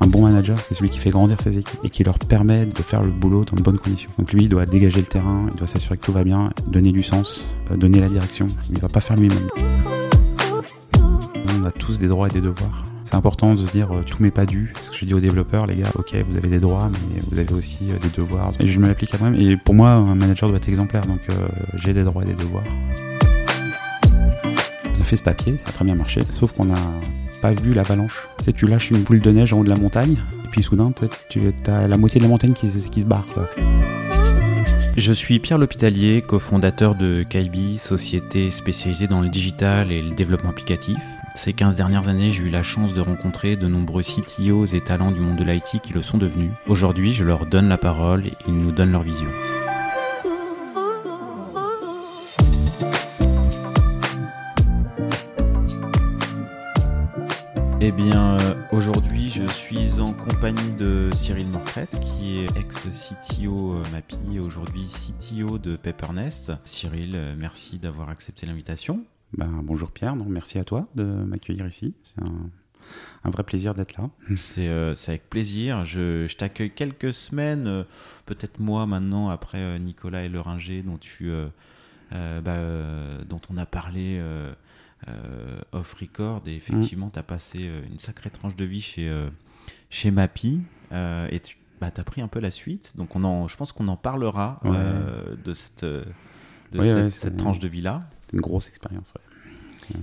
Un bon manager, c'est celui qui fait grandir ses équipes et qui leur permet de faire le boulot dans de bonnes conditions. Donc lui, il doit dégager le terrain, il doit s'assurer que tout va bien, donner du sens, euh, donner la direction. Il ne va pas faire lui-même. On a tous des droits et des devoirs. C'est important de se dire, euh, tout m'est pas dû. Ce que je dis aux développeurs, les gars, ok, vous avez des droits, mais vous avez aussi euh, des devoirs. Et je me l'applique à moi-même. Et pour moi, un manager doit être exemplaire, donc euh, j'ai des droits et des devoirs. On a fait ce papier, ça a très bien marché, sauf qu'on n'a pas vu l'avalanche. Tu sais, tu lâches une boule de neige en haut de la montagne, et puis soudain, tu as la moitié de la montagne qui, qui se barre. quoi. Je suis Pierre L'Hôpitalier, cofondateur de Kaibi, société spécialisée dans le digital et le développement applicatif. Ces 15 dernières années, j'ai eu la chance de rencontrer de nombreux CTOs et talents du monde de l'IT qui le sont devenus. Aujourd'hui, je leur donne la parole et ils nous donnent leur vision. Eh bien, euh, aujourd'hui, je suis en compagnie de Cyril Morcrette, qui est ex-CTO euh, Mappy et aujourd'hui CTO de Peppernest. Cyril, euh, merci d'avoir accepté l'invitation. Ben, bonjour Pierre, non, merci à toi de m'accueillir ici. C'est un, un vrai plaisir d'être là. C'est euh, c'est avec plaisir. Je, je t'accueille quelques semaines, euh, peut-être moi maintenant, après euh, Nicolas et Leringer, dont, tu, bah, dont on a parlé off record. Et effectivement, tu as passé une sacrée tranche de vie chez, chez Mappy. et tu bah, as pris un peu la suite. Donc on en, je pense qu'on en parlera Ouais. de cette, de cette, ouais, cette c'est- tranche de vie-là. Une grosse expérience. ouais.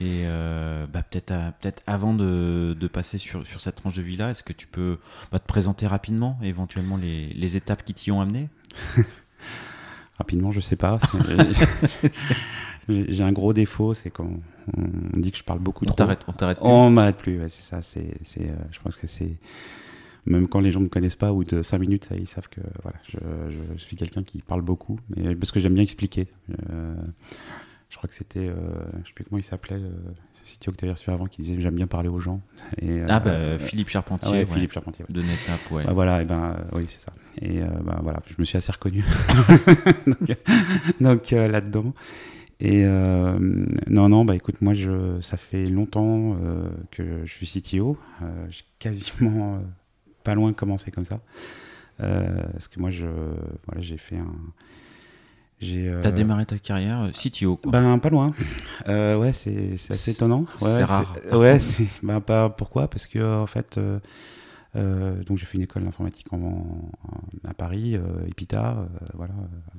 Et euh, bah, peut-être peut-être avant de, de passer sur, sur cette tranche de vie-là, est-ce que tu peux bah, te présenter rapidement, éventuellement les, les étapes qui t'y ont amené? Rapidement, je sais pas. J'ai un gros défaut, c'est qu'on on dit que je parle beaucoup On trop. t'arrête, on t'arrête. plus. On m'arrête plus, ouais, c'est ça. C'est, euh, je pense que c'est même quand les gens me connaissent pas, ou de 5 minutes, ça, ils savent que voilà, je, je- je suis quelqu'un qui parle beaucoup, mais parce que j'aime bien expliquer. Euh, je crois que c'était, euh, je sais plus comment il s'appelait, euh, ce CTO que tu avais reçu avant, qui disait j'aime bien parler aux gens. Et, Ah euh, bah euh, Philippe Charpentier, ah ouais, ouais, Philippe Charpentier. ouais. de NetApp, ouais. Bah voilà, et ben euh, oui, c'est ça. Et euh, bah, voilà, je me suis assez reconnu donc, euh, donc, euh, là-dedans. Et euh, non, non, bah écoute, moi, je, ça fait longtemps euh, que je suis CTO. Euh, j'ai quasiment euh, pas loin de commencer comme ça. Euh, parce que moi, je, voilà, j'ai fait un. J'ai. euh, T'as démarré ta carrière euh, CTO, quoi. ben pas loin. Euh, ouais, c'est c'est assez C'est- étonnant. c'est Ouais, rare. Ouais, c'est ben pas pourquoi? Parce que en fait euh, euh, donc j'ai fait une école d'informatique en, en- à Paris, euh, Epita, euh, voilà,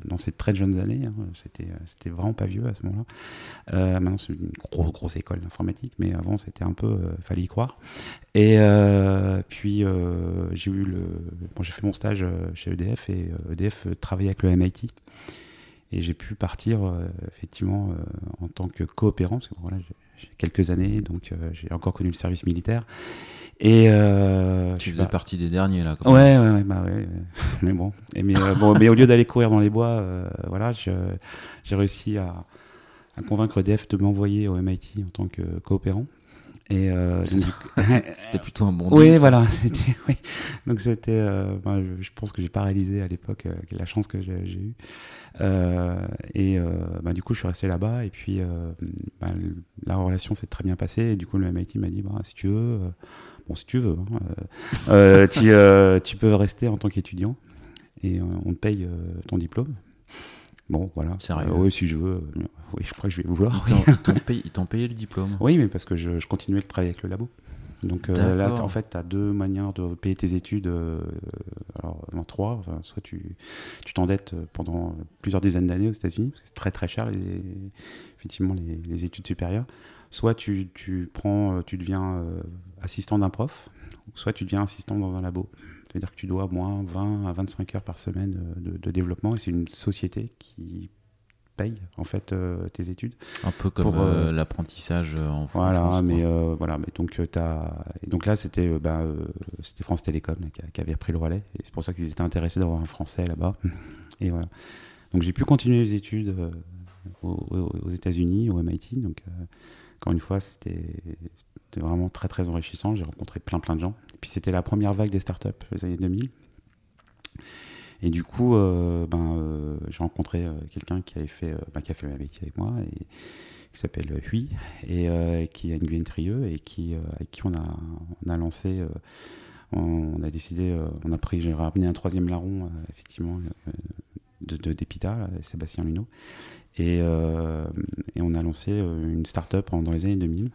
dans ces très jeunes années. hein, c'était c'était vraiment pas vieux à ce moment-là. Euh, maintenant c'est une grosse grosse école d'informatique, mais avant c'était un peu euh, fallait y croire. Et euh, puis euh, j'ai eu le bon j'ai fait mon stage chez EDF et EDF travaillait avec le MIT. Et j'ai pu partir euh, effectivement euh, en tant que coopérant, parce que voilà, j'ai- quelques années, donc euh, j'ai encore connu le service militaire. Et euh, tu faisais pas- partie des derniers, là. quand. Ouais, ouais, ouais, bah ouais, mais bon. Et mais, euh, bon, mais au lieu d'aller courir dans les bois, euh, voilà, j'ai réussi à, à convaincre EDF de m'envoyer au MIT en tant que coopérant. Et euh, C'était plutôt un bon oui, voilà. C'était, oui. Donc c'était, euh, ben, je, je pense que j'ai pas réalisé à l'époque euh, la chance que j'ai, eue. Euh, et euh, ben, du coup, je suis resté là-bas. Et puis, ben, la relation s'est très bien passée. Et du coup, le MIT m'a dit, bah, si tu veux, bon, si tu veux, hein, tu, tu peux rester en tant qu'étudiant et on te paye ton diplôme. Bon, voilà. Sérieux Euh, oui, si je veux. euh, oui, je crois que je vais vouloir. Ils t'ont- payé, le diplôme. Oui, mais parce que je, je continuais le travail avec le labo. Donc euh, là, en fait, tu as deux manières de payer tes études. euh, alors, non, trois. Enfin, soit tu tu t'endettes pendant plusieurs dizaines d'années aux États-Unis, parce que c'est très très cher, les, effectivement, les, les études supérieures. Soit tu, tu prends, euh, tu deviens euh, assistant d'un prof, soit tu deviens assistant dans un labo. C'est-à-dire que tu dois au moins 20 à 25 heures par semaine euh, de, de développement, et c'est une société qui paye en fait euh, tes études. Un peu comme Pour, euh, l'apprentissage en, en Voilà, France. mais euh, voilà, mais donc t'as et donc là c'était bah, euh, c'était France Télécom là, qui, avait repris le relais et c'est pour ça qu'ils étaient intéressés d'avoir un Français là-bas et voilà. Donc j'ai pu continuer les études aux, aux- États-Unis, au MIT. Donc encore une fois, c'était c'était vraiment très très enrichissant. J'ai rencontré plein plein de gens. Puis c'était la première vague des startups les années 2000. Et du coup, euh, ben, euh, j'ai rencontré euh, quelqu'un qui avait fait, ben, qui a fait ma métier avec moi et qui s'appelle Hui et qui a une Guyane Trieux et qui, avec qui on a, on a lancé, on, a décidé, on a pris, j'ai ramené un troisième larron effectivement de, de d'Epita, Sébastien Luneau. Et, et, on a lancé une start-up dans les années 2000.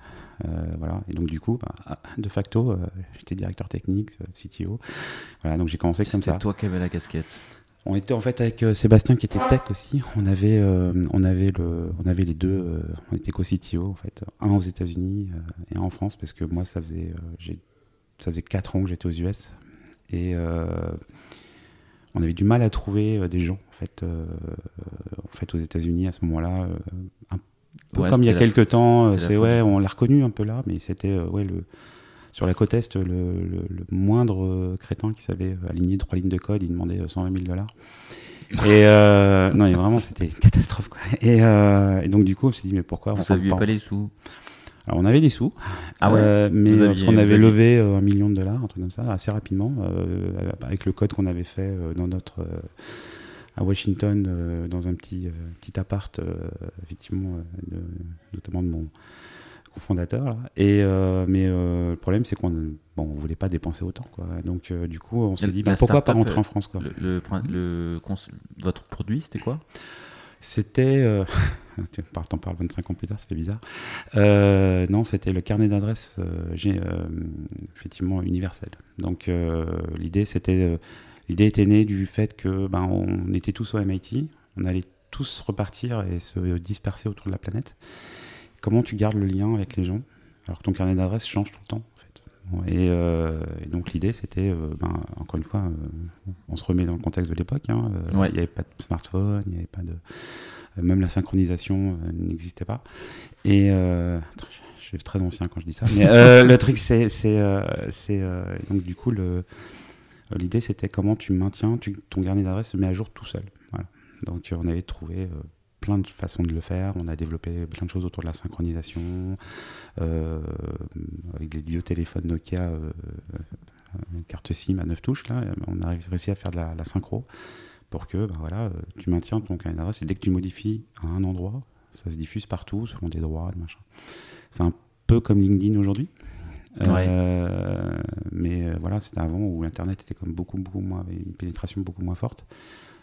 voilà. Et donc, du coup, bah, de facto, j'étais directeur technique, CTO. Voilà, donc j'ai commencé comme ça. C'était toi qui avais la casquette on était en fait avec Sébastien qui était tech aussi. On avait, on avait, le, on avait les deux. on était co-CTO en fait. Un aux États-Unis et un en France parce que moi, ça faisait, ça faisait 4 ans que j'étais aux US. Et on avait du mal à trouver des gens en fait, en fait aux États-Unis à ce moment-là. un peu comme il y a quelques temps, c'est ouais, on l'a reconnu un peu là, mais c'était ouais le sur la côte est, le, moindre crétin qui savait aligner trois lignes de code, il demandait 120 000 dollars. Et euh, non, vraiment, c'était une catastrophe. Quoi. Et, et, donc, du coup, on s'est dit, mais pourquoi Vous n'aviez pas, les sous alors, on avait des sous, ah ouais, mais parce qu'on avait levé un million de dollars, un truc comme ça, assez rapidement, avec le code qu'on avait fait dans notre à Washington, dans un petit petit appart, effectivement, notamment de mon fondateur. Et, euh, mais euh, le problème, c'est qu'on bon, on voulait pas dépenser autant. Quoi. Donc, euh, du coup, on s'est dit, bah, pourquoi pas rentrer en France quoi? Le, le, votre produit, c'était quoi? C'était. T'en parles 25 ans plus tard, ça fait bizarre. non, c'était le carnet d'adresses effectivement universel. Donc, l'idée, c'était. L'idée était née du fait que ben, on était tous au MIT, on allait tous repartir et se disperser autour de la planète comment tu gardes le lien avec les gens? Alors que ton carnet d'adresse change tout le temps fait. Et, euh, donc l'idée c'était, euh, ben, encore une fois, euh, on se remet dans le contexte de l'époque. Hein, il n'y avait pas de smartphone, il n'y avait pas de, même la synchronisation n'existait pas. Et je suis très ancien quand je dis ça, mais le truc c'est, donc du coup l'idée c'était comment tu maintiens ton carnet d'adresse se met à jour tout seul. Donc on avait trouvé plein de façons de le faire. On a développé plein de choses autour de la synchronisation, euh, avec des vieux téléphones Nokia, euh, euh, carte SIM à 9 touches. Là, on a réussi à faire de la, synchro pour que ben voilà, tu maintiens ton carnet d'adresse et dès que tu modifies à un endroit, ça se diffuse partout selon des droits, machin. C'est un peu comme LinkedIn aujourd'hui. mais voilà, c'était avant où Internet était comme beaucoup, beaucoup moins, avait une pénétration beaucoup moins forte.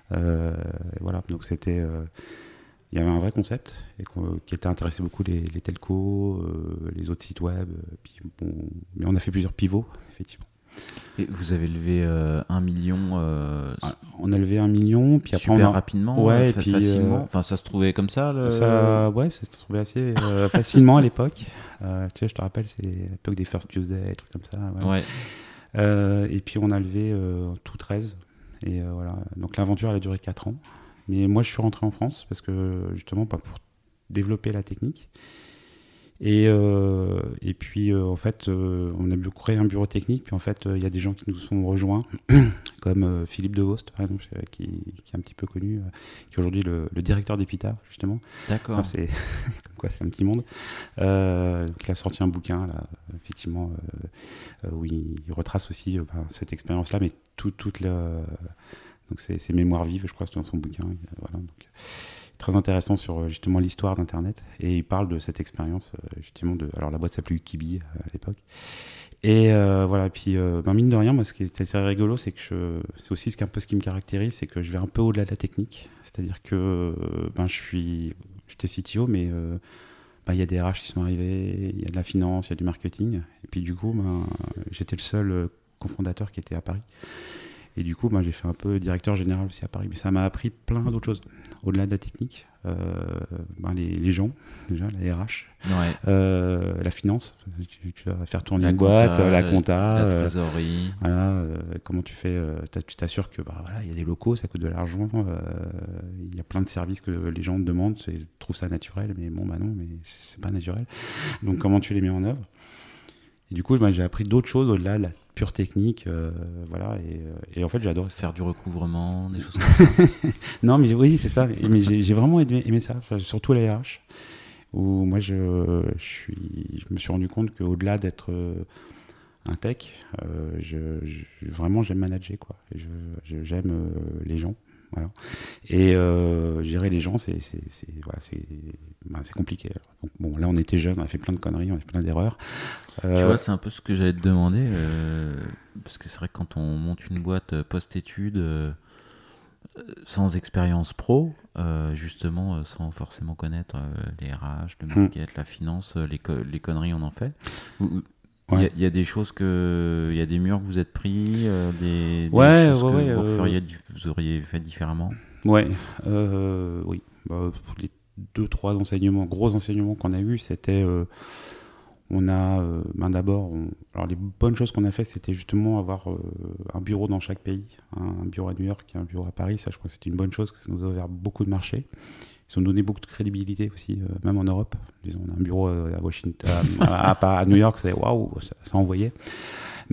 voilà, donc c'était il y avait un vrai concept et qui était intéressé beaucoup les, les telcos, euh, les autres sites web. Euh, puis bon, mais on a fait plusieurs pivots, effectivement. Et vous avez levé euh, un million ah, On a levé un million, puis après super on rapidement, ouais, et puis, facilement. Enfin, ça se trouvait comme ça. Le... Ça, ouais, ça se trouvait assez facilement à l'époque. tu sais, je te rappelle, c'est l'époque des First Tuesday, des trucs comme ça. Ouais. et puis on a levé tout 13. Et voilà. Donc l'aventure, elle a duré 4 ans. Mais moi, je suis rentré en France parce que justement, pas pour développer la technique. Et, euh, et puis, euh, en fait, euh, on a créé un bureau technique. Puis, en fait, il y a des gens qui nous sont rejoints, comme Philippe De par exemple, qui, qui, est un petit peu connu, qui est aujourd'hui le, directeur d'Epita, justement. D'accord. c'est comme quoi, c'est un petit monde. il a sorti un bouquin, là, effectivement, où il, retrace aussi ben, cette expérience-là, mais tout, toute la donc c'est ses mémoires vives, je crois, dans son bouquin. Voilà, donc, très intéressant sur euh, justement l'histoire d'Internet. Et il parle de cette expérience, euh, justement, de. Alors la boîte s'appelait Kibi euh, à l'époque. Et voilà, et puis ben, mine de rien, moi ce qui est assez rigolo, c'est que c'est aussi ce un peu ce qui me caractérise, c'est que je vais un peu au-delà de la technique. C'est-à-dire que ben, je suis. J'étais CTO, mais ben, il y a des RH qui sont arrivés, il y a de la finance, il y a du marketing. Et puis du coup, ben, j'étais le seul cofondateur qui était à Paris. Et du coup, moi, j'ai fait un peu directeur général aussi à Paris. Mais ça m'a appris plein d'autres choses. Au-delà de la technique, euh, ben les, gens, déjà, la RH, euh, la finance, tu, vas faire tourner une boîte, la compta, la trésorerie. voilà, comment tu fais, tu t'assures que bah, voilà, il y a des locaux, ça coûte de l'argent, il y a plein de services que les gens te demandent, ils trouvent ça naturel, mais bon, bah non, mais c'est pas naturel. Donc, comment tu les mets en œuvre? Et du coup, j'ai appris d'autres choses au-delà de la pure technique. Euh, voilà, euh, et, en fait, j'adore faire du recouvrement, des choses comme ça. non, mais oui, c'est ça. mais j'ai vraiment aimé, ça, surtout la RH, où moi, je, je, suis, je me suis rendu compte qu'au-delà d'être. un tech. je, vraiment, j'aime manager, quoi. j'aime les gens. Voilà. Et gérer les gens, c'est voilà, ben, compliqué. Donc, bon, là, on était jeunes, on a fait plein de conneries, on a fait plein d'erreurs. tu vois, c'est un peu ce que j'allais te demander. parce que c'est vrai que quand on monte une boîte post-études, sans expérience pro, euh, justement, euh, sans forcément connaître euh, les RH, le hmm. market, la finance, les, les, conneries, on en fait. Il y, a des choses que. Il y a des murs que vous êtes pris, des, ouais, choses que vous, feriez, vous, auriez fait différemment? Ouais, oui. Bah, les deux, trois enseignements, gros enseignements qu'on a eus, c'était on a, euh, ben d'abord, alors les bonnes choses qu'on a fait, c'était justement avoir euh, un bureau dans chaque pays, un, bureau à New York et un bureau à Paris. Ça, je crois que c'était une bonne chose, parce que ça nous a ouvert beaucoup de marchés. Ils ont donné beaucoup de crédibilité aussi, euh, même en Europe. Disons, on a un bureau à Washington, à, à, New York, c'est waouh, ça, ça envoyait.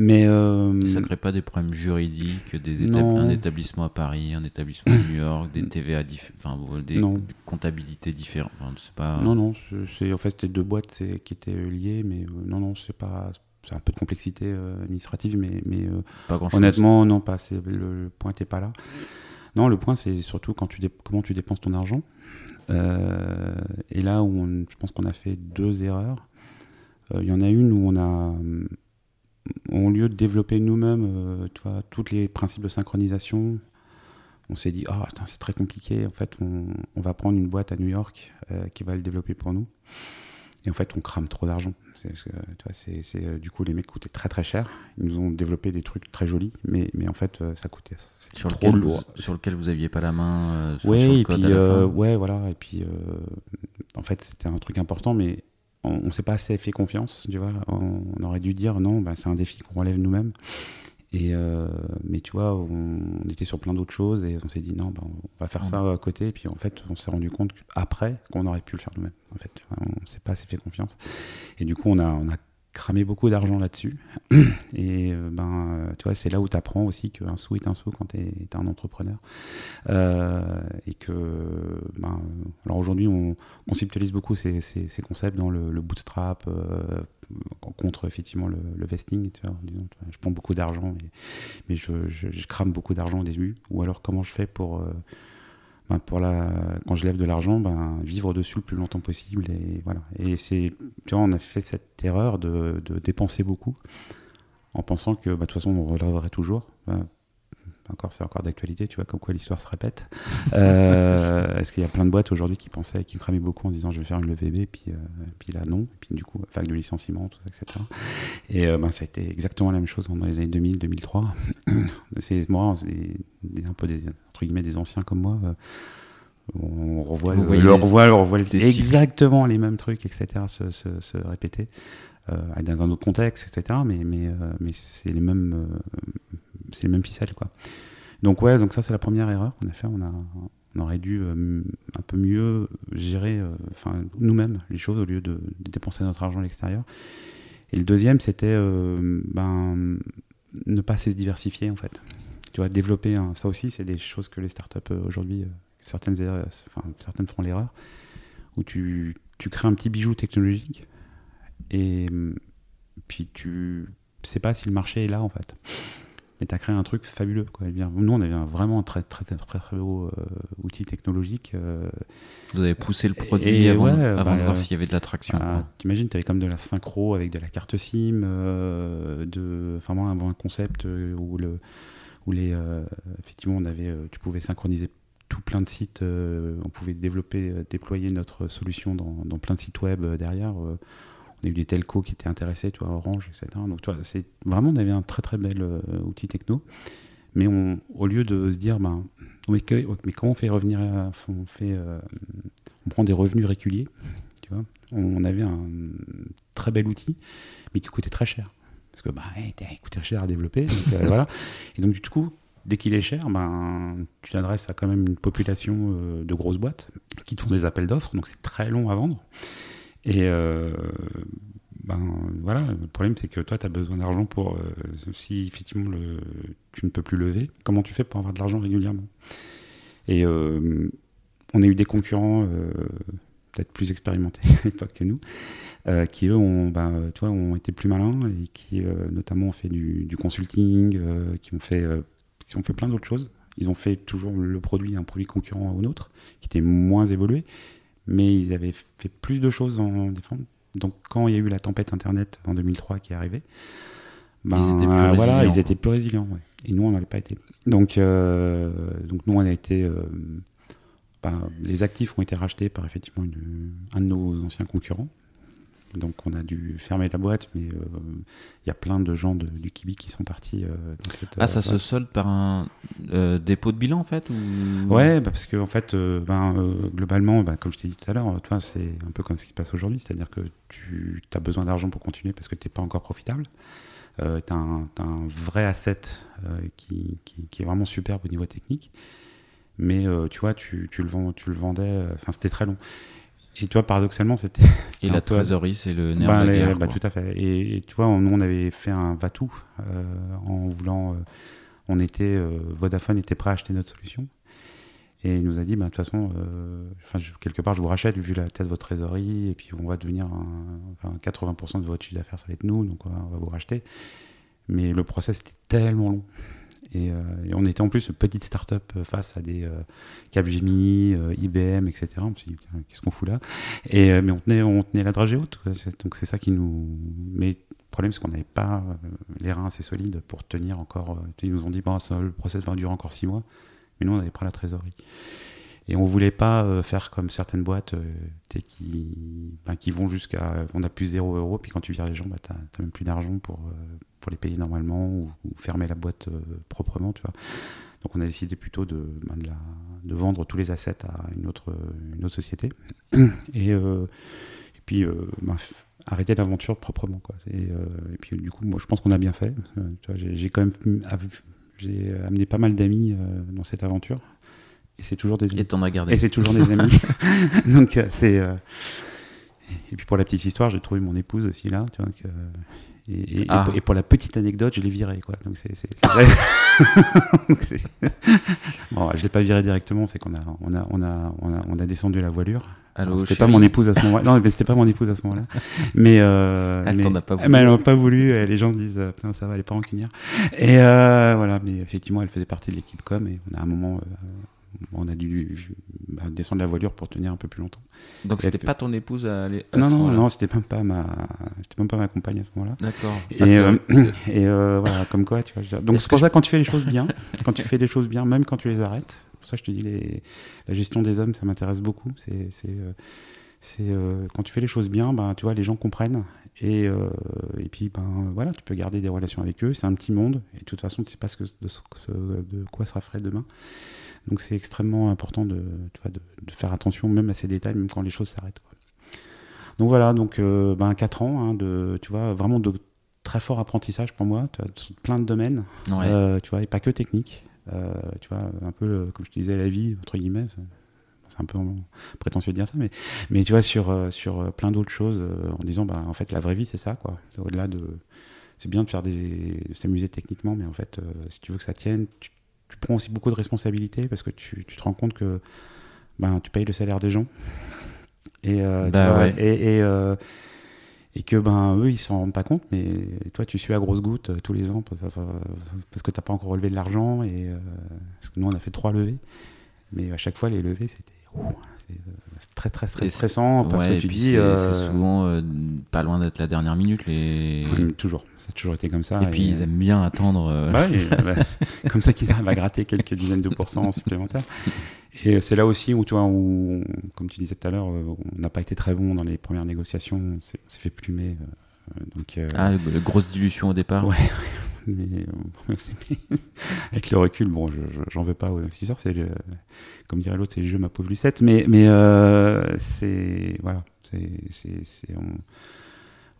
Mais euh, ça ne crée pas des problèmes juridiques, des un établissement à Paris, un établissement à New York, des TVA, enfin des comptabilités différentes. pas... Non, non, c'est en fait c'était deux boîtes qui étaient liées, mais euh, non, non, c'est pas, c'est un peu de complexité euh, administrative, mais, mais pas honnêtement, non, pas. Le, point n'était pas là. Non, le point c'est surtout quand tu comment tu dépenses ton argent. Et là où je pense qu'on a fait deux erreurs. Il y en a une où on a au lieu de développer nous-mêmes euh, tous les principes de synchronisation, on s'est dit, ah, c'est très compliqué. En fait, on, va prendre une boîte à New York euh, qui va le développer pour nous. Et en fait, on crame trop d'argent. C'est, euh, du coup, les mecs coûtaient très très cher. Ils nous ont développé des trucs très jolis, mais, mais en fait, ça coûtait sur trop lourd. sur lequel vous aviez pas la main. sur, ouais, et puis, ouais, voilà. Et puis, en fait, c'était un truc important, mais on, ne s'est pas assez fait confiance, tu vois. On, aurait dû dire non, bah, c'est un défi qu'on relève nous-mêmes. Et euh, mais tu vois, on, était sur plein d'autres choses et on s'est dit non, bah, on va faire ça à côté. Et puis en fait, on s'est rendu compte après qu'on aurait pu le faire nous-mêmes. En fait, on s'est pas assez fait confiance. Et du coup, on a, on a cramé beaucoup d'argent là-dessus. Et euh, ben, tu vois, c'est là où tu apprends aussi qu'un sou est un sou quand tu es, un entrepreneur. Euh, et que, ben, alors aujourd'hui, on conceptualise beaucoup ces, ces, concepts dans le, bootstrap. Contre effectivement le, vesting, tu vois, je prends beaucoup d'argent, mais, je, crame beaucoup d'argent au début. Ou alors comment je fais pour ben, pour la, quand je lève de l'argent, ben, vivre dessus le plus longtemps possible. Et voilà. Et c'est, tu vois, on a fait cette erreur de, de dépenser beaucoup en pensant que, bah, de toute façon, on relèverait toujours. Ben, encore, c'est encore d'actualité, tu vois, comme quoi l'histoire se répète. Euh, est-ce qu'il y a plein de boîtes aujourd'hui qui pensaient, qui cramaient beaucoup en disant je vais faire une levée B, puis, euh, puis là non, et puis du coup, vague de licenciement, tout ça, etc. Et euh, ben, ça a été exactement la même chose dans les années 2000, 2003. c'est moi, c'est un peu des, entre guillemets, des anciens comme moi. on revoit, le, revoit, le revoit exactement les mêmes trucs, etc. se, se, se répéter. dans un autre contexte, etc. Mais, mais, mais c'est les mêmes c'est les mêmes ficelles quoi. Donc ouais, donc ça c'est la première erreur qu'on a fait. On a, on aurait dû euh, un peu mieux gérer, euh, enfin nous-mêmes les choses au lieu de, dépenser notre argent à l'extérieur. Et le deuxième c'était euh, ben ne pas se diversifier en fait. Tu vois, développer ça aussi c'est des choses que les startups aujourd'hui certaines certaines font l'erreur où tu, tu crées un petit bijou technologique et puis tu sais pas si le marché est là en fait mais tu as créé un truc fabuleux. Quoi. Nous, on avait vraiment un très, très, très, très, beau euh, outil technologique. Euh, Vous avez poussé le produit avant, avant bah, de voir s'il y avait de l'attraction. Bah, T'imagines, tu avais comme de la synchro avec de la carte SIM, euh, de, enfin, moi, un, un concept où, le, où les, effectivement, on avait, tu pouvais synchroniser tout plein de sites, on pouvait développer, déployer notre solution dans, dans plein de sites web derrière on a eu des telcos qui étaient intéressés, tu vois, Orange, etc. Donc, tu vois, c'est vraiment, on avait un très très bel euh, outil techno. Mais on, au lieu de se dire, ben, mais, comment on fait revenir, on fait, euh, on prend des revenus réguliers, tu vois. On, avait un très bel outil, mais qui coûtait très cher. Parce que, bah, il coûtait cher à développer. Euh, voilà. Et donc, du coup, dès qu'il est cher, ben, tu t'adresses à quand même une population de grosses boîtes qui te font des appels d'offres, donc c'est très long à vendre. Et euh, ben voilà, le problème c'est que toi tu as besoin d'argent pour euh, si effectivement tu ne peux plus lever, comment tu fais pour avoir de l'argent régulièrement? Et euh, on a eu des concurrents peut-être plus expérimentés à l'époque que nous, qui eux ont, tu vois, ont été plus malins et qui notamment ont fait du, du consulting, qui ont fait, qui ont fait plein d'autres choses. Ils ont fait toujours le produit, un produit concurrent au nôtre, qui était moins évolué, mais ils avaient fait plus de choses en défense. Donc quand il y a eu la tempête Internet en 2003 qui est arrivée, ben, ils étaient plus voilà, ils étaient plus résilients. Et nous, on n'avait pas été. Donc, euh, donc nous, on a été. Euh, ben, les actifs ont été rachetés par effectivement un de nos anciens concurrents. Donc on a dû fermer la boîte, mais euh, il y a plein de gens du Kibi qui sont partis dans cette. Ah, ça se solde par un dépôt de bilan en fait ou... Ouais, bah, parce que en fait, ben, globalement, ben, comme je t'ai dit tout à l'heure, c'est un peu comme ce qui se passe aujourd'hui, c'est-à-dire que tu as besoin d'argent pour continuer parce que tu n'es pas encore profitable. Euh, tu as, un vrai asset euh, qui, qui, est vraiment superbe au niveau technique. Mais euh, tu vois, tu, tu, le vends, tu le vendais, enfin c'était très long. Et tu vois, paradoxalement, c'était. Et la trésorerie, c'est le nerf bah, de la guerre, bah, tout à fait. Et, tu vois, nous, on avait fait un Vatou en voulant. on était. Vodafone était prêt à acheter notre solution. Et il nous a dit, bah, de toute façon, euh, quelque part, je vous rachète vu la tête de votre trésorerie, et puis on va devenir un, 80% de votre chiffre d'affaires, ça va être nous, donc on va, vous racheter. Mais le process était tellement long. Et, euh, on était en plus petite start-up face à des euh, Capgemini, euh, IBM, etc. On s'est dit, qu'est-ce qu'on fout là? Et, Mais on tenait, on tenait la dragée haute. Donc c'est ça qui nous. Mais le problème, c'est qu'on n'avait pas les reins assez solides pour tenir encore. Ils nous ont dit, bon, le process va durer encore six mois mais nous on avait pris la trésorerie. Et on voulait pas euh, faire comme certaines boîtes euh, qui, ben, qui vont jusqu'à. On a plus 0 euros, puis quand tu vires les gens, bah, tu n'as même plus d'argent pour, euh, pour les payer normalement ou, fermer la boîte proprement. Tu vois. Donc on a décidé plutôt de, ben, de, de, vendre tous les assets à une autre, une autre société. Et, et puis ben, arrêter l'aventure proprement. Quoi. Et, et, puis du coup, moi je pense qu'on a bien fait. J'ai quand même j'ai amené pas mal d'amis euh, dans cette aventure. Et c'est toujours des amis. Et t'en as gardé. Et c'est toujours des amis. Donc euh, c'est. Euh, et puis pour la petite histoire, j'ai trouvé mon épouse aussi là. Tu vois, que... et, et, ah. et, pour, la petite anecdote, je l'ai viré. Quoi. Donc c'est, bon, je l'ai pas viré directement, c'est qu'on a, on a, on a, on a, on a descendu la voilure. C'était pas mon épouse à ce moment-là. Non, c'était pas mon épouse à ce moment-là. Mais euh, elle mais, a pas voulu. Mais elle n'a pas voulu. Les gens disent, euh, ça va, elle est pas rancunière. Et euh, voilà. Mais effectivement, elle faisait partie de l'équipe com. Et on a un moment, euh, on a dû bah, descendre la voilure pour tenir un peu plus longtemps. Donc c'était pas ton épouse à, aller Non, non, non, c'était même pas ma, c'était même pas ma compagne à ce moment-là. D'accord. Et, ah, et voilà, comme quoi, tu vois. Donc c'est pour ça quand tu fais les choses bien, quand tu fais les choses bien, même quand tu les arrêtes pour ça je te dis, les, la gestion des hommes, ça m'intéresse beaucoup. C'est, c'est, euh, euh, quand tu fais les choses bien, ben, tu vois, les gens comprennent. Et, euh, et puis, ben, voilà, tu peux garder des relations avec eux. C'est un petit monde. Et de toute façon, tu sais pas ce que, de, de quoi sera fait demain. Donc, c'est extrêmement important de, tu vois, de, faire attention même à ces détails, même quand les choses s'arrêtent. Donc voilà, donc ben, 4 ans, hein, de, tu vois, vraiment de très fort apprentissage pour moi, tu plein de domaines, tu vois, et pas que technique. Euh, tu vois, un peu comme je te disais, la vie, entre guillemets. C'est un peu prétentieux de dire ça, mais, mais tu vois, sur, euh, sur plein d'autres choses, euh, en disant, bah, en fait, la vraie vie, c'est ça, quoi. C'est au-delà de. C'est bien de faire des. s'amuser techniquement, mais en fait, si tu veux que ça tienne, tu, prends aussi beaucoup de responsabilités parce que tu, tu te rends compte que ben, tu payes le salaire des gens. Et, bah et, et, et que ben eux ils s'en rendent pas compte mais toi tu suis à grosses gouttes euh, tous les ans parce, que t'as pas encore relevé de l'argent et euh, parce que nous on a fait trois levées. Mais à chaque fois les levées c'était c'est très très, stressant parce que tu dis c'est euh, souvent pas loin d'être la dernière minute les toujours ça a toujours été comme ça et, puis ils aiment bien attendre bah, comme ça qu'ils arrivent à gratter quelques dizaines de pourcents supplémentaires et c'est là aussi où, tu vois, où, comme tu disais tout à l'heure, euh, on n'a pas été très bon dans les premières négociations, on s'est fait plumer. Euh, donc, euh, ah, grosse dilution au départ Ouais, mais, avec le recul, bon, j'en veux pas aux investisseurs, c'est comme dirait l'autre, c'est le jeu ma pauvre Lucette, mais, mais c'est. Voilà, c'est. On,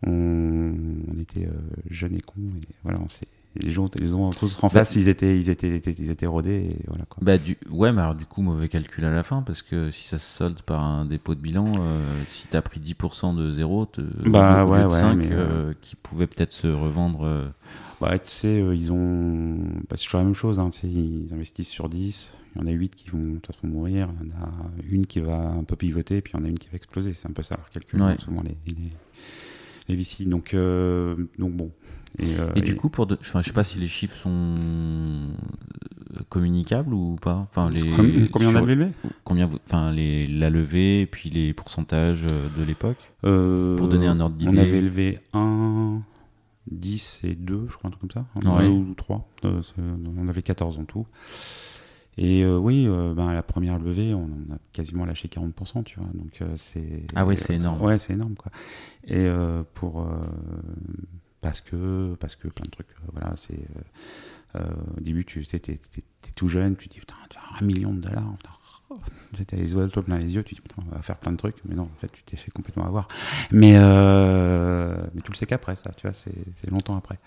on, on, était jeunes et cons, et voilà, on s'est les gens, les ont tous en face, ils étaient, ils étaient, ils étaient rodés. Et voilà, quoi. Bah, du, ouais, mais alors du coup, mauvais calcul à la fin, parce que si ça se solde par un dépôt de bilan, euh, si tu as pris 10% de zéro, te, Bah, au lieu ouais, de ouais, 5, mais, euh, qui pouvaient peut-être se revendre. euh, Bah, tu sais, euh, ils ont. Bah, c'est toujours la même chose. Hein, ils investissent sur 10. Il y en a 8 qui vont de toute façon mourir. Il y en a une qui va un peu pivoter. Puis il y en a une qui va exploser. C'est un peu ça leur calcul. Ouais. souvent les, les, les VC. Donc, euh, donc bon. Et, euh, Et du coup, pour de... enfin, je sais pas si les chiffres sont euh, communicables ou pas. Enfin, les... com- combien on a sur- levé combien enfin, les... la levée et puis les pourcentages euh, de l'époque? Pour donner un ordre On d'idée. avait levé 1, 10 et 2, je crois, un truc comme ça. Ouais. Un ou 3. on avait 14 en tout. Et euh, oui, euh, ben, à la première levée, on, a quasiment lâché 40%, tu vois. Donc euh, c'est. Ah ouais, c'est énorme. Ouais, c'est énorme, quoi. Et pour. euh, parce que, parce que plein de trucs. voilà, c'est. au début, tu sais, t'es, tout jeune, tu dis, putain, tu as un million de dollars. putain, t'as les oiseaux plein les yeux, tu dis, putain, on va faire plein de trucs. Mais non, en fait, tu t'es fait complètement avoir. Mais, euh, mais tu le sais qu'après, ça, tu vois, c'est, c'est longtemps après.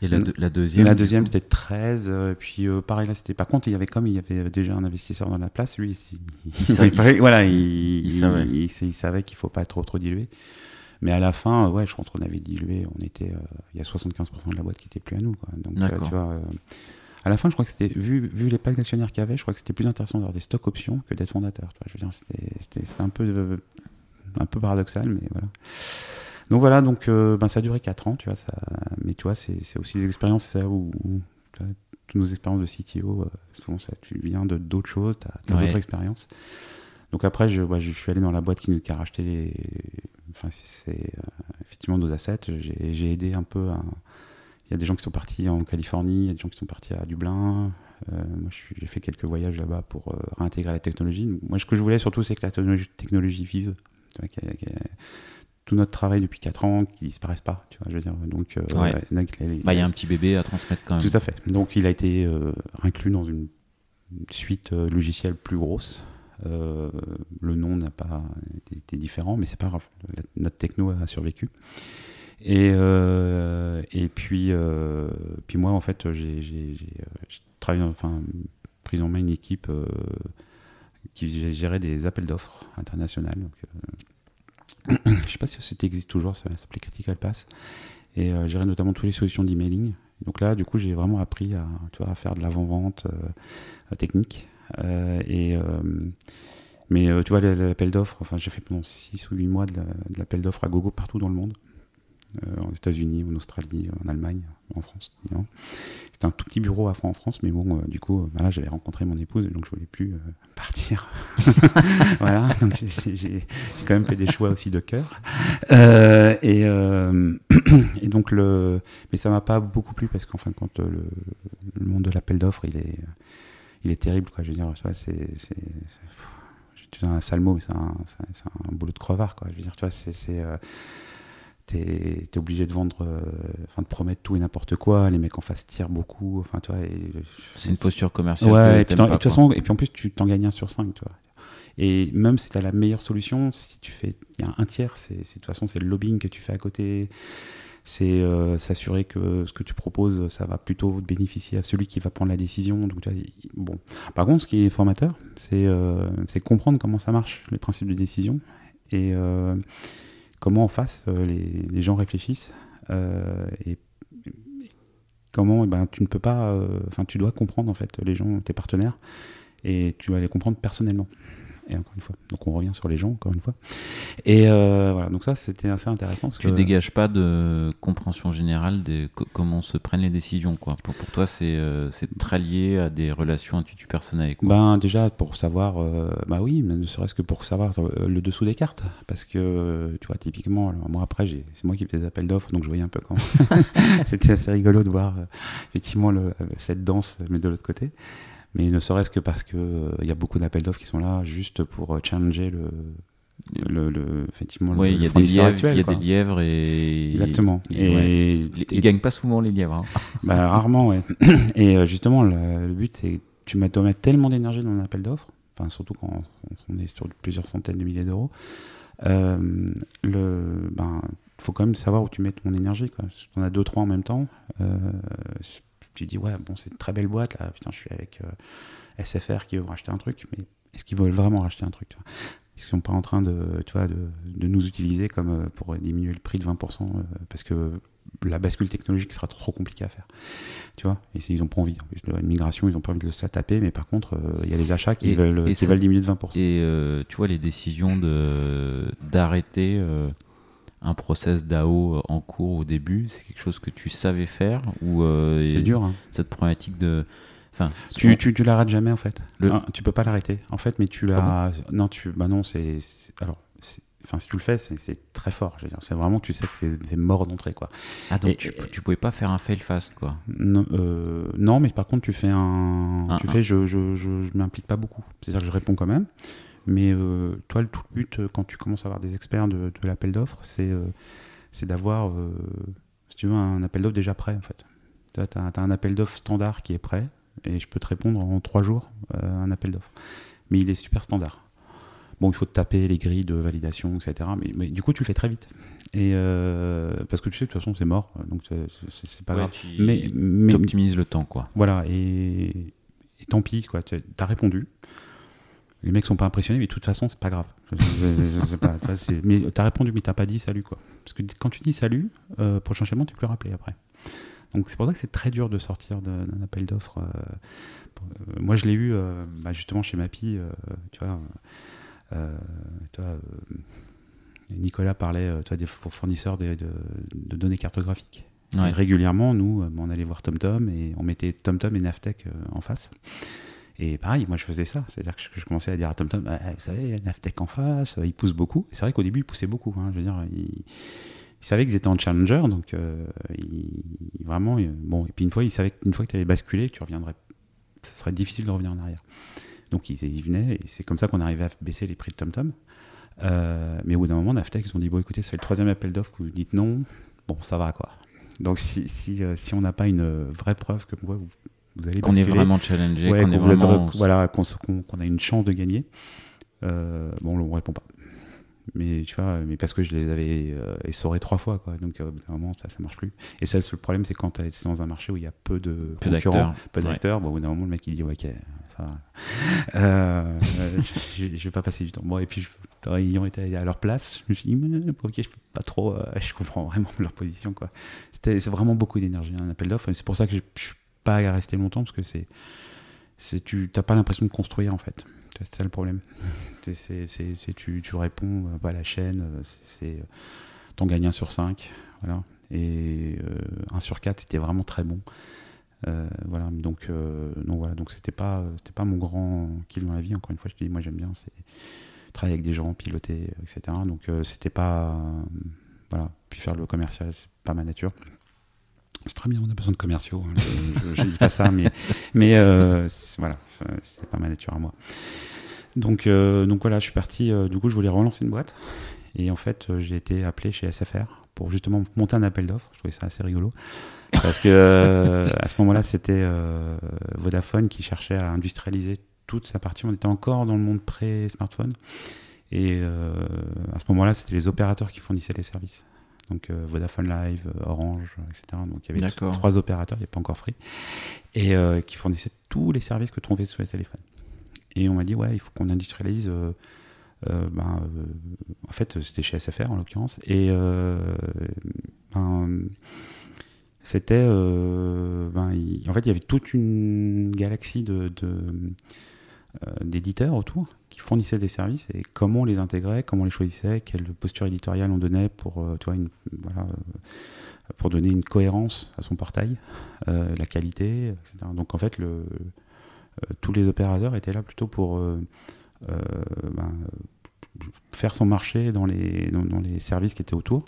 Et la, deux- la deuxième. La deuxième, c'était 13. euh, puis euh, pareil, là, c'était. Par contre, il y avait comme il y avait déjà un investisseur dans la place, lui, il, il- sa- il- il- voilà, il, il savait. il- il savait qu'il faut pas trop trop diluer. Mais à la fin, euh, ouais, je crois qu'on avait dilué. On était, euh, il y a 75% de la boîte qui était plus à nous, quoi. Donc, tu vois. À la fin, je crois que c'était, vu, vu les packs d'actionnaires qu'il y avait, je crois que c'était plus intéressant d'avoir des stocks options que d'être fondateur. tu vois. Je veux dire, c'était, c'était- c'était un peu, un peu paradoxal, mais voilà. Donc voilà, donc euh, ben, ça a duré 4 ans, tu vois, ça, mais tu vois, c'est, c'est aussi des expériences, c'est ça où, où, tu vois, toutes nos expériences de CTO, euh, souvent ça, tu viens de d'autres choses, tu as, Ouais. d'autres expériences. Donc après, je, ouais, je suis allé dans la boîte qui, nous- qui a racheté les, enfin, c'est, c'est, euh, effectivement nos assets. J'ai, j'ai aidé un peu à. Il y a des gens qui sont partis en Californie, il y a des gens qui sont partis à Dublin. Euh, moi, j'ai fait quelques voyages là-bas pour euh, réintégrer la technologie. Moi, ce que je voulais surtout, c'est que la technologie, technologie vive. Tu vois, qu'il qu'il tout notre travail depuis 4 ans qui disparaisse pas. Tu vois, je veux dire. Donc, euh, Ouais. il Bah, y a un petit bébé à transmettre quand même. tout à fait. Donc il a été euh, inclus dans une suite euh, logicielle plus grosse. Euh, le nom n'a pas été différent, mais c'est pas grave. La- notre techno a survécu. Et, euh, et puis, euh, puis moi, en fait, j'ai euh, travaillé, enfin, pris en main une équipe qui gérait des appels d'offres internationaux. Donc, je sais pas si ça existe toujours, ça s'appelait Critical Pass. Et gérer notamment toutes les solutions d'emailing. Donc là, du coup, j'ai vraiment appris à, tu vois, à faire de l'avant-vente technique. Et, mais tu vois, l'appel d'offres, enfin, j'ai fait pendant 6 ou 8 mois de l'appel d'offres à gogo partout dans le monde. Euh, aux États-Unis, en Australie, en Allemagne, en France. C'était un tout petit bureau à en France, mais bon, euh, du coup, euh, voilà, j'avais rencontré mon épouse, donc je voulais plus euh, partir. voilà, donc j'ai- quand même fait des choix aussi de cœur. Et, donc, le, mais ça m'a pas beaucoup plu parce qu'en fin de compte, le, monde de l'appel d'offres, il est, il est terrible. Je veux dire, c'est, c'est, un sale mot, mais c'est un, boulot de crevard. Je veux dire, tu vois, c'est, t'es, t'es obligé de vendre, euh, enfin, de promettre tout et n'importe quoi. Les mecs en face tirent beaucoup, enfin. Et, C'est une posture commerciale. Ouais, et puis, t'aimes t'en- pas, et de toute quoi. façon, et puis en plus, tu t'en gagnes un sur cinq, tu vois. Et même si tu as la meilleure solution, si tu fais il y a un tiers, c'est de toute façon c'est le lobbying que tu fais à côté, c'est euh, s'assurer que ce que tu proposes, ça va plutôt bénéficier à celui qui va prendre la décision. Donc, bon. Par contre, ce qui est formateur, c'est euh, comprendre comment ça marche, les principes de décision, et euh, comment en face euh, les, gens réfléchissent, euh, et comment eh ben, tu ne peux pas, euh, enfin tu dois comprendre en fait les gens, tes partenaires, et tu dois les comprendre personnellement. Et encore une fois, donc on revient sur les gens encore une fois. Et euh, voilà, donc ça c'était assez intéressant. Parce Tu que, dégages pas de compréhension générale de co- comment se prennent les décisions. Quoi. Pour, pour toi, c'est euh, c'est très lié à des relations intuitu personnelles. Quoi. Ben déjà pour savoir, euh, bah oui, mais ne serait-ce que pour savoir euh, le dessous des cartes, parce que tu vois typiquement, alors, moi après c'est moi qui fais des appels d'offres, donc je voyais un peu comment. C'était assez rigolo de voir effectivement le, cette danse, mais de l'autre côté. Mais ne serait-ce que parce que euh, il y a beaucoup d'appels d'offres qui sont là juste pour euh, challenger le, le, le- effectivement Ouais, le, il y a des lièvres, actuel. il y a quoi. des lièvres et Exactement. Et, Et, ouais. et- Ils- gagnent pas souvent les lièvres. hein. Bah, rarement, ouais. Et euh, justement, le, le but, c'est tu mets- dois mettre tellement d'énergie dans un appel d'offres, enfin, surtout quand on, est sur plusieurs centaines de milliers d'euros. Euh, le, ben, faut quand même savoir où tu mets ton énergie. Quoi. Si tu en as deux, trois en même temps, euh, tu dis, ouais, bon, c'est une très belle boîte, là, putain, je suis avec euh, SFR qui veut racheter un truc, mais est-ce qu'ils veulent vraiment racheter un truc tu vois? Est-ce qu'ils sont pas en train de, tu vois, de, de nous utiliser comme euh, pour diminuer le prix de 20% euh, parce que la bascule technologique sera trop, compliquée à faire. Tu vois? Et ils ont pas envie. Une migration, ils ont pas envie de se taper, mais par contre, il y a les achats qui Et- veulent, et qui ça- veulent diminuer de 20%. Et euh, tu vois, les décisions d'arrêter euh, un process DAO en cours au début, c'est quelque chose que tu savais faire ou euh, C'est dur. hein. Cette problématique de. Enfin, Tu, tu, tu l'arrêtes jamais en fait. Le- Hein, tu peux pas l'arrêter. En fait, mais tu l'as. non, tu. Bah non, c'est. Alors, enfin, si tu le fais, c'est très fort. Je veux dire, c'est vraiment, tu sais que c'est mort d'entrée, quoi. ah, donc et- tu, tu pouvais pas faire un fail fast, quoi. Non, euh, non, mais par contre, tu fais un. Un- tu un. fais, je, je, je, je m'implique pas beaucoup. C'est-à-dire que je réponds quand même. Mais euh, toi, le tout le but, euh, quand tu commences à avoir des experts de, de l'appel d'offres, c'est euh, c'est d'avoir, si tu veux, un appel d'offres déjà prêt, en fait. Tu as, un appel d'offres standard qui est prêt, et je peux te répondre en trois jours euh, un appel d'offres. Mais il est super standard. Bon, il faut te taper les grilles de validation, etc. Mais, mais du coup, tu le fais très vite. Et euh, parce que tu sais que de toute façon, c'est mort, donc c'est- pas Ouais, grave. tu- Mais, mais, optimises le temps, quoi. voilà, et, et tant pis, quoi. Tu as répondu. Les mecs sont pas impressionnés, mais de toute façon, c'est pas grave. Je- je- sais pas, mais t'as répondu, mais t'as pas dit salut, quoi. Parce que quand tu dis salut, euh, prochain schéma, tu peux le rappeler après. Donc c'est pour ça que c'est très dur de sortir d'un appel d'offres. euh, euh, moi, je l'ai eu euh, bah, justement chez euh, tu vois. Nicolas parlait des fournisseurs de, de- de données cartographiques. Ouais. Régulièrement, nous, euh, on allait voir TomTom et on mettait TomTom et Navtech en face. Et pareil, moi je faisais ça. C'est-à-dire que je, commençais à dire à TomTom, Ah, vous savez, Navtech en face, euh, ils poussent beaucoup. C'est vrai qu'au début, ils poussaient beaucoup. hein. Je veux dire, savaient qu'ils étaient en challenger, donc euh, vraiment, bon. Et puis une fois, ils savaient qu'une fois que tu avais basculé, tu reviendrais, ce serait difficile de revenir en arrière. Donc ils, venaient, et c'est comme ça qu'on arrivait à baisser les prix de TomTom. Euh, mais au bout d'un moment, Navtech, ils ont dit, bon écoutez, c'est le troisième appel d'offres que vous dites non, bon, ça va quoi. Donc si, si, euh, on n'a pas une vraie preuve que vous, vous allez Qu'on est vraiment challengé, ouais, qu'on vraiment. voilà, qu'on a une chance de gagner, euh, bon, on répond pas. Mais tu vois, mais parce que je les avais euh, essorés trois fois, quoi. Donc euh, au bout d'un moment, ça, ça marche plus. Et ça, le problème, c'est quand tu es dans un marché où il y a peu de Peu concurrents, d'acteurs. peu Ouais. d'acteurs, bon, au bout d'un moment, le mec il dit, ouais, ok, ça va. Euh, je, je- vais pas passer du temps. Bon, et puis, je, ayant été à leur place, je me suis dit, ok, je peux pas trop, euh, je comprends vraiment leur position, quoi. C'était c'est vraiment beaucoup d'énergie, un appel d'offres. C'est pour ça que je, je pas resté longtemps, parce que c'est, c'est tu t'as pas l'impression de construire, en fait. C'est ça le problème. C'est, tu, tu réponds euh, à la chaîne, euh, c'est, euh, t'en gagnes un sur 5, voilà. Et euh, 1 sur 4, c'était vraiment très bon. Voilà, donc, euh, voilà, donc c'était pas, mon grand kiff dans la vie. Encore une fois, je te dis, moi j'aime bien, c'est travailler avec des gens, piloter, etc. Donc c'était pas, voilà. Puis faire le commercial, c'est pas ma nature. C'est très bien, on a besoin de commerciaux. hein, je, je dis pas ça, mais, euh, voilà, c'est pas ma nature à moi. Donc, euh, voilà, je suis parti. euh, du coup, je voulais relancer une boîte. Et en fait, j'ai été appelé chez SFR pour justement monter un appel d'offres. Je trouvais ça assez rigolo. Parce que à ce moment-là, c'était Vodafone qui cherchait à industrialiser toute sa partie. On était encore dans le monde pré-smartphone. Et à ce moment-là, c'était les opérateurs qui fournissaient les services. Donc euh, Vodafone Live, euh, Orange, etc. Donc il y avait trois opérateurs, il n'y avait pas encore Free, et euh, qui fournissaient tous les services que tu trouvais sur les téléphones. Et on m'a dit, ouais, il faut qu'on industrialise. euh, euh, ben, euh, en fait, c'était chez SFR en l'occurrence. Et euh, ben, c'était. euh, ben, en fait, il y avait toute une galaxie de, de, euh, d'éditeurs autour qui fournissaient des services et comment on les intégrait, comment on les choisissait, quelle posture éditoriale on donnait pour, euh, euh, donner une cohérence à son portail, euh, la qualité, etc. Donc en fait, tous les opérateurs étaient là plutôt pour ben, faire son marché dans les, services qui étaient autour.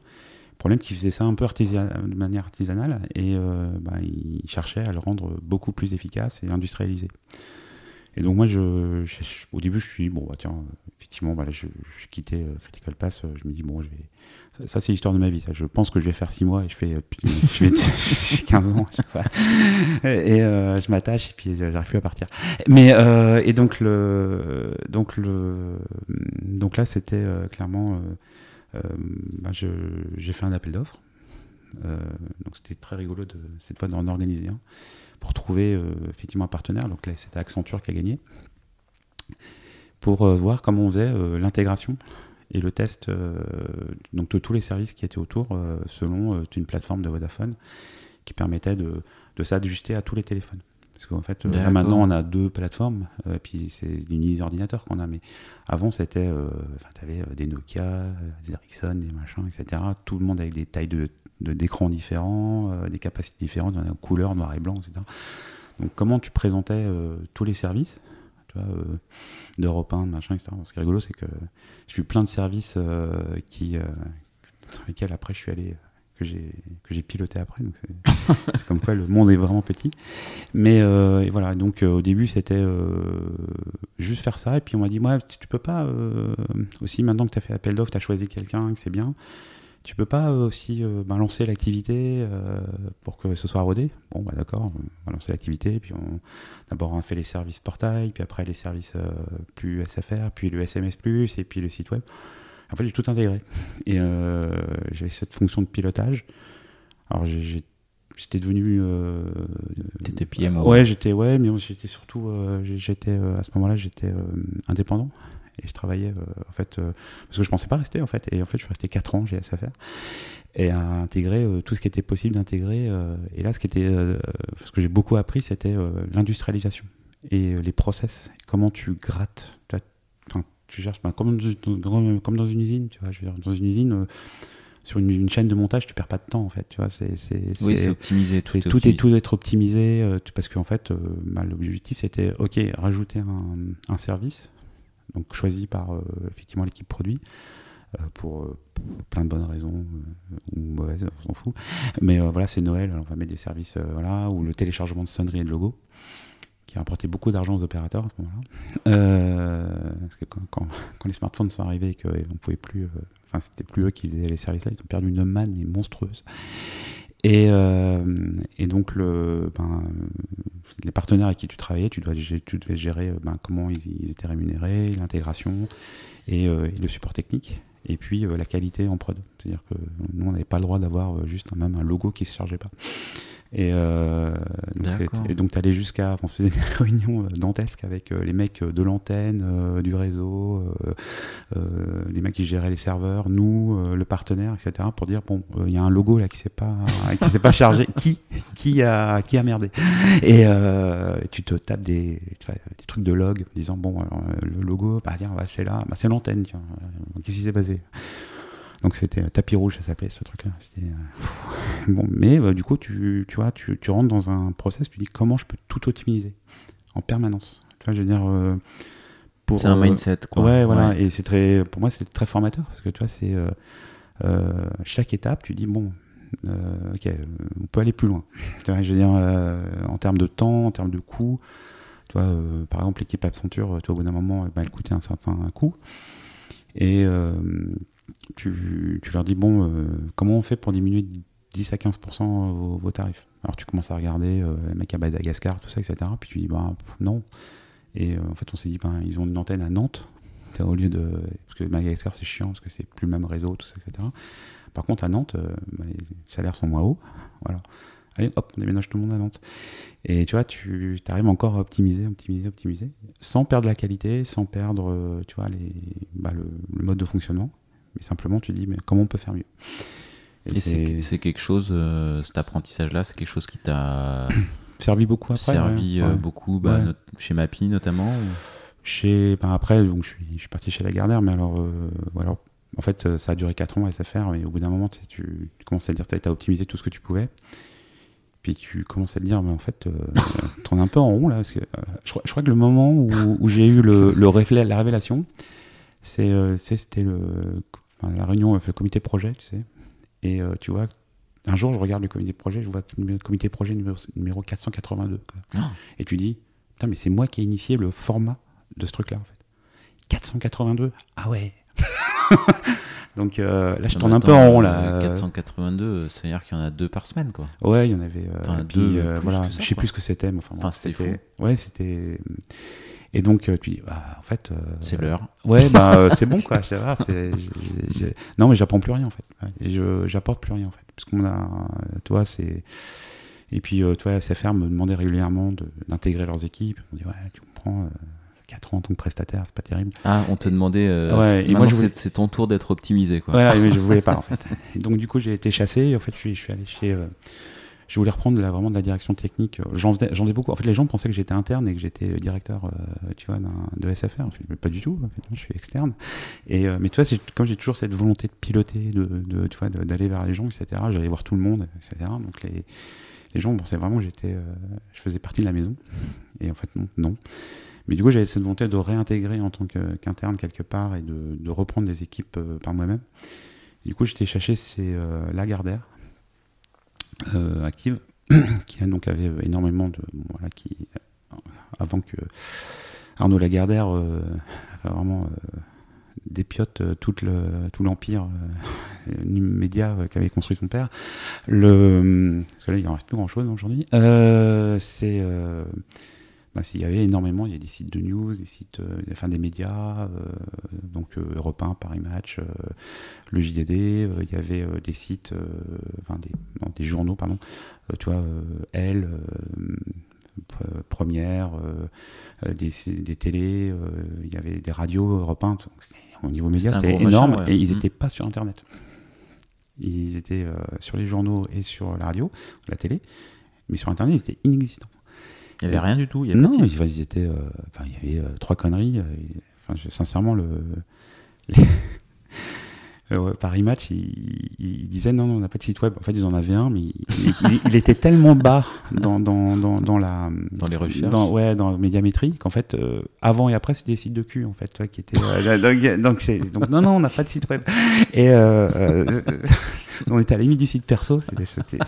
Le problème, qu'ils faisaient ça un peu de manière artisanale et ben, ils cherchaient à le rendre beaucoup plus efficace et industrialisé. Et donc moi, je, je- je- au début, je suis dit, bon, bah, tiens, effectivement, voilà, je, je quittais euh, Critical Pass, euh, je me dis, bon, je vais... Ça, ça, c'est l'histoire de ma vie, ça. Je pense que je vais faire 6 mois et je fais, euh, je vais, j'ai 15 ans. Et, euh, je m'attache et puis j'arrive plus à partir. Mais, euh, et donc, le, donc, le, donc là, c'était euh, clairement... euh, bah, j'ai fait un appel d'offres. donc c'était très rigolo de, cette fois d'en organiser un pour trouver effectivement un partenaire. Donc là, c'était Accenture qui a gagné pour voir comment on faisait l'intégration et le test donc de tous les services qui étaient autour selon une plateforme de Vodafone qui permettait de, de s'ajuster à tous les téléphones. Parce qu'en fait, là maintenant, on a deux plateformes, et puis c'est une liste d'ordinateurs qu'on a. Mais avant, c'était. Euh, tu avais des Nokia, des Ericsson, des machins, etc. Tout le monde avec des tailles de, d'écran différents, des capacités différentes, des couleurs, noir et blanc, etc. Donc, comment tu présentais tous les services tu vois, d'Europe 1, machin, etc. Ce qui est rigolo, c'est que j'ai vu plein de services qui, dans lesquels après je suis allé que j'ai que j'ai piloté après. Donc c'est comme quoi le monde est vraiment petit. Mais euh, voilà, donc euh, au début c'était euh, juste faire ça. Et puis on m'a dit, moi, tu peux pas aussi maintenant que tu as fait appel d'offres, tu as choisi quelqu'un, que c'est bien. Tu peux pas aussi ben, lancer l'activité pour que ce soit rodé? Bon, bah d'accord, on va lancer l'activité. Puis on d'abord on fait les services portail, puis après les services plus SFR, puis le SMS, et puis le site web. En fait, j'ai tout intégré. Et euh, j'avais cette fonction de pilotage. Alors, j'étais devenu. Euh, T'étais PMO Ouais, j'étais, ouais, mais j'étais surtout. Euh, j'étais, à ce moment-là, j'étais indépendant. Et je travaillais, en fait, parce que je pensais pas rester, en fait. Et en fait, je suis resté 4 ans chez SFR. Et à intégrer tout ce qui était possible d'intégrer. et là, ce, qui était, ce que j'ai beaucoup appris, c'était l'industrialisation et les process. Comment tu grattes tu cherches comme, dans, comme dans une usine, tu vois. Je veux dire, dans une usine, euh, sur une, chaîne de montage, tu perds pas de temps en fait. Tu vois, c'est, oui, c'est optimisé. Tout, est, tout, est tout être optimisé euh, parce qu'en fait, euh, bah, l'objectif c'était ok, rajouter un, un, service, donc choisi par effectivement l'équipe produit. Pour, plein de bonnes raisons ou mauvaises, on s'en fout. Mais voilà, c'est Noël, on va mettre des services, voilà, ou le téléchargement de sonnerie et de logo qui a rapporté beaucoup d'argent aux opérateurs à ce moment-là. Euh, parce que quand, les smartphones sont arrivés et qu'on pouvait plus, euh, enfin c'était plus eux qui faisaient les services là, ils ont perdu une manne monstrueuse. Et, euh, et donc le, ben, les partenaires avec qui tu travaillais, tu, devais gérer ben, comment ils, étaient rémunérés, l'intégration et, le support technique et puis la qualité en prod. C'est-à-dire que nous, on n'avait pas le droit d'avoir juste même un logo qui ne se chargeait pas. Et, euh, donc, tu allais jusqu'à. On faisait des réunions euh, dantesques avec euh, les mecs de l'antenne, du réseau, les mecs qui géraient les serveurs, nous, le partenaire, etc. pour dire bon, il y a un logo là qui s'est pas, qui s'est pas chargé. qui, qui, a, qui a merdé? Et tu te tapes des, des trucs de log en disant bon, le logo, bah, c'est là, bah, c'est l'antenne, Qu'est-ce qui s'est passé? Donc c'était tapis rouge, ça s'appelait ce truc-là. Euh, bon, mais bah, du coup, tu, tu vois, tu, tu, rentres dans un process, tu dis comment je peux tout optimiser en permanence? Tu vois, je veux dire. Euh, c'est un euh, mindset, quoi. Ouais, voilà. Et c'est très, pour moi, c'est très formateur parce que tu vois, c'est chaque étape, tu dis bon, ok, on peut aller plus loin. Tu vois, je veux dire, en termes de temps, en termes de coût. Tu vois, par exemple, l'équipe Abcenture, tu vois, au bout d'un moment, bah, elle coûtait un certain coût. Et tu, leur dis bon, euh, comment on fait pour diminuer 10 à 15% vos, tarifs? Alors tu commences à regarder euh, les mecs à Madagascar, tout ça, etc. Puis tu dis bah non. Et euh, en fait, on s'est dit ben, ils ont une antenne à Nantes au lieu de parce que Madagascar c'est chiant parce que c'est plus le même réseau, tout ça, etc. Par contre, à Nantes, bah, les salaires sont moins hauts. Voilà. Allez, hop, on déménage tout le monde à Nantes. Et tu vois, tu arrives encore à optimiser, optimiser, optimiser, sans perdre la qualité, sans perdre, tu vois, les, bah, le, mode de fonctionnement mais simplement tu dis mais comment on peut faire mieux? Et, c'est quelque chose euh, cet apprentissage là c'est quelque chose qui t'a servi beaucoup après servi euh, beaucoup bah, chez Mappy notamment chez ben, après donc je suis, je suis parti chez Lagardère mais alors euh, en fait ça a duré 4 ans à SFR mais au bout d'un moment tu, tu, commences à dire tu as optimisé tout ce que tu pouvais puis tu commences à te dire mais en fait tu es un peu en rond là parce que je, crois que le moment où, où j'ai eu le, le la révélation c'est c'était le la réunion, fait le comité projet, tu sais. Et euh, tu vois, un jour, je regarde le comité projet, je vois le comité projet numéro, 482. Ah. Et tu dis, putain, mais c'est moi qui ai initié le format de ce truc-là, en fait. 482 Ah ouais Donc euh, là, je tourne un peu en rond. Là. 482, c'est-à-dire qu'il y en a deux par semaine, quoi. Ouais, il y en avait. Euh, deux, voilà, je sais plus ce que c'était, mais enfin, c'était. Ouais, c'était. Et donc, tu dis, bah, en fait. c'est l'heure. Ouais, bah, c'est bon, quoi. Non, mais j'apprends plus rien, en fait. Et je j'apporte plus rien, en fait. Parce qu'on a. Toi, c'est. Et puis, toi, SFR me demandait régulièrement d'intégrer leurs équipes. On dit, ouais, tu comprends. 4 ans en tant que prestataire, c'est pas terrible. Ah, on te demandait. ouais, et moi, c'est ton tour d'être optimisé, quoi. Voilà, mais je voulais pas, en fait. Et donc, du coup, j'ai été chassé. Et en fait, je suis, je suis allé chez je voulais reprendre la, vraiment de la direction technique. J'en faisais, faisais, beaucoup. En fait, les gens pensaient que j'étais interne et que j'étais directeur, euh, tu vois, de SFR. mais pas du tout. En fait, je suis externe. Et euh, mais tu vois, comme j'ai toujours cette volonté de piloter, de, de tu vois, d'aller vers les gens, etc. J'allais voir tout le monde, etc. Donc les, les gens pensaient vraiment que j'étais, euh, je faisais partie de la maison. Et en fait, non, non. Mais du coup, j'avais cette volonté de réintégrer en tant qu'interne quelque part et de, de, reprendre des équipes par moi-même. Du coup, j'étais cherché, c'est Lagardère euh, active, qui donc avait énormément de. voilà, qui, avant que Arnaud Lagardère euh, vraiment euh, dépiote tout l'empire média qu'avait construit son père. Le, parce que là, il n'en reste plus grand-chose aujourd'hui. c'est bah, il y avait énormément, il y a des sites de news, des sites, euh, enfin des médias, euh, donc euh, Europe 1, Paris Match, le JDD, il y avait des sites, enfin des, des, journaux, pardon, tu vois, Elle, Première, des, des télés, il y avait des radios Europe 1, au niveau média c'était énorme et ils n'étaient mmh. pas sur Internet. Ils étaient sur les journaux et sur la radio, la télé, mais sur Internet ils étaient inexistants. Il n'y avait rien du tout. Il y avait non, ils, étaient. Euh, enfin, il y avait euh, trois conneries. Euh, enfin, sincèrement, le. Paris Match, il, il, disait non, non, on n'a pas de site web. En fait, ils en avaient un, mais il, était tellement bas dans, dans, dans, dans, la. Dans les recherches. Dans, ouais, dans médiamétrie, qu'en fait, avant et après, c'était des sites de cul, en fait, qui étaient. donc, donc, donc, non, non, on n'a pas de site web. Et on était à la limite du site perso, c'était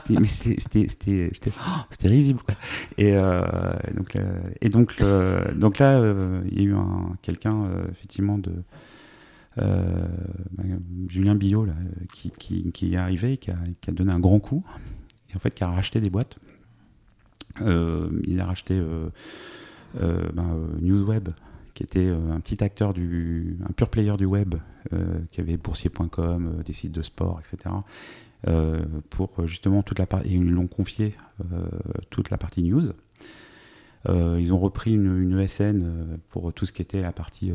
oh, risible. Quoi. Et, euh, donc, et donc, donc là, euh, il y a eu quelqu'un, euh, effectivement, de. Julien Billot, là, qui, qui, qui, est arrivé, qui a, qui a, donné un grand coup, et en fait, qui a racheté des boîtes. il a racheté ben, NewsWeb, qui était euh, un petit acteur, du, un pur player du web, euh, qui avait boursier.com, euh, des sites de sport, etc. pour justement toute la partie, ils l'ont confié toute la partie news. ils ont repris une, une, ESN pour tout ce qui était la partie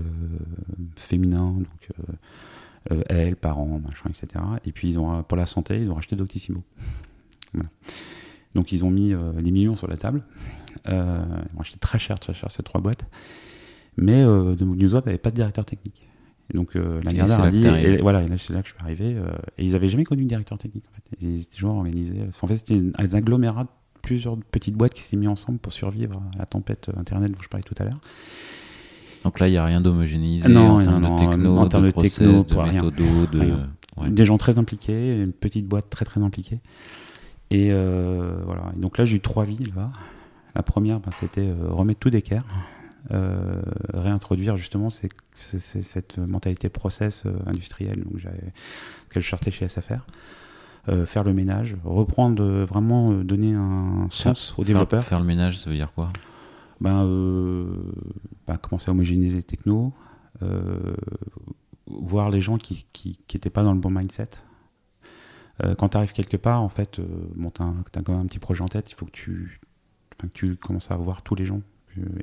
féminin, donc elle, parents, machin, etc. Et puis ils ont, pour la santé, ils ont racheté Doctissimo. Donc ils ont mis des millions sur la table. ils ont acheté très cher, très cher ces trois boîtes mais euh, NewsWeb n'avait pas de directeur technique. Et donc euh, la dernière a dit, et, voilà, c'est là que je suis arrivé, euh, et ils n'avaient jamais connu de directeur technique. En fait. Ils étaient toujours organisés. En fait, c'était un agglomérat de plusieurs petites boîtes qui s'est mis ensemble pour survivre à la tempête Internet dont je parlais tout à l'heure. Donc là, il n'y a rien d'homogénéisé non, en, termes de techno, en termes de, process, techno, de méthodo, de... Ouais. Des gens très impliqués, une petite boîte très très impliquée. Et euh, voilà. Et donc là, j'ai eu trois vies là. La première, ben, c'était euh, remettre tout d'équerre. Euh, réintroduire justement cette mentalité process euh, industrielle donc que je sortais chez SFR. Euh, faire le ménage, reprendre, vraiment donner un sens aux développeurs. Faire le ménage, ça veut dire quoi? Ben, ben, commencer à homogénéiser les technos, voir les gens qui n'étaient pas dans le bon mindset. quand tu arrives quelque part, en fait, bon, tu as, quand même un petit projet en tête, il faut que tu, que tu commences à voir tous les gens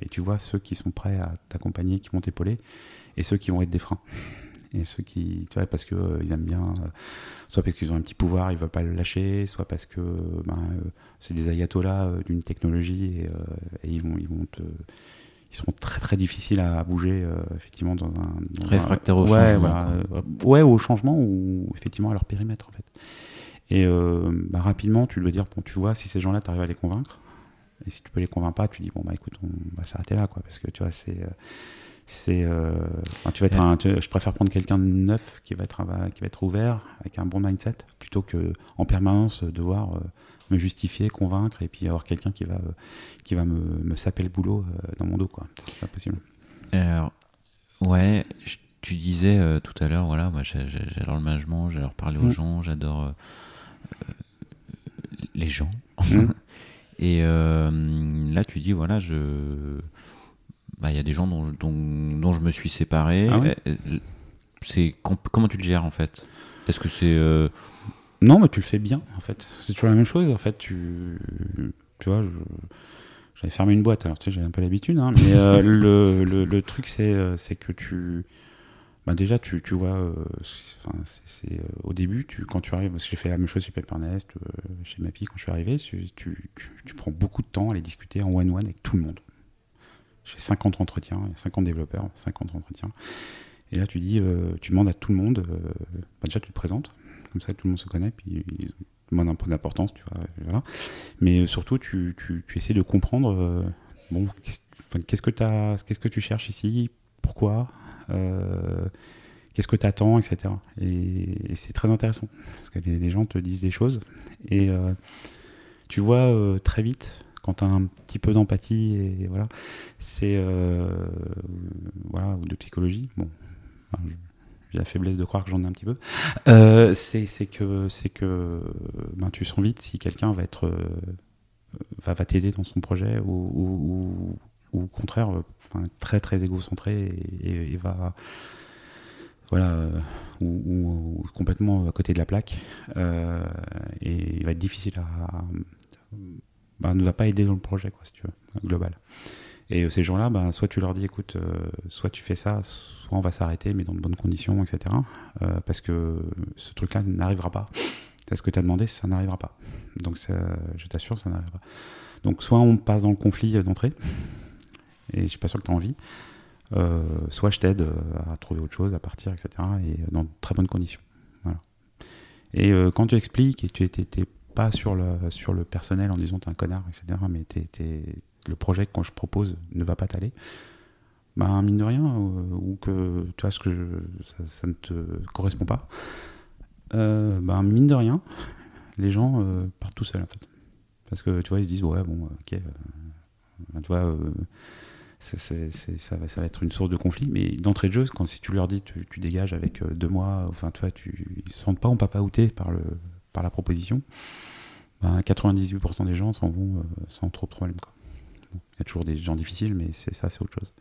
et tu vois ceux qui sont prêts à t'accompagner, qui vont t'épauler, et ceux qui vont être des freins. Et ceux qui, tu vois, parce qu'ils euh, ils aiment bien, euh, soit parce qu'ils ont un petit pouvoir, ils veulent pas le lâcher, soit parce que ben, euh, c'est des ayatollahs d'une technologie et, ils vont, ils vont te, ils seront très très difficiles à bouger effectivement dans un réfractaire au changement. ouais, au changement ou effectivement à leur périmètre en fait. Et bah, rapidement, tu dois dire bon, tu vois, si ces gens-là, tu arrives à les convaincre, et si tu peux les convaincre pas, tu dis bon bah écoute, on va s'arrêter là quoi, parce que tu vois c'est euh, c'est euh, tu vas être un, je préfère prendre quelqu'un de neuf qui va être qui va être ouvert avec un bon mindset plutôt que en permanence devoir euh, me justifier, convaincre et puis avoir quelqu'un qui va qui va me, me saper le boulot dans mon dos quoi. C'est pas possible. Alors ouais, tu disais tout à l'heure voilà, moi j'adore le management, j'adore parler aux mmh. gens, j'adore les gens. Mmh. Et euh, là, tu dis, voilà, je, bah, il y a des gens dont, dont, dont je me suis séparé. Ah ouais Euh, euh, c'est com- comment tu le gères en fait? Est-ce que c'est euh, Non, mais tu le fais bien, en fait. C'est toujours la même chose, en fait. Tu, tu vois, je- j'avais fermé une boîte, alors tu sais, j'avais un peu l'habitude, hein, mais euh, le, le, le truc, c'est c'est que tu. Bah déjà, tu, tu vois, euh, c'est- euh, au début, tu, quand tu arrives, parce que j'ai fait la même chose chez Pepernest, euh, chez Mappy, quand je suis arrivé, tu, tu, prends beaucoup de temps à aller discuter en one-one avec tout le monde. J'ai 50 entretiens, il y a 50 développeurs, 50 entretiens. Et là, tu dis, tu demandes à tout le monde, bah déjà, tu te présentes, comme ça, tout le monde se connaît, puis ils demandent un peu d'importance, tu vois. Mais surtout, tu, essaies de comprendre, bon, qu'est-ce que, tu cherches ici, pourquoi, qu'est-ce que tu attends, etc. Et, c'est très intéressant, parce que les, gens te disent des choses, et euh, tu vois euh, très vite, quand tu as un petit peu d'empathie, et voilà, c'est, euh, voilà, ou de psychologie, bon, j'ai la faiblesse de croire que j'en ai un petit peu, euh, c'est que, c'est que ben, tu sens vite si quelqu'un va être... euh, va, t'aider dans son projet ou- ou au contraire euh, enfin, très très égocentré et, va voilà euh, ou, complètement à côté de la plaque euh, et il va être difficile à bah, ne va pas aider dans le projet quoi si tu veux global et ces gens-là, bah, soit tu leur dis, écoute, soit tu fais ça, soit on va s'arrêter, mais dans de bonnes conditions, etc. Parce que ce truc-là n'arrivera pas. Ce que tu as demandé, ça n'arrivera pas. Donc je t'assure, ça n'arrivera pas. Donc soit on passe dans le conflit d'entrée, et je suis pas sûr que tu as envie, euh, soit je t'aide euh, à trouver autre chose, à partir, etc. Et dans de très bonnes conditions. Et euh, quand tu expliques et tu n'es pas sur le, sur le personnel en disant t'es un connard, etc., mais t'es- le projet que je propose ne va pas t'aller, bah, mine de rien, euh, ou que tu vois ce que ça, ne te correspond pas, euh, bah, mine de rien, les gens euh, partent tout seuls en fait. Parce que tu vois, ils se disent, ouais, bon, ok, euh, bah, tu vois, ça, va, ça va être une source de conflit, mais d'entrée de jeu, quand si tu leur dis, tu, tu dégages avec euh, deux mois, enfin, tu vois, tu, ils se sentent pas en papa outé par, le, par la proposition, bah, 98% des gens s'en vont euh, sans trop de problème. Quoi. Bon, Il y a toujours des gens difficiles, mais c'est ça, c'est autre chose.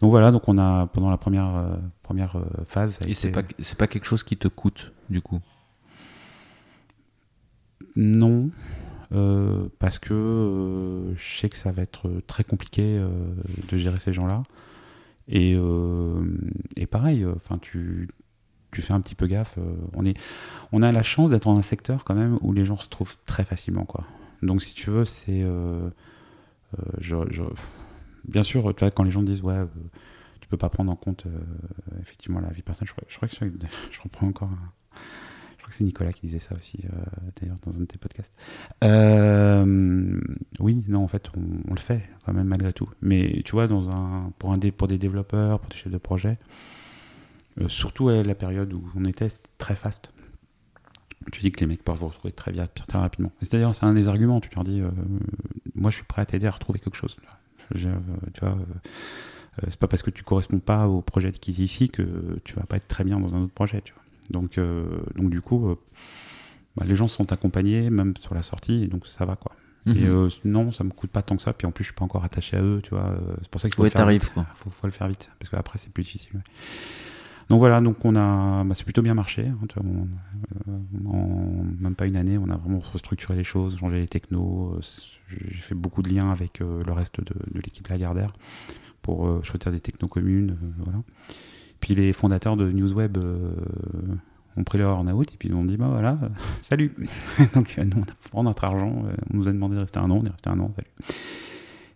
Donc voilà, donc on a pendant la première, euh, première euh, phase. et c'est pas c'est pas quelque chose qui te coûte du coup? Non, euh, parce que euh, je sais que ça va être très compliqué euh, de gérer ces gens-là. Et, euh, et pareil, enfin tu, tu fais un petit peu gaffe. euh, on, est, on a la chance d'être dans un secteur quand même où les gens se trouvent très facilement. Quoi. Donc si tu veux, c'est... euh, euh, bien sûr, tu vois, quand les gens disent, ouais, euh, tu peux pas prendre en compte euh, effectivement la vie personnelle, je crois, que je, reprends encore... crois que c'est Nicolas qui disait ça aussi, euh, d'ailleurs, dans un de tes podcasts. Euh, oui, non, en fait, on, le fait quand même malgré tout. Mais tu vois, dans un, pour, un pour des développeurs, pour des chefs de projet, euh, surtout à la période où on était, très fast. Tu dis que les mecs peuvent vous retrouver très, bien, très rapidement. C'est-à-dire, c'est un des arguments. Tu leur dis, moi, je suis prêt à t'aider à retrouver quelque chose. Je- tu vois, c'est pas parce que tu corresponds pas au projet qui est ici que tu vas pas être très bien dans un autre projet. Tu vois. Donc, euh, donc du coup, euh, bah, les gens sont accompagnés, même sur la sortie, donc ça va quoi. Et Mhm. euh, non, ça me coûte pas tant que ça. Puis en plus, je suis pas encore attaché à eux, tu vois. euh, C'est pour ça qu'il faut Ouais, le faire vite. quoi. Faut, faut le faire vite, parce qu'après c'est plus difficile. ouais. Donc voilà, donc on a, bah, c'est plutôt bien marché. hein, tu vois, on- en même pas une année, on a vraiment restructuré les choses, changé les technos. euh, J'ai fait beaucoup de liens avec euh, le reste de, de l'équipe Lagardère pour euh, choisir des technos communes, voilà. Puis les fondateurs de Newsweb euh, ont pris leur en-out et puis ils ont dit bah voilà, salut. Donc euh, nous on a pris notre argent, euh, on nous a demandé de rester un an, on est resté un an, salut.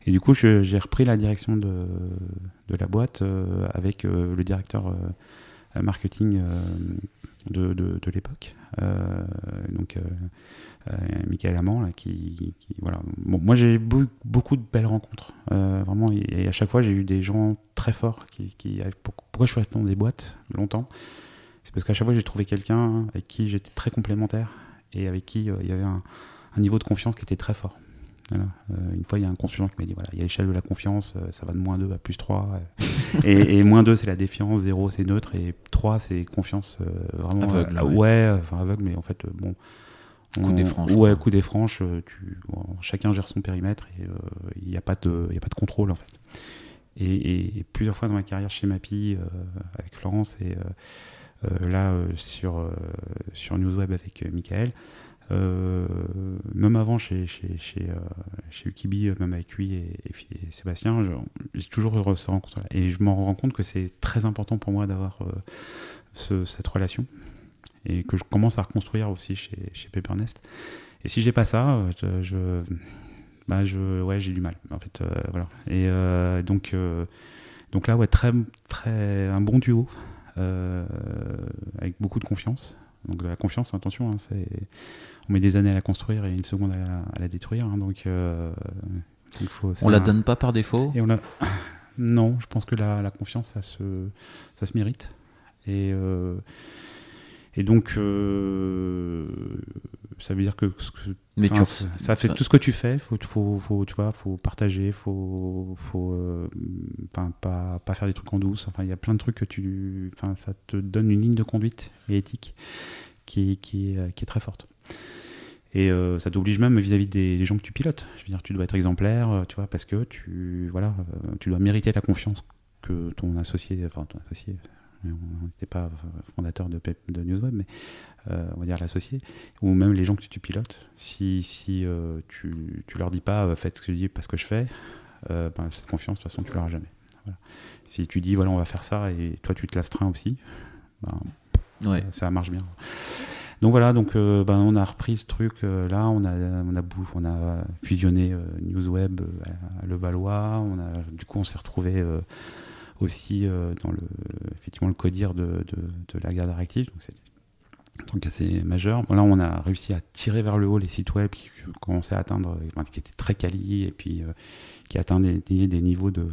Et du coup j'ai repris la direction de, de la boîte avec le directeur marketing de, de, l'époque, donc euh, euh, Michael Amand, qui, voilà. Moi j'ai eu beau- beaucoup de belles rencontres, euh, vraiment, et, à chaque fois j'ai eu des gens très forts pourquoi je suis resté dans des boîtes longtemps? C'est parce qu'à chaque fois j'ai trouvé quelqu'un avec qui j'étais très complémentaire et avec qui euh, il y avait un niveau de confiance qui était très fort. Voilà. Euh, une fois, il y a un consultant qui m'a dit voilà, il y a l'échelle de la confiance, euh, ça va de moins 2 à plus 3. euh, et, et moins 2, c'est la défiance, 0, c'est neutre, et 3, c'est confiance euh, vraiment. Aveugle, euh, ouais. enfin aveugle, mais en fait, bon. Coup des franches, Ouais, coup des franches, tu, bon, chacun gère son périmètre et il n'y a, a pas de contrôle en fait. Et, plusieurs fois dans ma carrière chez Mappy, avec Florence, et là sur, sur Newsweb avec Michael, même avant chez, chez, chez, chez Ukibi, même avec lui et, Sébastien, j'ai toujours eu rencontre-là. Et je m'en rends compte que c'est très important pour moi d'avoir cette relation et que je commence à reconstruire aussi chez, chez Nest Et si j'ai pas ça, je, bah je, ouais, j'ai du mal. En fait, euh, voilà. Et euh, donc, euh, donc là, ouais, très, très, un bon duo avec beaucoup de confiance. Donc la confiance, attention, hein, c'est, on met des années à la construire et une seconde à la, à la détruire. Hein, donc, il faut, on la donne pas par défaut. Et on a... Non, je pense que la, la confiance, ça se, ça se mérite. Et et donc, euh, ça veut dire que, Mais ça, fait tout ce que tu fais. Faut, faut, faut, tu vois, faut partager, faut, faut, euh, pas, pas faire des trucs en douce. Enfin, il y a plein de trucs que tu, enfin, ça te donne une ligne de conduite et éthique qui, qui, est, qui est très forte. Et euh, ça t'oblige même vis-à-vis des, gens que tu pilotes. Je veux dire, tu dois être exemplaire, tu vois, parce que tu, voilà, tu dois mériter la confiance que ton associé, enfin ton associé, on n'était pas fondateur de, de Newsweb, mais euh, on va dire l'associé, ou même les gens que tu pilotes, si, si euh, tu, tu leur dis pas euh, faites ce que je dis, pas ce que je fais, ben, cette confiance, de toute façon, tu l'auras jamais. Si tu dis voilà, on va faire ça, et toi tu te l'astreins aussi, ben, ça, marche bien. Donc voilà, donc ben, on a repris ce truc là, on a on a on a fusionné Newsweb à Levallois, on a du coup on s'est retrouvé aussi euh, dans le, effectivement, le codir de, de, la garde. Donc c'est truc assez majeur. Là, on a réussi à tirer vers le haut les sites web qui commençaient à atteindre, qui étaient très quali et puis euh, qui atteignaient des, des niveaux de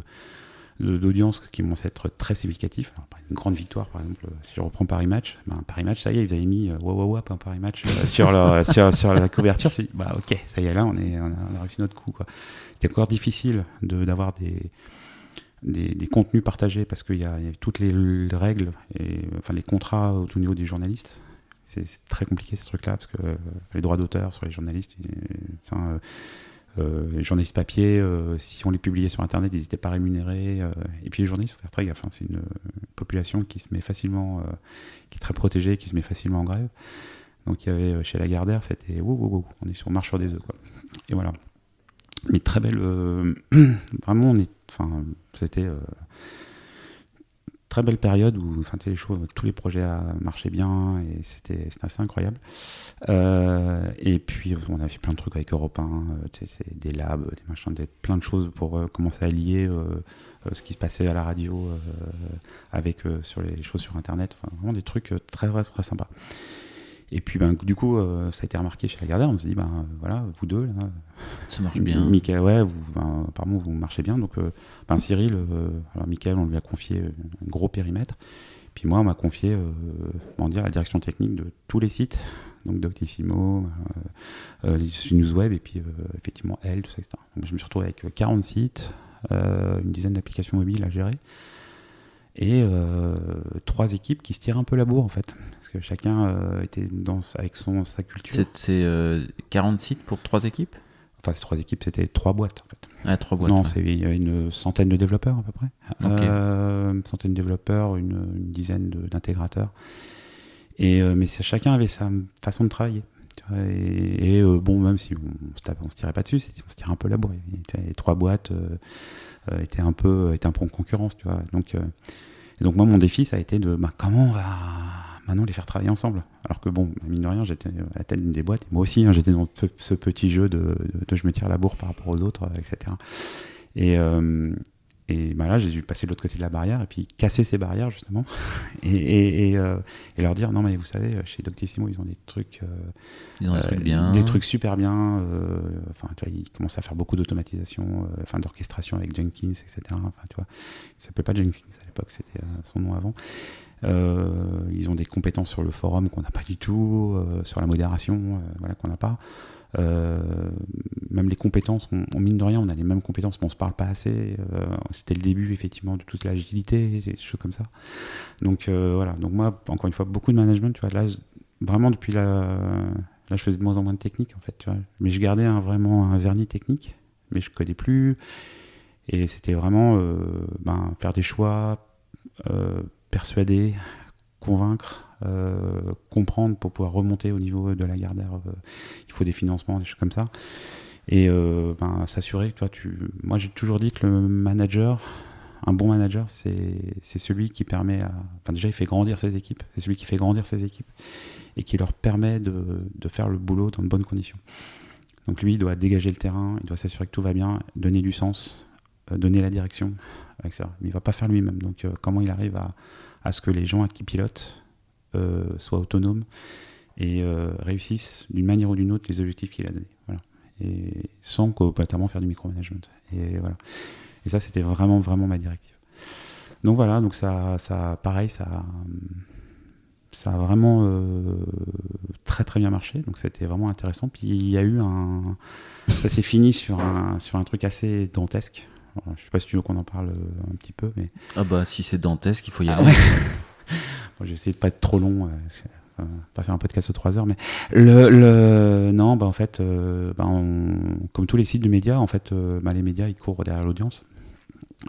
d'audience qui à être très significatifs. une grande victoire, par exemple, si je reprends Paris Match, ben, Paris Match, ça y est, ils avaient mis euh, wow, wow, un Paris Match sur, leur, sur, sur, la couverture. Bah ok, ça y est, là, on, est, on, a, réussi notre coup. C'était encore difficile d'avoir des, des, contenus partagés parce qu'il y, a toutes les, règles et enfin les contrats au, niveau des journalistes. C'est très compliqué ce truc-là parce que euh, les droits d'auteur sur les journalistes, enfin, euh, euh, les journalistes papier, si on les publiait sur Internet, ils n'étaient pas rémunérés. et puis les journalistes, il faut faire très gaffe. Hein, c'est une population qui se met facilement, qui est très protégée, qui se met facilement en grève. Donc il y avait chez Lagardère, c'était wow, wow, wow, on est sur marche sur des œufs. Quoi. Et voilà mais très belle. Euh, vraiment, on est, enfin, c'était euh, très belle période où, enfin, les choses, tous les projets marchaient bien et c'était assez incroyable. Euh, et puis, on a fait plein de trucs avec Europe 1, des labs, des des, plein de choses pour commencer à lier ce qui se passait à la radio avec sur les choses sur Internet. Vraiment des trucs très, très, très sympas. Et puis, ben, du coup, euh, ça a été remarqué chez Lagardère. On s'est dit, ben, voilà, vous deux, là, ça marche bien. Michael, ouais, vous, ben, apparemment, vous marchez bien. Donc, euh, ben, Cyril, euh, alors Michael, on lui a confié un gros périmètre. Puis moi, on m'a confié on dire, la direction technique de tous les sites, donc Doctissimo, euh, Newsweb, et puis effectivement elle, tout ça, etc. Donc, je me suis retrouvé avec 40 sites, une dizaine d'applications mobiles à gérer et euh, trois équipes qui se tirent un peu la bourre en fait. Parce que chacun euh, était dans avec son sa culture. C'est 40 euh, sites pour trois équipes? Enfin ces trois équipes c'était trois boîtes en fait. Ah, trois boîtes non c'est il y a une centaine de développeurs à peu près. Une centaine de développeurs une, dizaine d'intégrateurs. Et mais chacun avait sa façon de travailler et, bon même si on, on, se tirait pas dessus on se tirait un peu la bourre. Les trois boîtes euh, était un peu était un peu en concurrence, tu vois. Donc euh, donc moi mon défi ça a été de bah, comment on va maintenant les faire travailler ensemble. Alors que bon, mine de rien, j'étais à la tête d'une des boîtes, moi aussi, hein, j'étais dans ce, petit jeu de, je me tire la bourre par rapport aux autres, etc. Et, euh, et bah là, j'ai dû passer de l'autre côté de la barrière et puis casser ces barrières, justement. Et, et, euh, et leur dire non, mais vous savez, chez Doctissimo, ils ont des trucs. Euh, ils ont des trucs bien. Des trucs super bien. Euh, enfin, tu vois, ils commencent à faire beaucoup d'automatisation, enfin, d'orchestration avec Jenkins, etc. Enfin, tu vois, il s'appelait pas Jenkins à l'époque, c'était son nom avant. ils ont des compétences sur le forum qu'on n'a pas du tout, sur la modération, voilà, qu'on n'a pas. Euh, même les compétences, on, mine de rien, on a les mêmes compétences, mais on se parle pas assez. Euh, c'était le début effectivement de toute l'agilité, des choses comme ça. Donc euh, voilà. Donc moi, encore une fois, beaucoup de management. Tu vois, là, vraiment depuis là, je faisais de moins en moins de technique en fait. Tu vois, mais je gardais vraiment un vernis technique, mais je connais plus. Et c'était vraiment ben, faire des choix, persuader, convaincre, comprendre pour pouvoir remonter au niveau de la garde il faut des financements, des choses comme ça. Et ben, s'assurer que toi, tu. Moi, j'ai toujours dit que le manager, un bon manager, c'est celui qui permet. Enfin, déjà, il fait grandir ses équipes. C'est celui qui fait grandir ses équipes et qui leur permet de, de, faire le boulot dans de bonnes conditions. Donc, lui, il doit dégager le terrain, il doit s'assurer que tout va bien, donner du sens, euh, donner la direction, etc. Mais il ne va pas faire lui-même. Donc, euh, comment il arrive à, à, ce que les gens qui pilotent euh, soient autonomes et réussissent d'une manière ou d'une autre les objectifs qu'il a donnés. Voilà. Et sans notamment faire du micromanagement. Et voilà. Et ça, c'était vraiment, vraiment ma directive. Donc voilà, donc ça, ça pareil, ça, ça a vraiment euh, très très bien marché. Donc c'était vraiment intéressant. Puis il y a eu un, ça s'est fini sur un sur un truc assez dantesque. je sais pas si tu veux qu'on en parle euh, un petit peu, mais ah bah si c'est dantesque, il faut y ah J'ai essayé de pas être trop long. Euh, pas faire un podcast de 3 heures, mais le, le non, bah en fait, bah, comme tous les sites de médias, en fait, bah, les médias ils courent derrière l'audience.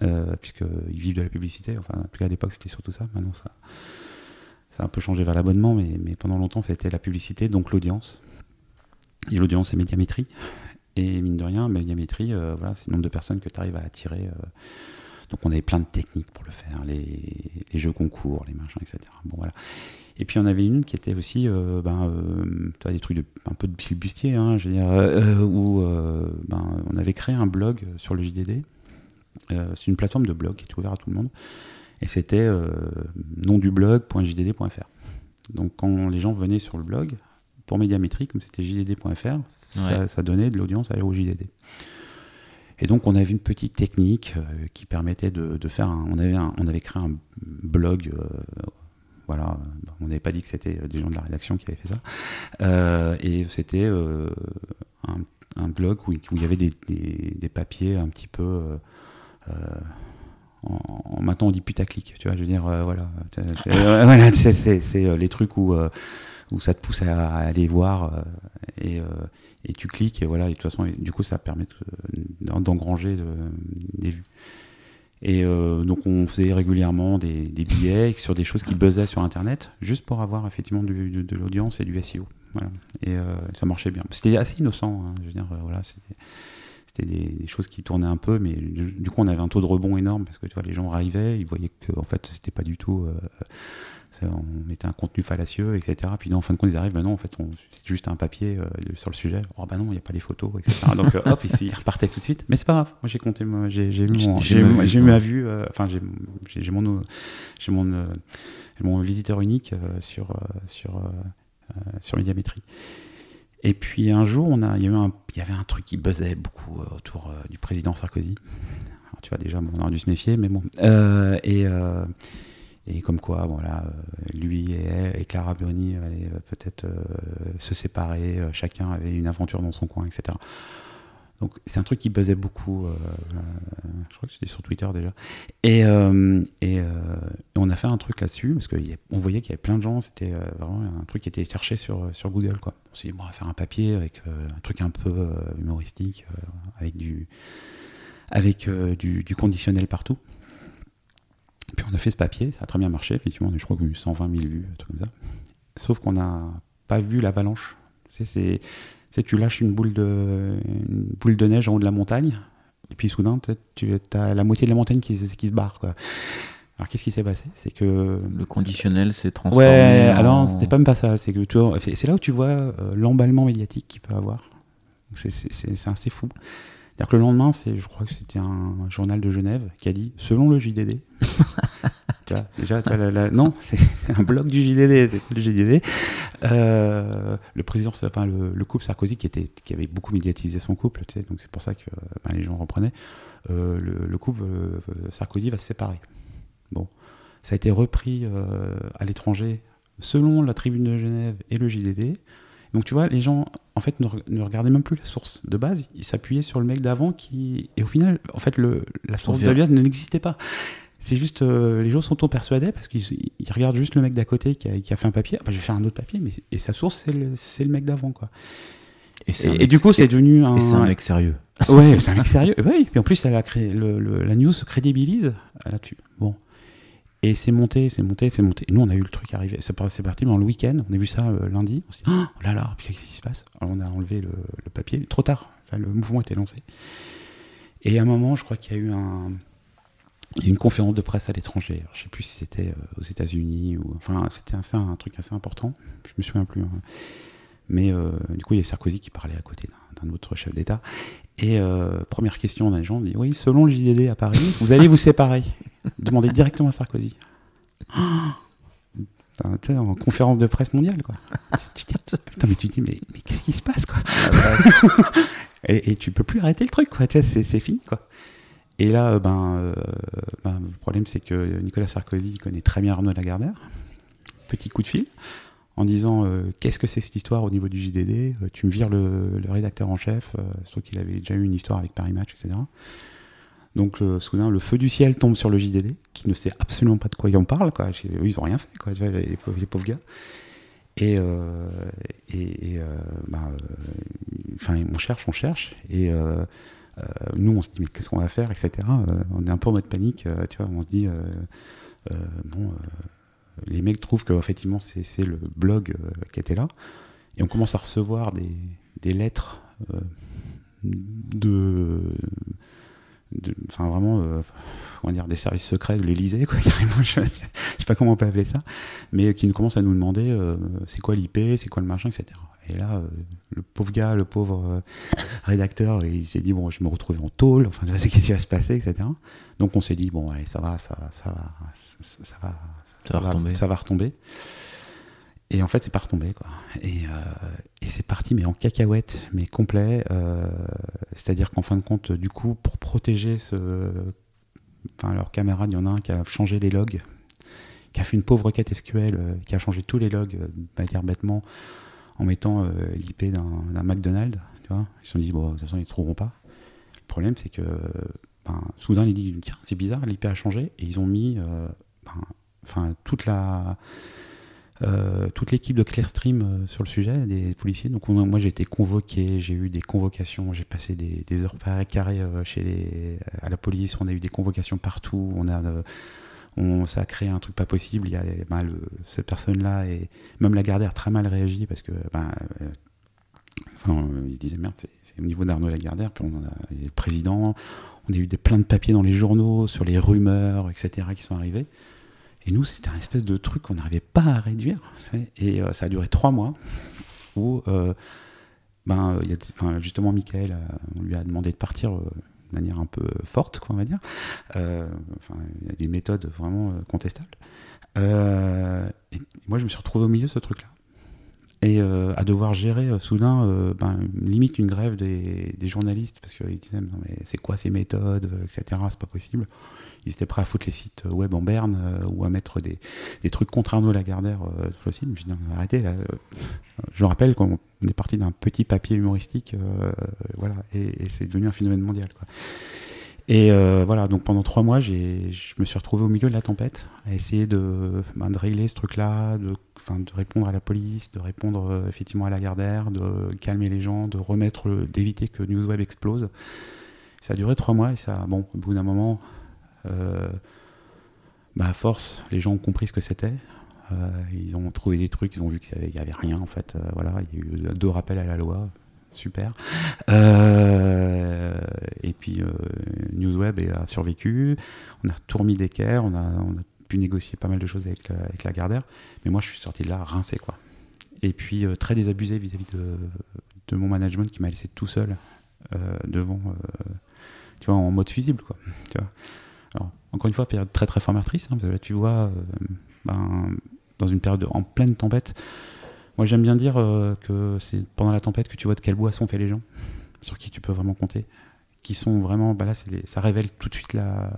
Euh, puisqu'ils vivent de la publicité. Enfin, en tout cas, à l'époque, c'était surtout ça. Maintenant, ça, ça a un peu changé vers l'abonnement, mais, mais pendant longtemps, c'était la publicité, donc l'audience. Et l'audience, c'est médiamétrie. Et mine de rien, médiamétrie, euh, voilà, c'est le nombre de personnes que tu arrives à attirer. Euh. donc, on avait plein de techniques pour le faire, les, les jeux concours, les machins, etc. Bon, voilà. Et puis, on avait une qui était aussi ben, des trucs de, un peu de filibustier, hein, je veux dire, où ben, on avait créé un blog sur le JDD euh, c'est une plateforme de blog qui est ouverte à tout le monde. Et c'était euh, nom du blog.jdd.fr. Donc quand les gens venaient sur le blog, pour médiamétrie, comme c'était jdd.fr, ça, donnait de l'audience au JDD. Et donc on avait une petite technique euh, qui permettait de, faire un, on avait on avait créé un blog voilà on n'avait pas dit que c'était des gens de la rédaction qui avaient fait ça. Et c'était un, blog où, il y avait des, papiers un petit peu euh, en, maintenant on dit putaclic, tu vois, je veux dire, euh, voilà, c'est euh, les trucs où, où ça te pousse à, aller voir et, et, tu cliques et voilà, et de toute façon, du coup, ça permet d'engranger des vues. Et donc on faisait régulièrement des, billets sur des choses qui buzzaient sur Internet, juste pour avoir effectivement de, l'audience et du SEO. Et ça marchait bien. C'était assez innocent, hein, je veux dire, voilà, c'était des, choses qui tournaient un peu, mais du, coup on avait un taux de rebond énorme parce que tu vois, les gens arrivaient, ils voyaient que en fait c'était pas du tout. Euh, on mettait un contenu fallacieux, etc. Puis non, en fin de compte, ils arrivent, ben non, en fait, c'est juste un papier euh, sur le sujet. Oh, ben non, il n'y a pas les photos, etc. Donc, euh, hop, ils, repartaient tout de suite. Mais c'est pas grave. Moi, j'ai compté, j'ai eu, ma vue, enfin, j'ai mon, j'ai mon, mon visiteur unique sur, sur, sur Médiamétrie. Et puis un jour, on a, il, y un, il y avait un truc qui buzzait beaucoup euh, autour euh, du président Sarkozy. Alors, tu vois déjà, on aurait dû se méfier, mais bon. Euh, et, et comme quoi, voilà, lui et, Clara Burni allaient peut-être se séparer, chacun avait une aventure dans son coin, etc. Donc c'est un truc qui buzzait beaucoup, euh, euh, je crois que c'était sur Twitter déjà. Et, euh, et, on a fait un truc là-dessus, parce qu'on voyait qu'il y avait plein de gens, c'était vraiment un truc qui était cherché sur, sur Google. Quoi. On s'est dit, bon, on va faire un papier avec un truc un peu humoristique, avec, du, avec du, conditionnel partout. Puis on a fait ce papier, ça a très bien marché, effectivement, je crois qu'on a eu 120 000 vues, un truc comme ça. Sauf qu'on n'a pas vu l'avalanche. C'est tu lâches une boule, de, boule de neige en haut de la montagne, et puis soudain, tu as la moitié de la montagne qui, qui se barre. Quoi. Alors qu'est-ce qui s'est passé? C'est que le conditionnel s'est transformé. Ouais, alors c'était pas même pas ça. C'est que c'est là où tu vois euh, l'emballement médiatique qu'il peut avoir. C'est assez fou. C'est-à-dire que le lendemain, c'est, je crois que c'était un journal de Genève qui a dit, selon le JDD, déjà, non, c'est un blog du JDD, le JDD. Euh, le président, enfin le, couple Sarkozy qui était, qui avait beaucoup médiatisé son couple, tu sais, donc c'est pour ça que ben, les gens reprenaient. Euh, le, couple euh, Sarkozy va se séparer. Bon, ça a été repris à l'étranger selon la Tribune de Genève et le JDD. Donc tu vois, les gens en fait ne, regardaient même plus la source de base, ils s'appuyaient sur le mec d'avant qui et au final, en fait, le, la source de base n'existait pas. C'est juste, euh, les gens sont trop persuadés parce qu'ils regardent juste le mec d'à côté qui a, fait un papier. Enfin, je vais faire un autre papier, mais et sa source, c'est le, le, mec d'avant, quoi. Et, Et, du coup, c'est devenu un. et c'est un mec sérieux. Ouais, c'est un mec sérieux. Oui, puis en plus, elle a créé le, le- la news se crédibilise là-dessus. Bon. Et c'est monté, c'est monté, c'est monté. Nous, on a eu le truc arrivé. C'est par- c'est parti dans le week-end. On a vu ça euh, lundi. On s'est dit, oh là là, qu'est-ce qui se passe? On a enlevé le, papier. Trop tard. Le mouvement était lancé. Et à un moment, je crois qu'il y a eu une conférence de presse à l'étranger. Je sais plus si c'était euh, aux États-Unis ou. Enfin, c'était un truc assez important. Je me souviens plus. hein. Mais euh, du coup, il y a Sarkozy qui parlait à côté d'un- autre chef d'État. Et première question d'un gens, Oui, selon le JDD à Paris, vous allez vous séparer. Demandez directement à Sarkozy. Sais, en conférence de presse mondiale, quoi. Tu te dis, putain, mais tu dis, mais, mais qu'est-ce qui se passe, quoi et, et tu peux plus arrêter le truc, quoi. Tu c'est, c'est fini, quoi. Et là, euh, ben, euh, ben, le problème, c'est que Nicolas Sarkozy connaît très bien Arnaud Lagardère. Petit coup de fil en disant euh, qu'est-ce que c'est cette histoire au niveau du JDD Tu me vires le, le rédacteur en chef, euh, surtout qu'il avait déjà eu une histoire avec Paris Match, etc. Donc euh, soudain, le feu du ciel tombe sur le JDD, qui ne sait absolument pas de quoi il en parle. Quoi. Ils ont rien fait, quoi, les, pauvres, gars. Et, euh, et, euh, enfin, on cherche, on cherche, et nous, on se dit mais qu'est-ce qu'on va faire, etc. On est un peu en mode panique, tu vois. On se dit bon, les mecs trouvent que effectivement c'est le blog qui était là, et on commence à recevoir des, des lettres de de- enfin vraiment euh, on va dire des services secrets de l'Elysée quoi carrément je, je sais pas comment on peut appeler ça mais qui nous commencent à nous demander euh, c'est quoi l'IP c'est quoi le machin etc et là euh, le pauvre gars le pauvre euh, rédacteur il s'est dit bon je me retrouve en tôle enfin qu'est-ce qui va se passer etc donc on s'est dit bon allez ça va ça va ça va ça, ça va Ça va retomber. ça va retomber et en fait c'est pas retombé quoi. Et, euh, et c'est parti mais en cacahuète mais complet euh, c'est-à-dire qu'en fin de compte du coup pour protéger ce enfin leur camarade il y en a un qui a changé les logs qui a fait une pauvre requête SQL euh, qui a changé tous les logs de manière bêtement en mettant l'IP d'un McDonald's tu vois. Ils se sont dit bon de toute façon ils ne trouveront pas. Le problème c'est que ben, soudain ils disent tiens c'est bizarre l'IP a changé et ils ont mis ben, toute la euh, toute l'équipe de Clearstream euh, sur le sujet, des policiers. Donc on- moi j'ai été convoqué, j'ai eu des convocations, j'ai passé des, heures par carré euh, chez les, à la police, on a eu des convocations partout, on a, on, ça a créé un truc pas possible. Il y a ben, le- cette personne-là et même la Gardère très mal réagi parce que ben, euh, merde, c'est- au niveau d'Arnaud Lagardère, puis on a le président, on a eu des, plein de papiers dans les journaux sur les rumeurs, etc. qui sont arrivés. Et nous, c'était un espèce de truc qu'on n'arrivait pas à réduire. Et euh, ça a duré trois mois où, euh, ben, euh, justement, Michael, on lui a demandé de partir de manière un peu forte, quoi, on va dire. Il y a des méthodes vraiment contestables. Et moi, je me suis retrouvé au milieu de ce truc-là. Et à devoir gérer soudain, ben, limite une grève des, journalistes, parce qu'ils disaient, non mais c'est quoi ces méthodes, etc., c'est pas possible. Ils étaient prêts à foutre les sites web en berne euh, ou à mettre des, des trucs contre Arnaud Lagardère sur le site. Je me suis dit, arrêtez là. euh. Je rappelle qu'on est parti d'un petit papier humoristique, euh, voilà, et, c'est devenu un phénomène mondial. Et voilà, donc pendant trois mois, je me suis retrouvé au milieu de la tempête, à essayer de, ben, régler ce truc-là, de, de répondre à la police, de répondre effectivement à Lagardère, de calmer les gens, de remettre, d'éviter que Newsweb explose. Ça a duré trois mois et ça, bon, au bout d'un moment, bah, à force, les gens ont compris ce que c'était. Euh, ils ont trouvé des trucs, ils ont vu qu'il n'y avait, rien en fait. Euh, voilà, il y a eu deux rappels à la loi, super. Euh, et puis euh, Newsweb a survécu. On a remis d'équerre, on a, on a pu négocier pas mal de choses avec, la- Gardère. Mais moi, je suis sorti de là rincé quoi. Et puis euh, très désabusé vis-à-vis de, mon management qui m'a laissé tout seul euh, devant, euh, tu vois, en mode fusible quoi. Tu vois. Encore une fois, période très très formatrice, parce que là tu vois, euh, ben, dans une période en pleine tempête, moi j'aime bien dire euh, que c'est pendant la tempête que tu vois de quel bois sont faits les gens, sur qui tu peux vraiment compter, qui sont vraiment, bah là ça révèle tout de suite la,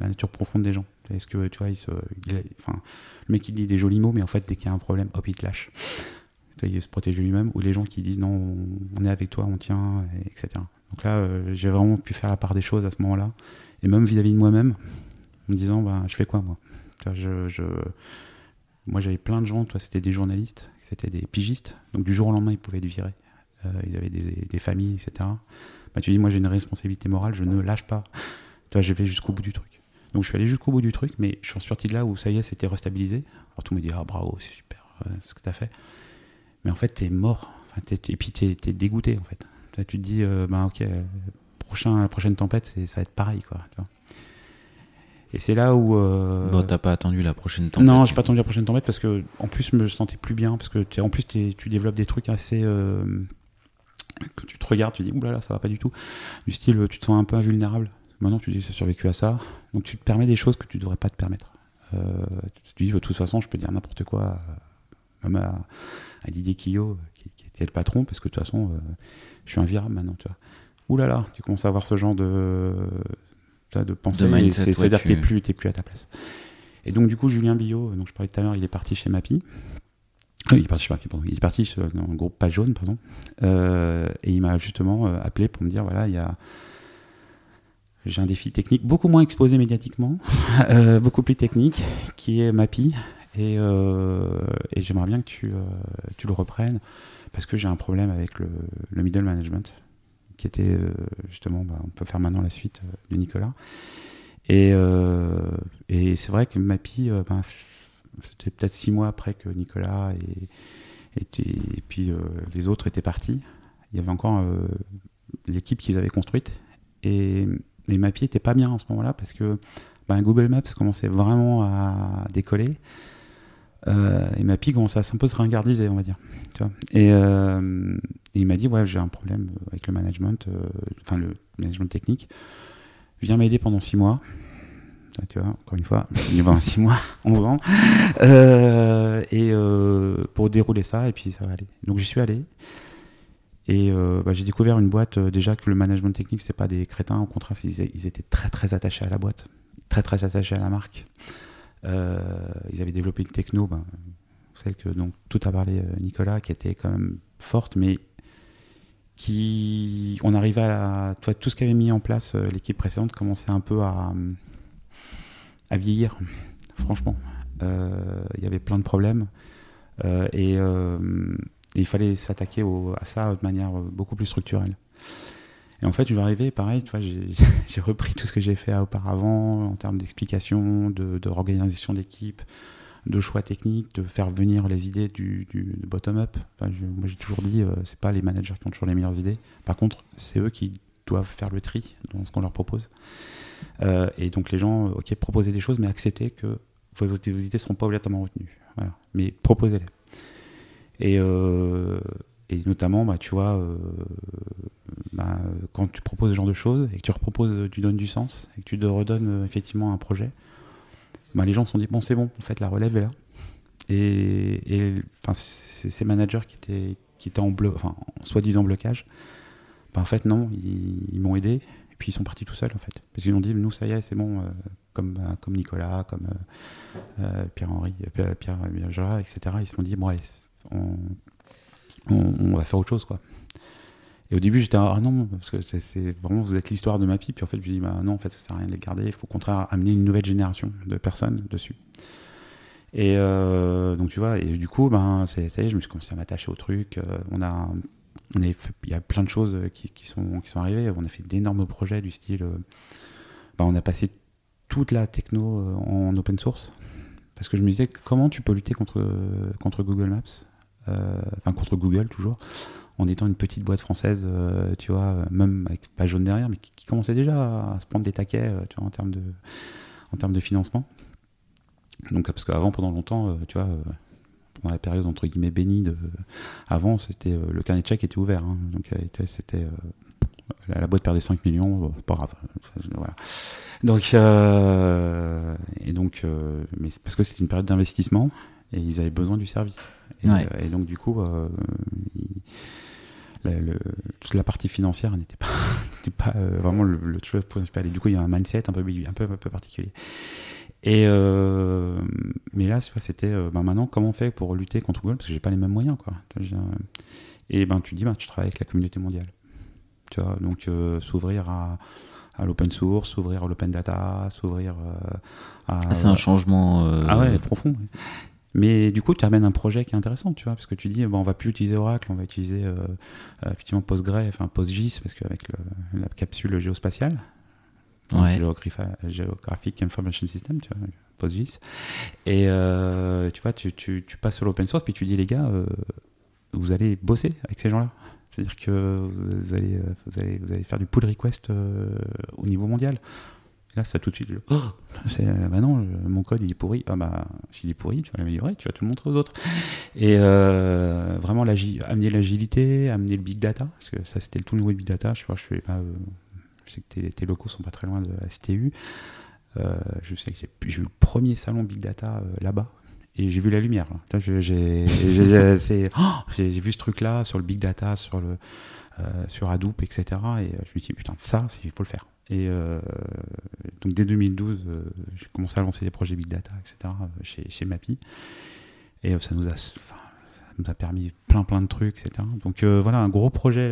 nature profonde des gens. Est-ce que tu vois, il enfin, le mec il dit des jolis mots, mais en fait dès qu'il y a un problème, hop il te lâche. Il se protège lui-même, ou les gens qui disent non, on, est avec toi, on tient, et- etc. Donc là, euh, j'ai vraiment pu faire la part des choses à ce moment-là, et même vis-à-vis de moi-même, en me disant, bah, je fais quoi moi? Moi j'avais plein de gens, c'était des journalistes, c'était des pigistes, donc du jour au lendemain ils pouvaient être virés. ils avaient des, familles, etc. Bah, tu dis, moi j'ai une responsabilité morale, je ne lâche pas. Toi, je vais jusqu'au bout du truc. Donc je suis allé jusqu'au bout du truc, mais je suis sorti de là où ça y est, c'était restabilisé. Alors tout le monde dit, ah bravo, c'est super ce que tu as fait. Mais en fait, tu es mort. Et puis tu es, dégoûté en fait. Tu te dis, bah, ok, prochain, la prochaine tempête, ça va être pareil. Quoi, tu vois. Et c'est là où. Euh... Bon, t'as pas attendu la prochaine tempête Non, j'ai pas attendu la prochaine tempête parce que, en plus, je me sentais plus bien. Parce que, en plus, tu développes des trucs assez. Euh, que tu te regardes, tu dis, oulala, ça va pas du tout. Du style, tu te sens un peu invulnérable. Maintenant, tu dis, j'ai survécu à ça. Donc, tu te permets des choses que tu devrais pas te permettre. Euh, tu te dis, de toute façon, je peux dire n'importe quoi, même à, Didier Quillot, qui, était le patron, parce que de toute façon, euh, je suis invirable maintenant, tu vois. Ouh là là, tu commences à avoir ce genre de, de pensée, c'est-à-dire que tu n'es plus, plus à ta place. Et donc, du coup, Julien Billot, donc je parlais tout à l'heure, il est parti chez Mappy. Euh, il est parti, il est parti dans le groupe Pas Jaune, pardon. Euh, et il m'a justement euh, appelé pour me dire voilà, il y a. J'ai un défi technique beaucoup moins exposé médiatiquement, beaucoup plus technique, qui est Mappy. Et, et j'aimerais bien que tu, tu, le reprennes parce que j'ai un problème avec le, le middle management qui était euh, justement, bah, on peut faire maintenant la suite euh, de Nicolas. Et, euh, et c'est vrai que Mappy, ben, c'était peut-être six mois après que Nicolas et, et, puis les autres étaient partis. Il y avait encore l'équipe qu'ils avaient construite. Et, et Mappy était pas bien en ce moment-là parce que ben, Google Maps commençait vraiment à décoller. Euh, et ma commençait à un peu se ringardiser, on va dire. Vois et, euh, il m'a dit ouais, j'ai un problème avec le management, euh, enfin le management technique. Viens m'aider pendant six mois. Tu vois, encore une fois, il pendant six mois, 11 ans. et pour dérouler ça, et puis ça va aller. Donc j'y suis allé. Et bah, j'ai découvert une boîte déjà que le management technique, c'était pas des crétins, au contraire, ils, ils, étaient très très attachés à la boîte, très très attachés à la marque. Euh, ils avaient développé une techno, ben, celle que donc, tout a parlé euh, Nicolas, qui était quand même forte, mais qui, on arrivait à, tout ce qu'avait mis en place euh, l'équipe précédente commençait un peu à vieillir, franchement. Il y avait plein de problèmes et, il fallait s'attaquer à ça de manière beaucoup plus structurelle. Et en fait, je vais arriver, pareil, tu vois, j'ai repris tout ce que j'ai fait auparavant en termes d'explication, de, de organisation d'équipe, de choix techniques, de faire venir les idées du, bottom-up. moi, j'ai toujours dit, euh, c'est pas les managers qui ont toujours les meilleures idées. Par contre, c'est eux qui doivent faire le tri dans ce qu'on leur propose. Euh, et donc, les gens, ok, proposer des choses, mais accepter que vos, idées ne seront pas obligatoirement retenues. Voilà. Mais proposez-les. Et, euh, et notamment, bah, tu vois, euh, bah, quand tu proposes ce genre de choses et que tu reproposes, tu donnes du sens et que tu te redonnes euh, effectivement un projet, bah, les gens se sont dit bon, c'est bon, en fait, la relève est là. Et, et ces managers qui étaient, qui étaient en, bleu, enfin, soi-disant blocage, bah, en fait, non, ils, m'ont aidé et puis ils sont partis tout seuls en fait. Parce qu'ils ont dit nous, ça y est, c'est bon, euh, comme, comme Nicolas, comme Pierre-Henri, Pierre, Pierre, etc. Ils se sont dit bon, allez, on on, va faire autre chose, quoi. Et au début, j'étais ah non, parce que c'est vraiment vous êtes l'histoire de ma pipe. Puis en fait, je me dis bah non, en fait, ça sert à rien de les garder. Il faut au contraire amener une nouvelle génération de personnes dessus. Et euh, donc tu vois, et du coup, ben ça y est, je me suis commencé à m'attacher au truc. Euh, on a, on il y a plein de choses qui, sont qui sont arrivées. On a fait d'énormes projets du style, euh, ben, on a passé toute la techno en open source parce que je me disais comment tu peux lutter contre contre Google Maps? euh, enfin contre Google toujours, en étant une petite boîte française, euh, tu vois, même avec pas jaune derrière, mais qui, commençait déjà à se prendre des taquets, euh, en termes de, financement. Donc parce qu'avant, pendant longtemps, tu vois, pendant la période entre guillemets bénie avant, c'était le carnet de chèques était ouvert, hein. donc c'était la, boîte perdait 5 millions, pas grave. Voilà. Donc, et donc, parce que c'était une période d'investissement et ils avaient besoin du service. Et, euh, donc, du coup, euh, toute la partie financière n'était pas, pas euh, vraiment le, le chose principal. Et du coup, il y a un mindset un peu, un peu, un peu particulier. Et mais là, c'était ben maintenant, comment on fait pour lutter contre Google? Parce que j'ai pas les mêmes moyens. Quoi. Et ben, tu dis, ben, tu travailles avec la communauté mondiale. Tu vois, donc s'ouvrir à, à l'open source, s'ouvrir à l'open data, s'ouvrir à. Ah, c'est un changement. Ah ouais, profond. Mais du coup, tu amènes un projet qui est intéressant, tu vois, parce que tu dis, bon, on va plus utiliser Oracle, on va utiliser euh, euh, effectivement Postgre, enfin PostGIS, parce qu'avec la capsule géospatiale, Ouais. Geographic Information System, tu vois, PostGIS. Et euh, tu vois, tu, tu, tu passes sur l'open source, puis tu dis, les gars, euh, vous allez bosser avec ces gens-là. C'est-à-dire que vous allez, vous, allez, vous allez faire du pull request au niveau mondial. Et là, ça tout de suite, oh, c'est, euh, bah non, mon code il est pourri. Ah bah, s'il est pourri, tu vas l'améliorer, tu vas tout le montrer aux autres. Et euh, vraiment, amener l'agilité, amener le big data, parce que ça, c'était le tout nouveau big data. Je, sais pas, je, fais euh, je sais que tes, tes locaux sont pas très loin de STU. Euh, je sais que j'ai eu le premier salon big data là-bas. Et j'ai vu la lumière. je- J'ai oh, j'ai- vu ce truc-là sur le big data, sur, le, euh, sur Hadoop, etc. Et je me dis, putain, ça, il faut le faire. Et euh, donc dès 2012, euh, j'ai commencé à lancer des projets big data, etc. euh, chez, chez Mappy. Et ça nous a, nous a permis plein plein de trucs, etc. Donc voilà, un gros projet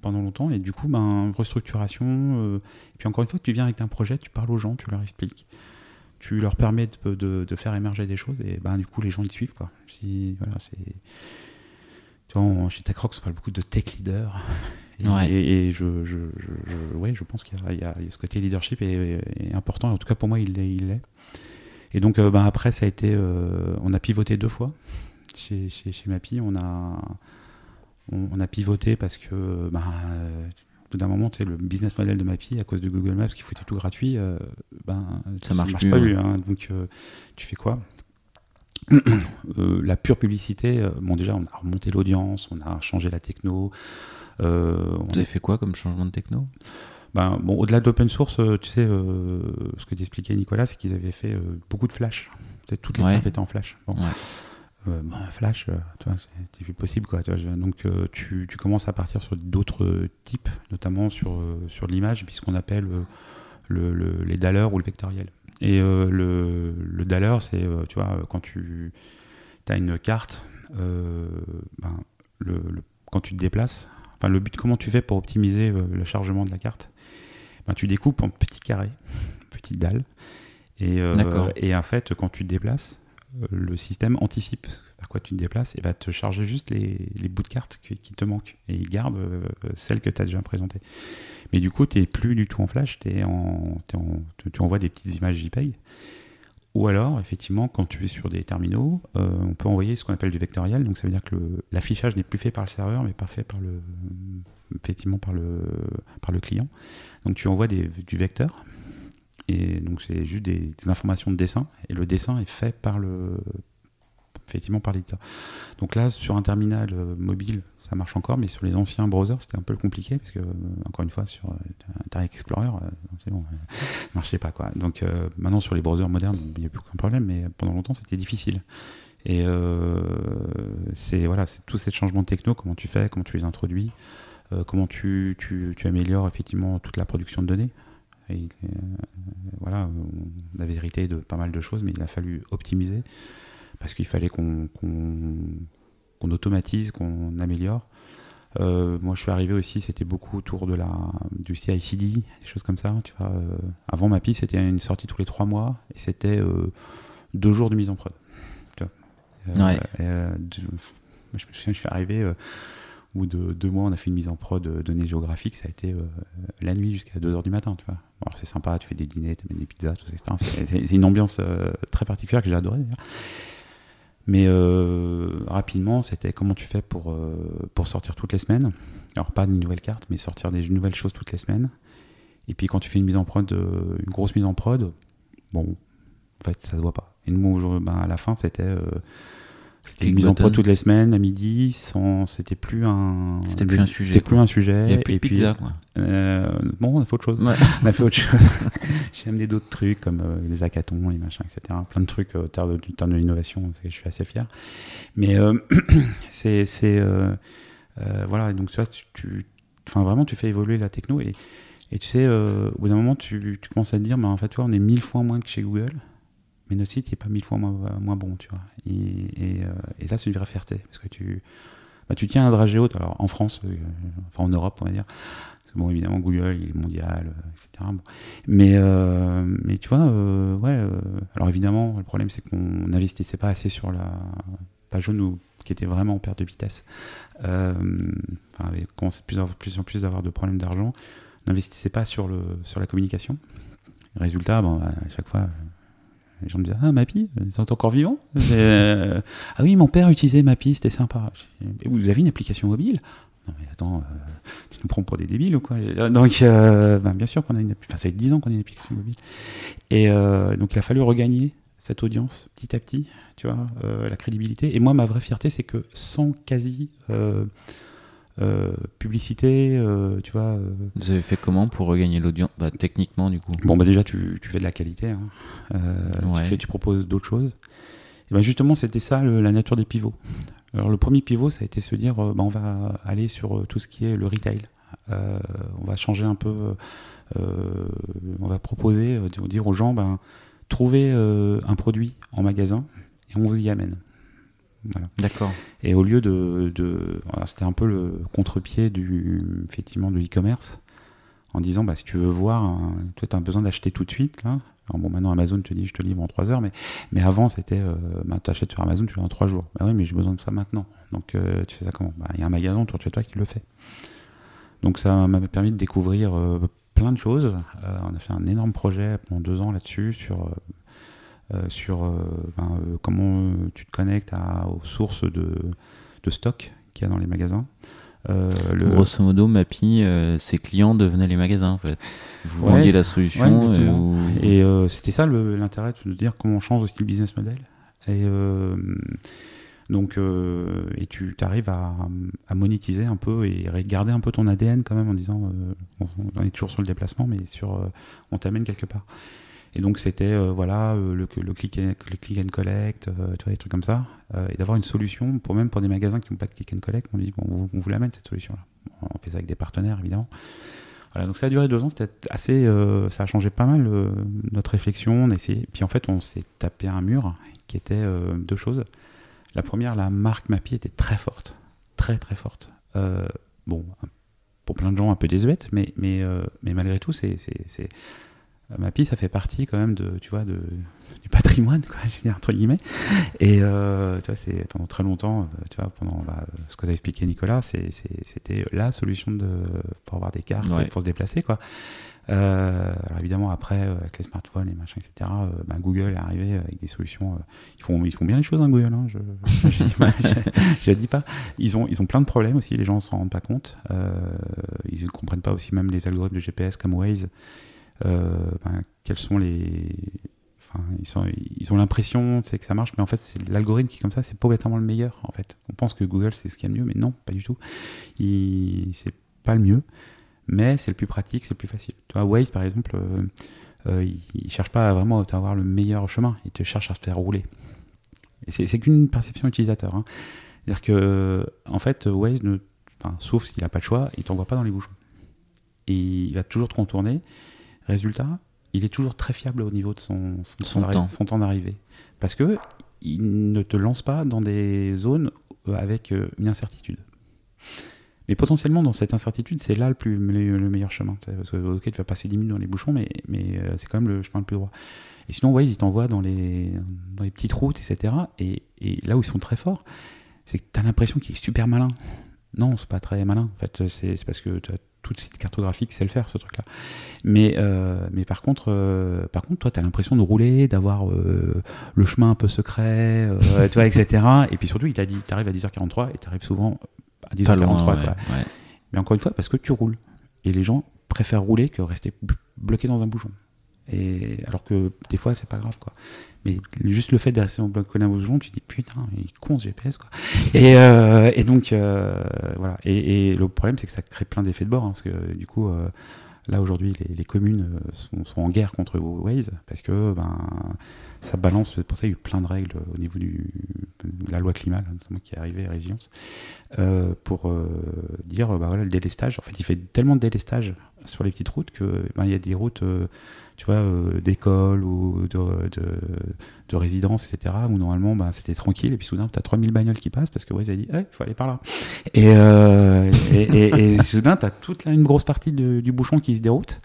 pendant longtemps. Et du coup, ben, restructuration. et puis encore une fois, tu viens avec un projet, tu parles aux gens, tu leur expliques. Tu leur permets de, de- faire émerger des choses et ben, du coup, les gens ils suivent. Si, voilà. Tu vois, chez TechRox, on parle beaucoup de tech leader. Et, Ouais. et- et je, je, je, je- ouais, je pense qu'il y a, y y ce côté leadership est, est important. En tout cas, pour moi, il l'est. Il. Et donc, euh, ben, après, ça a été. euh, on a pivoté deux fois chez, chez, chez Mappy. On a, on, on a pivoté parce que. Ben, euh, au bout d'un moment, tu sais, le business model de Mappy, à cause de Google Maps qui foutait tout gratuit, euh, ben, Ça marche pas plus, ouais. hein. donc, tu fais quoi? La pure publicité, bon déjà on a remonté l'audience, on a changé la techno. Euh, Vous avez fait quoi comme changement de techno? Ben, bon, au-delà de l'open source, euh, tu sais, euh, ce que t'expliquait Nicolas, c'est qu'ils avaient fait beaucoup de flash. Toutes les Ouais. cartes étaient en flash. Bon. Ouais. Euh, ben, flash, euh, c'est plus possible, quoi. Tu vois, je- donc, euh, tu, tu commences à partir sur d'autres types, notamment sur, sur l'image, puisqu'on appelle le, le- les dallers ou le vectoriel. Et le, le daller, c'est, tu vois, quand tu as une carte, ben, le- quand tu te déplaces, enfin, le but, comment tu fais pour optimiser euh, le chargement de la carte? Ben, Tu découpes en petits carrés, petites dalles, et, euh, et en fait, quand tu te déplaces, euh, le système anticipe vers quoi tu te déplaces et va te charger juste les, les bouts de cartes qui, qui te manquent et il garde celles que tu as déjà présentées. Mais du coup, tu n'es plus du tout en flash, t'es en, t'es en- tu, tu envoies des petites images JPEG. Ou alors, effectivement, quand tu es sur des terminaux, euh, on peut envoyer ce qu'on appelle du vectoriel. Donc ça veut dire que l'affichage n'est plus fait par le serveur, mais pas fait par le, effectivement par le, par le client. Donc tu envoies du vecteur. Et donc c'est juste des informations de dessin. Et le dessin est fait par le, effectivement par l'éditeur. Donc là, sur un terminal euh, mobile, ça marche encore, mais sur les anciens browsers, c'était un peu compliqué, parce que, euh, encore une fois, sur Internet Explorer, euh, c'est bon, ça marchait pas. Quoi. Donc maintenant, sur les browsers modernes, il n'y a plus aucun problème, mais pendant longtemps, c'était difficile. Et euh, c'est voilà, tout ces changements de techno, comment tu fais, comment tu les introduis, comment tu, tu, tu améliores effectivement toute la production de données. Voilà, on avait hérité de pas mal de choses, mais il a fallu optimiser parce qu'il fallait qu'on qu'on automatise, qu'on améliore. Euh, moi, je suis arrivé aussi, c'était beaucoup autour de la, du CI/CD, des choses comme ça. Tu vois, euh, avant Mappy, c'était une sortie tous les trois mois et c'était euh, deux jours de mise en prod. Tu vois. Euh, Ouais. je me souviens, je suis arrivé bout de deux mois, on a fait une mise en prod de données géographiques. Ça a été la nuit jusqu'à 2 heures du matin. Tu vois. Bon, c'est sympa, tu fais des dîners, tu mets des pizzas, tout ça, etc. C'est- une ambiance très particulière que j'ai adorée. d'ailleurs. Mais euh, rapidement, c'était comment tu fais pour, euh, pour sortir toutes les semaines? Alors, pas une nouvelle carte, mais sortir des nouvelles choses toutes les semaines. Et puis, quand tu fais une mise en prod, euh, une grosse mise en prod, bon, en fait, ça se voit pas. Et nous, ben, à la fin, c'était c'était une mise en prod toutes les semaines, à midi, sans, c'était plus un, C'était plus un sujet, C'était plus un sujet. Il n'y a plus et de puis, pizza, quoi. euh, bon, on a fait autre chose. Ouais. On a fait autre chose. J'ai amené d'autres trucs comme euh, les hackathons, les machins, etc. Plein de trucs euh, au terme de, terme de l'innovation, je suis assez fier. Mais euh, c'est. c'est, voilà, donc tu vois, tu, tu- enfin, vraiment, tu fais évoluer la techno et, et tu sais, euh, au bout d'un moment, tu, tu commences à te dire, mais en fait, tu vois, on est mille fois moins que chez Google, mais notre site n'est pas mille fois moins, moins bon, tu vois. Et, euh, et ça, c'est une vraie fierté parce que tu. bah, tu tiens un dragée haute, alors en France, euh, enfin en Europe, on va dire. Bon, évidemment, Google, il est mondial, euh, etc. Mais, mais tu vois, ouais. alors évidemment, le problème, c'est qu'on n'investissait pas assez sur la page jaune qui était vraiment en perte de vitesse. Euh, enfin, avait commencé de plus, en plus en plus d'avoir de problèmes d'argent. N'investissait pas sur, le, sur la communication. Résultat, bon, à chaque fois, les gens me disaient Ah, Mappy, ils sont encore vivants? Euh, Ah oui, mon père utilisait Mappy, c'était sympa. Vous avez une application mobile? Non, mais attends, euh, tu nous prends pour des débiles ou quoi? Donc, euh, ben, bien sûr qu'on a une application. Enfin, ça fait 10 ans qu'on a une application mobile. Et euh, donc, il a fallu regagner cette audience petit à petit, tu vois, euh, la crédibilité. Et moi, ma vraie fierté, c'est que sans quasi. Euh, publicité, euh, tu vois, euh, Vous avez fait comment pour regagner l'audience bah, Techniquement, du coup? Bon, bah déjà, tu, tu fais de la qualité. hein. Ouais. tu, fais- tu proposes d'autres choses. Et ben justement, c'était ça le- la nature des pivots. Alors, le premier pivot, ça a été se dire bah, on va aller sur tout ce qui est le retail. Euh, on va changer un peu. euh, on va proposer, dire aux gens ben, trouvez un produit en magasin et on vous y amène. Voilà. D'accord. Et au lieu de, c'était un peu le contre-pied du effectivement de l'e-commerce en disant bah si tu veux voir, hein, toi tu as besoin d'acheter tout de suite là. Alors bon maintenant Amazon te dit je te livre en 3 heures, mais mais avant c'était euh, bah, tu achètes sur Amazon tu l'as en 3 jours. Bah oui mais j'ai besoin de ça maintenant. Donc euh, tu fais ça comment? Bah il y a un magasin autour de chez toi qui le fait. Donc ça m'a permis de découvrir euh, plein de choses. On a fait un énorme projet pendant deux ans là-dessus sur sur euh, ben, euh, comment euh, tu te connectes à, aux sources de, de stock qu'il y a dans les magasins. Euh, le- Grosso modo, Mappy, euh, ses clients devenaient les magasins, en fait. Vous Ouais. vendiez la solution. et vous- Et euh, c'était ça l'intérêt de dire comment on change aussi le business model. Et euh, donc, euh, et tu arrives à, à monétiser un peu et garder un peu ton ADN quand même en disant, euh, on, on est toujours sur le déplacement, mais sur, euh, on t'amène quelque part. Et donc c'était euh, voilà euh, le, le, click and, le click and collect, euh, tu vois des trucs comme ça, et d'avoir une solution pour même pour des magasins qui n'ont pas de click and collect, on dit bon, on, vous- on vous l'amène cette solution-là. On fait ça avec des partenaires évidemment. Voilà, donc ça a duré deux ans, c'était assez, ça a changé pas mal notre réflexion. On a essayé, puis en fait, on s'est tapé un mur qui était deux choses. La première, la marque Mappy était très forte, très très forte. Bon, pour plein de gens un peu désuète, mais mais mais malgré tout, c'est Mappy, ça fait partie quand même de, tu vois, de, du patrimoine, quoi, je veux dire, entre guillemets. Et euh, tu vois, c'est pendant très longtemps, euh, tu vois, pendant bah, ce que t'as expliqué Nicolas, c'est- c'est- c'était la solution de, pour avoir des cartes, Ouais. pour se déplacer, quoi. Euh, alors évidemment, après, euh, avec les smartphones, les machins, etc., euh, ben, Google est arrivé avec des solutions. euh, ils, font, ils font bien les choses, hein, Google. hein, je je, dis pas-. Ils ont, ils ont plein de problèmes aussi, les gens s'en rendent pas compte. Euh, ils ne comprennent pas aussi même les algorithmes de GPS comme Waze. Euh, ben, quels sont les. Ils, ont l'impression que ça marche, mais en fait, c'est l'algorithme qui, comme ça, c'est pas obligatoirement le meilleur. En fait, on pense que Google c'est ce qu'il y a de mieux, mais non, pas du tout. C'est pas le mieux mais c'est le plus pratique, c'est le plus facile. Tu vois, Waze, par exemple, euh, euh, il, il cherche pas vraiment à avoir le meilleur chemin, il te cherche à te faire rouler. C'est qu'une perception utilisateur. hein. C'est-à-dire que, en fait, Waze, ne, sauf s'il n'a pas le choix, il t'envoie pas dans les bouchons. Il va toujours te contourner. Résultat, il est toujours très fiable au niveau de son, son, temps. son temps d'arrivée. Parce que il ne te lance pas dans des zones euh, avec euh, une incertitude. Mais potentiellement, dans cette incertitude, c'est là le, plus, le, le meilleur chemin. Parce que, ok, tu vas passer 10 minutes dans les bouchons, mais, mais euh, c'est quand même le chemin le plus droit. Et sinon, Waze, il t'envoie dans les, dans les petites routes, etc. Et, et là où ils sont très forts, c'est que tu as l'impression qu'il est super malin. Non, c'est pas très malin. En fait, c'est parce que tu as tout site cartographique sait le faire, ce truc-là. Mais, euh, mais par contre, euh, par contre, toi, tu as l'impression de rouler, d'avoir euh, le chemin un peu secret, euh, tu vois, etc. Et puis surtout, il t'a dit, tu arrives à 10h43 et tu arrives souvent à 10h43. Pas loin, quoi. ouais, ouais. Mais encore une fois, parce que tu roules. Et les gens préfèrent rouler que rester bl- bloqué dans un bouchon. Et alors que des fois, c'est pas grave, quoi. Mais juste le fait de rester dans un bouchon, tu dis putain, il con ce GPS, quoi. Et, euh, donc, euh, voilà. Et, le problème, c'est que ça crée plein d'effets de bord, hein, parce que du coup, euh, là aujourd'hui, les, communes sont, en guerre contre Waze, parce que ben, ça balance. C'est pour ça qu'il y a eu plein de règles au niveau du, de la loi climat, notamment, qui est arrivée, résilience, euh, pour dire, bah voilà, le délestage. En fait, il fait tellement de délestage sur les petites routes que ben, il y a des routes, tu vois, d'école ou de, de, de, résidence, etc., où normalement ben, c'était tranquille, et puis soudain, tu as 3000 bagnoles qui passent parce que Waze a dit, il faut aller par là. Et, et, et, soudain, tu as toute là, une grosse partie du bouchon qui se déroute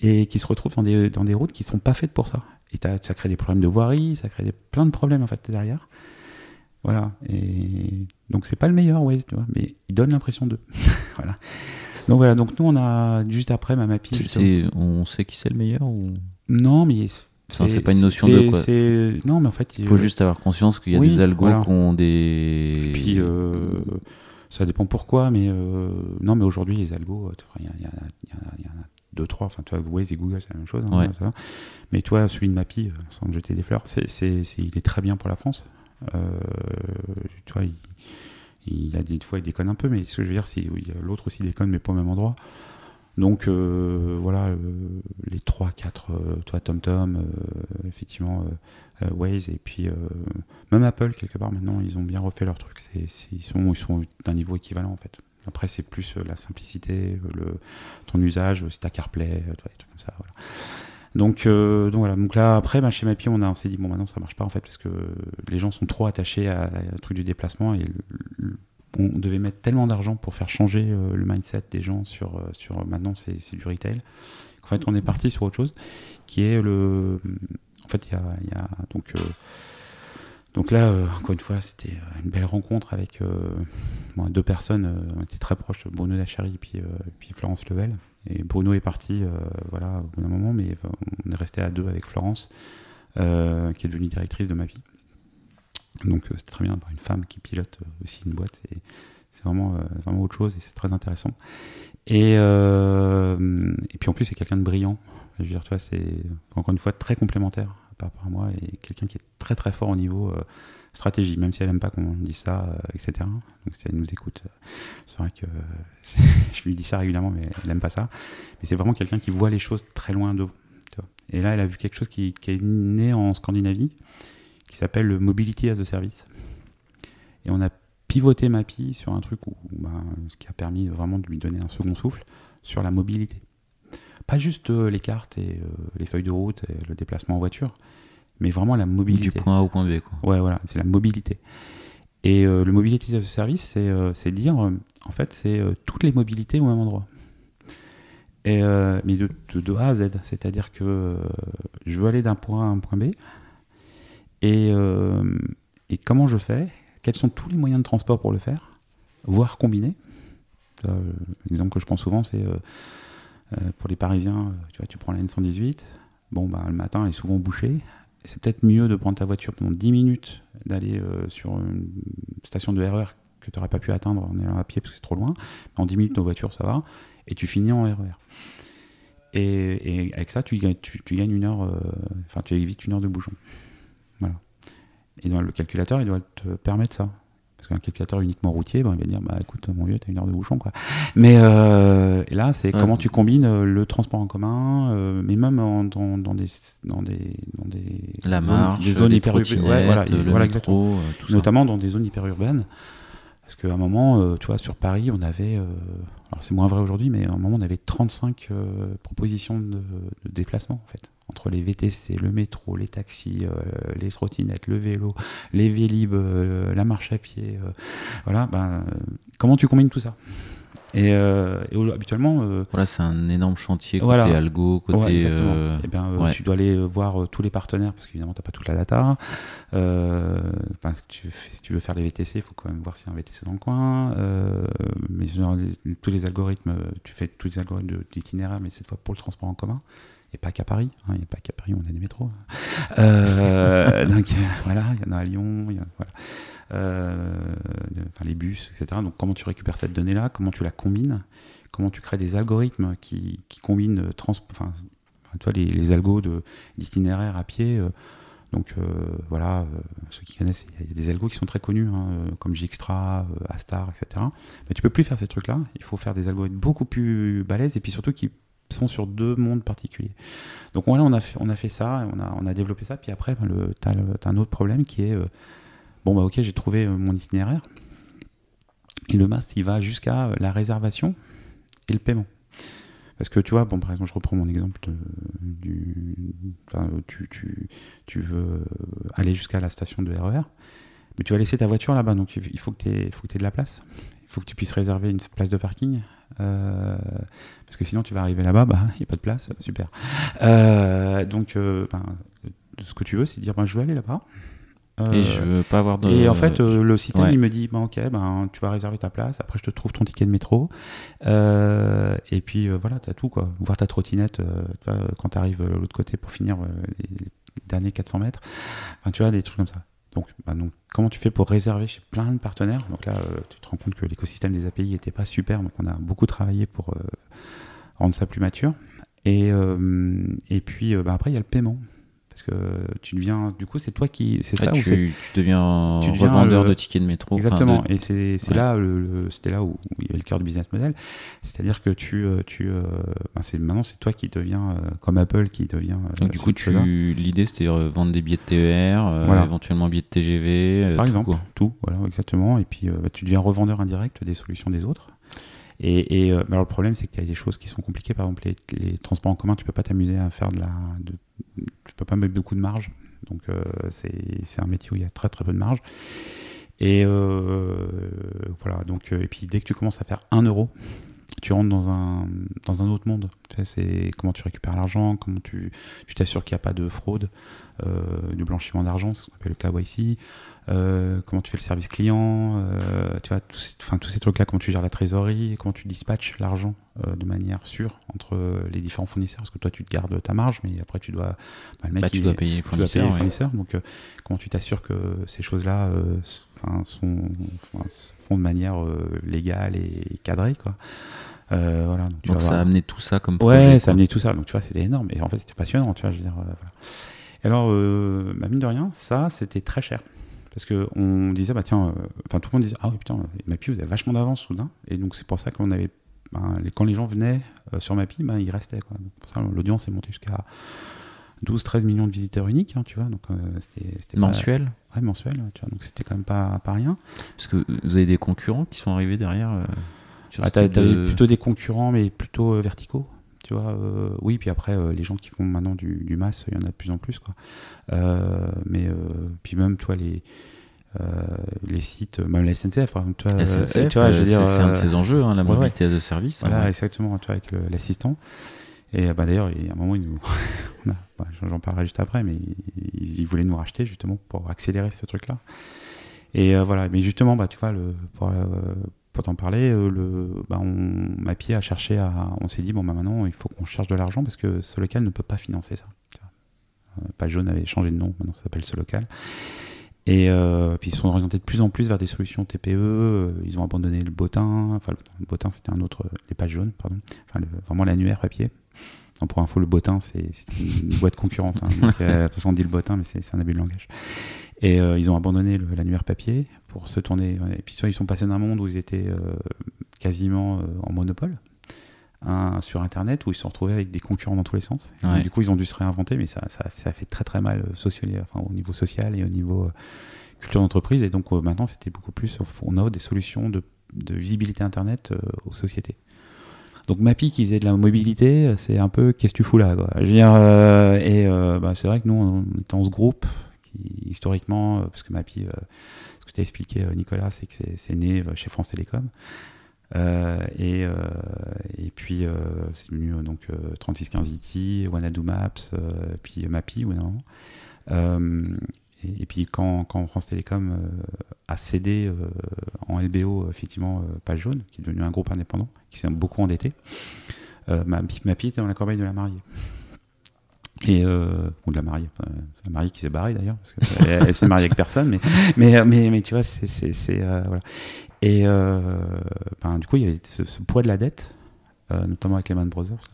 et qui se retrouve dans des, dans des routes qui sont pas faites pour ça. Et ça crée des problèmes de voirie, ça crée des, plein de problèmes en fait derrière. Voilà. Et donc c'est pas le meilleur Waze, tu vois, mais il donne l'impression de. voilà. Donc voilà. Donc nous on a juste après ma mapping. On sait qui c'est le meilleur ou? Non, mais c'est pas une notion de quoi. Non, mais en fait, il faut juste avoir conscience qu'il y a des algos qui ont des. Et puis euh, ça dépend pourquoi, mais euh, non, mais aujourd'hui les algos, il y, a, deux, trois. Enfin, tu vois, Waze et Google, c'est la même chose. Hein, mais toi, celui de Mappy, euh, sans jeter des fleurs, c'est, il est très bien pour la France. Euh, tu vois, il, il, a des fois, il déconne un peu, mais ce que je veux dire, c'est l'autre aussi déconne, mais pas au même endroit. Donc euh, voilà, les 3, 4, toi TomTom, effectivement, Waze, et puis même Apple, quelque part maintenant, ils ont bien refait leur truc. ils, sont, ils sont d'un niveau équivalent en fait. Après, c'est plus euh, la simplicité, euh, le, ton usage, si t'as CarPlay, euh, des trucs comme ça. Voilà. Donc, donc voilà. Donc là, après, bah, chez Mappy, on, a, s'est dit bon, maintenant ça marche pas en fait parce que les gens sont trop attachés à, truc du déplacement et on devait mettre tellement d'argent pour faire changer le mindset des gens sur, sur maintenant c'est, du retail. En fait, on est parti sur autre chose qui est le. En fait, il y a, donc donc là, euh, encore une fois, c'était euh, une belle rencontre avec euh, deux personnes. on était très proches, Bruno Lachary et puis, puis Florence Level. Bruno est parti, voilà, au bout d'un moment, mais on est resté à deux avec Florence, qui est devenue directrice de ma vie. Donc c'est très bien d'avoir une femme qui pilote aussi une boîte. C'est vraiment, vraiment autre chose et c'est très intéressant. Et, puis en plus, c'est quelqu'un de brillant. Je veux dire, tu vois, c'est encore une fois très complémentaire par rapport à moi, et quelqu'un qui est très très fort au niveau euh, stratégie, même si elle n'aime pas qu'on dise ça, euh, etc. Donc si elle nous écoute, euh, c'est vrai que je lui dis ça régulièrement, mais elle n'aime pas ça. Mais c'est vraiment quelqu'un qui voit les choses très loin de vous. Et là, elle a vu quelque chose qui, est né en Scandinavie, qui s'appelle le Mobility as a Service. Et on a pivoté Mappy sur un truc où, bah, ce qui a permis vraiment de lui donner un second souffle sur la mobilité. Pas juste les cartes et les feuilles de route et le déplacement en voiture, mais vraiment la mobilité. Du point A au point B. Quoi. Ouais, voilà, c'est la mobilité. Et euh, le mobility as a service, c'est euh, dire, euh, en fait, c'est euh, toutes les mobilités au même endroit. Et, mais de, de, A à Z, c'est-à-dire que je veux aller d'un point A à un point B, et, et comment je fais? Quels sont tous les moyens de transport pour le faire? Voire combiner. L'exemple que je prends souvent, c'est pour les Parisiens, tu vois, tu prends la N118, bon, bah, le matin, elle est souvent bouchée, c'est peut-être mieux de prendre ta voiture pendant 10 minutes, d'aller euh, sur une station de RER e que tu n'aurais pas pu atteindre en allant à pied parce que c'est trop loin. En 10 minutes, nos voitures, ça va. Et tu finis en RER. E et, avec ça, tu, gagnes une heure, euh, enfin, tu évites une heure de bouchon. Voilà. Et le calculateur, il doit te permettre ça. Parce qu'un calculateur uniquement routier, ben, il va dire bah écoute mon vieux, t'as une heure de bouchon quoi. Mais euh, là, c'est comment tu combines euh, le transport en commun, euh, mais même dans, dans, des dans des dans des la marche, des zones hyper urbaines, ouais, voilà, voilà exactement. notamment dans des zones hyper urbaines. Parce qu'à un moment, tu vois, sur Paris, on avait, alors c'est moins vrai aujourd'hui, mais à un moment, on avait 35 propositions de, de déplacement en fait entre les VTC, le métro, les taxis, euh, les trottinettes, le vélo, les vélib, euh, la marche à pied, euh, voilà, ben, comment tu combines tout ça? Et, habituellement. voilà, c'est un énorme chantier côté algo, côté. et eh bien, Tu dois aller voir tous les partenaires parce qu'évidemment, tu n'as pas toute la data. tu, si tu veux faire les VTC, il faut quand même voir s'il y a un VTC dans le coin. mais tous les algorithmes, tu fais tous les algorithmes d'itinéraire, mais cette fois pour le transport en commun et pas qu'à Paris. Hein, n'y a pas qu'à Paris, on a des métros. Euh, donc voilà, il y en a à Lyon, il y a, voilà. Euh, enfin, les bus, etc. Donc comment tu récupères cette donnée-là, comment tu la combines, comment tu crées des algorithmes qui, qui combinent trans, enfin, toi, les, les algos d'itinéraire à pied. Euh, donc voilà, ceux qui connaissent, il y a des algos qui sont très connus, hein, comme Gxtra, Astar, etc. Mais tu peux plus faire ces trucs-là. Il faut faire des algorithmes beaucoup plus balèzes et puis surtout qui sont sur deux mondes particuliers. Donc voilà, on a fait, on a fait ça, on a, on a développé ça, puis après, ben, tu as, un autre problème qui est, euh, bon bah ok, j'ai trouvé euh, mon itinéraire, et le mast, il va jusqu'à euh, la réservation et le paiement. Parce que tu vois, bon, par exemple, je reprends mon exemple tu, tu, tu veux aller jusqu'à la station de RER, mais tu vas laisser ta voiture là-bas, donc il faut que tu aies, aies de la place. Il faut que tu puisses réserver une place de parking. Euh, parce que sinon, tu vas arriver là-bas, bah, il n'y a pas de place, super. Euh, donc, euh, ben, ce que tu veux, c'est dire, ben, je veux aller là-bas. et je veux pas avoir de. Et en fait, le système, il me dit, ben, ok, ben, tu vas réserver ta place. Après, je te trouve ton ticket de métro. et puis, voilà, tu as tout, quoi. Voir ta trottinette quand tu arrives de l'autre côté pour finir les, derniers 400 mètres. Enfin, tu vois, des trucs comme ça. Donc, bah, donc, comment tu fais pour réserver chez plein de partenaires? Donc là, euh, tu te rends compte que l'écosystème des API n'était pas super, donc on a beaucoup travaillé pour euh, rendre ça plus mature. Et, euh, puis bah, après, il y a le paiement parce que tu deviens du coup c'est toi qui c'est ça tu, tu, deviens tu deviens revendeur de tickets de métro exactement. et c'est là le, c'était là où, il y avait le cœur du business model. C'est-à-dire que tu euh, tu euh, ben, c'est maintenant c'est toi qui deviens euh, comme Apple qui devient Donc, du coup tu l'idée c'était vendre des billets de TER éventuellement billets de TGV par exemple tout voilà exactement. Et puis bah, tu deviens revendeur indirect des solutions des autres et, et alors le problème, c'est qu'il y a des choses qui sont compliquées. Par exemple, les, transports en commun, tu peux pas t'amuser à faire de la, de, tu peux pas mettre beaucoup de marge. Donc euh, c'est un métier où il y a très très peu de marge. Et euh, voilà, donc, euh, et puis dès que tu commences à faire 1 euro, tu rentres dans un, dans un autre monde. C'est comment tu récupères l'argent, comment tu t'assures qu'il n'y a pas de fraude, euh, du blanchiment d'argent, ce qu'on appelle le KYC, euh, comment tu fais le service client, euh, tu vois, tous, enfin, tous ces trucs-là, comment tu gères la trésorerie, comment tu dispatches l'argent euh, de manière sûre entre les différents fournisseurs, parce que toi tu te gardes ta marge, mais après tu dois, bah, le bah, tu, dois payer les fournisseurs. fournisseurs donc comment tu t'assures que ces choses-là sont, font de manière légale et cadrée, quoi. Euh, voilà, donc, ça a amené tout ça comme projet. Ouais, ça a amené tout ça. Donc tu vois, c'était énorme. Et en fait, c'était passionnant. Tu vois, je veux dire, euh, voilà. alors, euh, bah, mine de rien, ça, c'était très cher. Parce qu'on disait, bah tiens, enfin tout le monde disait, ah oui, putain, Mappy, vous avez vachement d'avance soudain. Et donc c'est pour ça qu'on avait, ben, quand les gens venaient sur Mappy, ben, ils restaient. Quoi. l'audience est montée jusqu'à 12-13 millions de visiteurs uniques, hein, tu vois. Donc, c'était mensuel. Ouais, mensuel. Tu vois, donc c'était quand même pas, pas rien. Parce que vous avez des concurrents qui sont arrivés derrière. Ah, tu avais plutôt des concurrents, mais plutôt euh, verticaux. Tu vois, euh, oui, puis après, euh, les gens qui font maintenant du, du mass, il y en a de plus en plus. Quoi. mais puis même, toi, les. les sites, même la SNCF, par exemple. SNCF, tu vois, je veux dire, c'est un de ces enjeux, hein, la mobilité de service. Voilà, exactement, toi, avec l'assistant. Et bah, d'ailleurs, il y a un moment, ils nous... Bah, j'en parlerai juste après, mais ils, voulaient nous racheter justement pour accélérer ce truc-là. Et voilà, mais justement, bah, tu vois, le, pour, pour t'en parler, euh, le, bah on, Mappy a cherché à. On s'est dit, bon, bah maintenant, il faut qu'on cherche de l'argent parce que ce local ne peut pas financer ça. Euh, Page Jaune avait changé de nom, maintenant ça s'appelle ce local. Et euh, puis ils sont orientés de plus en plus vers des solutions TPE. Ils ont abandonné le botin. Enfin, le, botin, c'était un autre. Les pages jaunes, pardon. Enfin, vraiment l'annuaire papier. pour info, le botin, c'est une boîte concurrente. Hein. Donc, de toute façon, on dit le botin, mais c'est un abus de langage. Et ils ont abandonné l'annuaire papier pour se tourner. Et puis ils sont passés d'un monde où ils étaient euh, quasiment euh, en monopole. sur internet où ils se sont retrouvés avec des concurrents dans tous les sens. du coup, ils ont dû se réinventer, mais ça, ça, ça fait très très mal euh, social, enfin, au niveau social et au niveau culture d'entreprise. Et donc maintenant, c'était beaucoup plus, on offre des solutions de, de visibilité internet aux sociétés. Donc Mappy qui faisait de la mobilité, c'est un peu qu'est-ce que tu fous là quoi? Je veux dire, et bah, c'est vrai que nous, on est dans ce groupe qui historiquement, parce que Mappy expliqué, euh, Nicolas, c'est que c'est né euh, chez France Télécom. Euh, et, et, puis c'est devenu donc 3615 IT, Wanadu Maps, puis Mappy ou non. Et, puis quand, quand, France Télécom a cédé en LBO effectivement Page Jaune, qui est devenu un groupe indépendant, qui s'est beaucoup endetté, Mappy était dans la corbeille de la mariée. Et euh, ou de la mariée, la mariée qui s'est barrée d'ailleurs, parce qu'elle elle, s'est mariée avec personne, mais, mais, mais, mais tu vois, c'est. Euh, voilà. Et euh, ben, du coup, il y avait ce, poids de la dette, euh, notamment avec Lehman Brothers,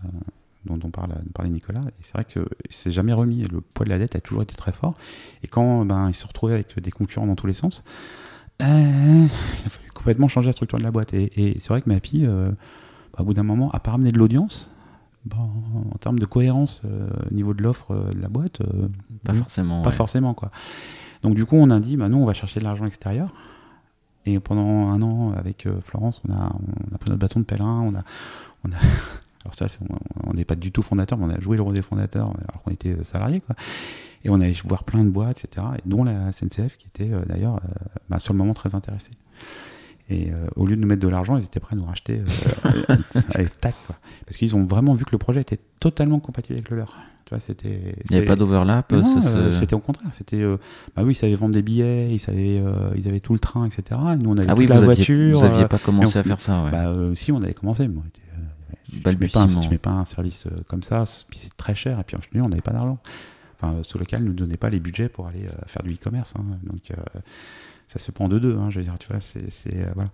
dont on parle, parlait Nicolas. Et c'est vrai que c'est jamais remis. Le poids de la dette a toujours été très fort. Et quand ben, il se retrouvait avec des concurrents dans tous les sens, il a fallu complètement changer la structure de la boîte. Et, c'est vrai que Mappy, bah, au bout d'un moment, a pas ramené de l'audience, en termes de cohérence euh, au niveau de l'offre euh, de la boîte, euh, pas forcément. Pas forcément quoi. Donc du coup, on a dit, bah, nous, on va chercher de l'argent extérieur. Et pendant un an, avec Florence, on a, on a pris notre bâton de pèlerin, on a, on a Alors ça, on n'est pas du tout fondateur, mais on a joué le rôle des fondateurs alors qu'on était salariés. Quoi. Et on allait voir plein de boîtes, etc. Et dont la SNCF qui était d'ailleurs bah, sur le moment très intéressée. Et au lieu de nous mettre de l'argent, ils étaient prêts à nous racheter allez, tac, quoi. Parce qu'ils ont vraiment vu que le projet était totalement compatible avec le leur. c'était, Il n'y avait pas d'overlap C'était au contraire. C'était, bah oui, ils savaient vendre des billets, ils, savaient, ils avaient tout le train, etc. Et nous, on avait ah oui, la voiture. vous n'aviez pas commencé à faire ça, ouais. Bah, si, on avait commencé. Bon, tu, tu, mets pas un, tu mets pas un service comme ça, puis c'est très cher, et puis on n'avait pas d'argent. Enfin, local ne nous donnait pas les budgets pour aller faire du e-commerce. Hein. donc, ça se pas en deux-deux, hein, je veux dire, tu vois, c'est, euh, voilà.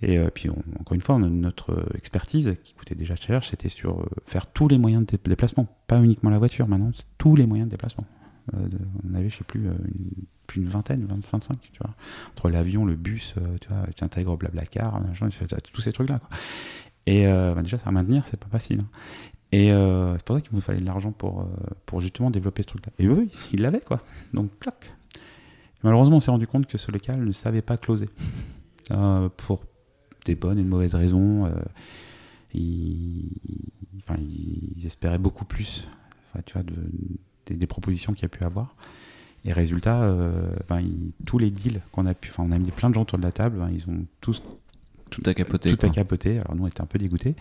Et euh, puis, encore une fois, notre expertise, qui coûtait déjà cher, c'était sur euh, faire tous les moyens de déplacement, pas uniquement la voiture, maintenant, tous les moyens de déplacement. on avait, je sais plus, une, plus une vingtaine, 25, tu vois, entre l'avion, le bus, tu vois, tu intègres Blablacar, tous ces trucs-là. Et bah, déjà, ça à maintenir, c'est pas facile. Hein. Et c'est pour ça qu'il nous fallait de l'argent pour, pour justement développer ce truc-là. Et eux, ils l'avaient, quoi. Donc, clac, Malheureusement, on s'est rendu compte que ce local ne savait pas closer. Euh, pour des bonnes et de mauvaises raisons. Euh, ils, enfin, ils, espéraient beaucoup plus tu vois, de, des, propositions qu'il y a pu avoir. Et résultat, euh, ben, tous les deals qu'on a pu. Enfin, on a mis plein de gens autour de la table, ben, ils ont tous. Tout à capoter. Tout à capoter. Alors nous, on était un peu dégoûtés.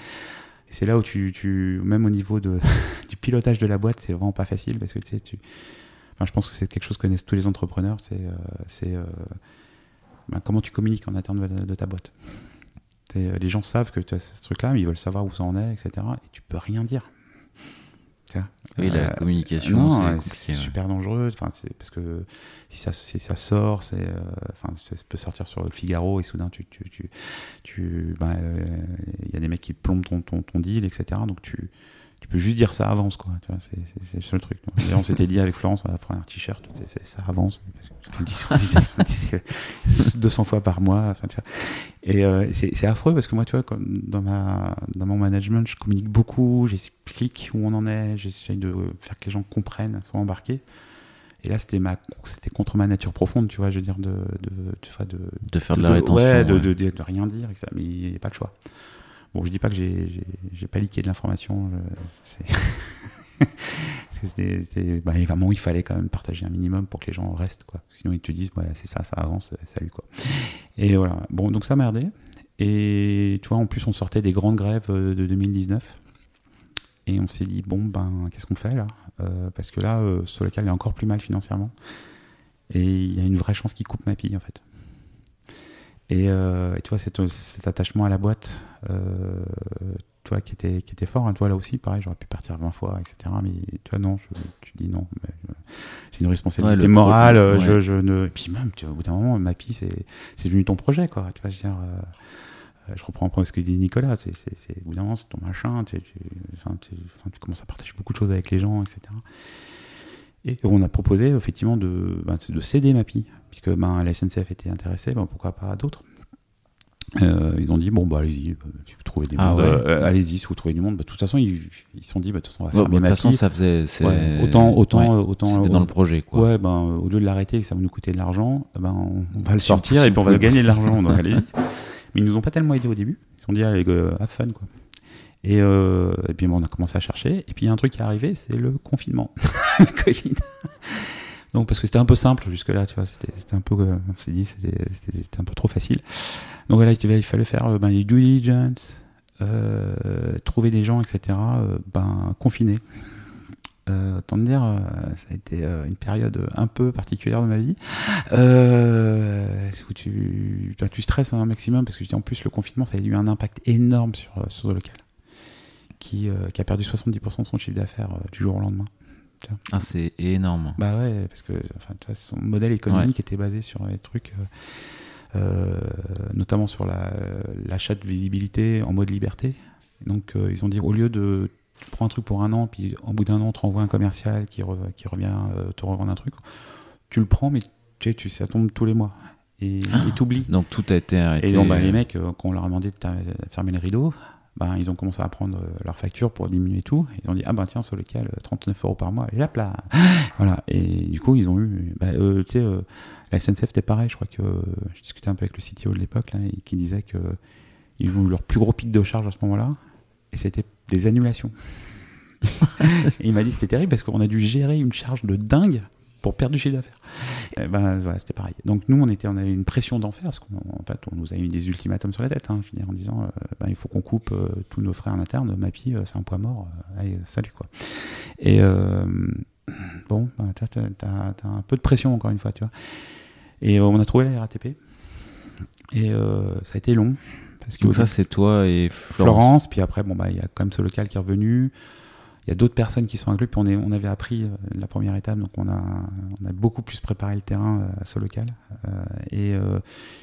Et c'est là où tu, tu, même au niveau de, du pilotage de la boîte, c'est vraiment pas facile parce que tu sais, tu, je pense que c'est quelque chose que connaissent tous les entrepreneurs. C'est euh, euh, ben, comment tu communiques en interne de, ta boîte. Les gens savent que tu as ce truc-là, mais ils veulent savoir où ça en est, etc. Et tu peux rien dire. Oui, la euh, communication, c'est super dangereux. Enfin, parce que si ça, si ça sort, c'est, enfin, ça peut sortir sur le Figaro et soudain, tu, tu, tu, tu ben, il y a des mecs qui plombent ton, ton, ton deal, etc. Donc tu, tu peux juste dire ça avance quoi. C'est le seul truc. Et on s'était dit avec Florence on va prendre un t-shirt ça avance 200 fois par mois enfin, tu vois. et euh, c'est affreux parce que moi tu vois comme dans ma dans mon management je communique beaucoup j'explique où on en est j'essaye de faire que les gens comprennent soient embarqués et là c'était ma c'était contre ma nature profonde tu vois je veux dire de de vois, de, de faire de, la rétention ouais, de, de, de, rien dire mais il n'y a pas le choix Bon, je dis pas que j'ai pas liqué de l'information. Bah, vraiment, il fallait quand même partager un minimum pour que les gens restent. Sinon, ils te disent, ouais, c'est ça, ça avance, salut, quoi. Et voilà. Bon, donc ça merdait. Et tu vois, en plus, on sortait des grandes grèves euh, de 2019. Et on s'est dit, bon, ben, qu'est-ce qu'on fait là? Euh, Parce que là, euh, ce local est encore plus mal financièrement. Et il y a une vraie chance qu'il coupe ma pille, en fait. Euh, et, tu vois, cet, cet, attachement à la boîte, euh, toi, qui était, qui était fort, hein, toi là aussi, pareil, j'aurais pu partir 20 fois, etc. Mais tu vois, non, tu dis non. Euh, j'ai une responsabilité morale, je, je, ne. Et puis même, tu vois, au bout d'un moment, Mappy, c'est devenu ton projet, quoi. Tu vois, je veux dire. je reprends un peu ce que dit Nicolas, c'est, au bout d'un moment, c'est ton machin, tu, tu, commences à partager beaucoup de choses avec les gens, etc. Et on a proposé effectivement de, ben, de céder Mappy, puisque ben, la SNCF était intéressée, ben, pourquoi pas d'autres. Euh, ils ont dit bon bah allez-y, bah, si vous trouvez du ah monde, euh, allez-y si vous trouvez du monde. Bah, de toute façon ils se sont dit bah, de toute façon on va faire De toute façon ça faisait autant autant autant c'était dans le projet quoi. Ouais ben au lieu de l'arrêter que ça va nous coûter de l'argent, ben on, va le sortir et puis on va gagner de l'argent donc allez-y. Mais ils nous ont pas tellement aidé au début. Ils ont dit allez euh, have fun quoi. Et, euh, et puis bon, on a commencé à chercher. Et puis il y a un truc qui est arrivé, c'est le confinement, le Covid. Donc parce que c'était un peu simple jusque-là, tu vois, c'était un peu, euh, on s'est dit, c'était un peu trop facile. Donc voilà, il fallait faire euh, ben, les due diligence, trouver des gens, etc. ben confinés. Autant dire, ça a été une période un peu particulière de ma vie. où tu, tu stresses un maximum parce que en plus le confinement, ça a eu un impact énorme sur, sur le local, qui, qui a perdu 70% de son chiffre d'affaires du jour au lendemain. Ah, c'est énorme. Bah ouais, parce que enfin, son modèle économique était basé sur des trucs, euh, euh, notamment sur l'achat de visibilité en mode liberté. Donc euh, ils ont dit au lieu de tu prends un truc pour un an, puis au bout d'un an, tu renvoies un commercial qui, qui revient te revendre un truc, tu le prends, mais tu sais, tu, ça tombe tous les mois. Et ah, t'oublies. Donc tout a été arrêté. Et donc bah, les mecs, quand on leur a demandé de fermer les rideaux, ben, ils ont commencé à prendre euh, leur facture pour diminuer tout. Ils ont dit, ah ben tiens, sur lequel 39 euros par mois, et hop là Voilà. Et du coup, ils ont eu. Ben, euh, tu sais, euh, la SNCF, c'était pareil. Je crois que je discutais un peu avec le CTO de l'époque, qui disait que ils ont eu leur plus gros pic de charge à ce moment-là. et c'était des annulations. Il m'a dit c'était terrible parce qu'on a dû gérer une charge de dingue pour perdre du chiffre d'affaires. Eh ben voilà, c'était pareil. Donc nous on était, on avait une pression d'enfer parce qu'en fait on nous a mis des ultimatums sur la tête, hein, je veux dire, en disant euh, ben, il faut qu'on coupe euh, tous nos frères en interne, Mappy euh, c'est un poids mort, euh, allez, salut quoi. Et bon, ben, tu t'as un peu de pression encore une fois, tu vois. Et on a trouvé la RATP et ça a été long parce que Donc ça, c'est toi et Florence. Florence, puis après, bon, bah, il y a quand même ce local qui est revenu. Il y a d'autres personnes qui sont incluses, puis on, est, on avait appris euh, la première étape, donc on a, on a beaucoup plus préparé le terrain euh, à ce local. Euh, et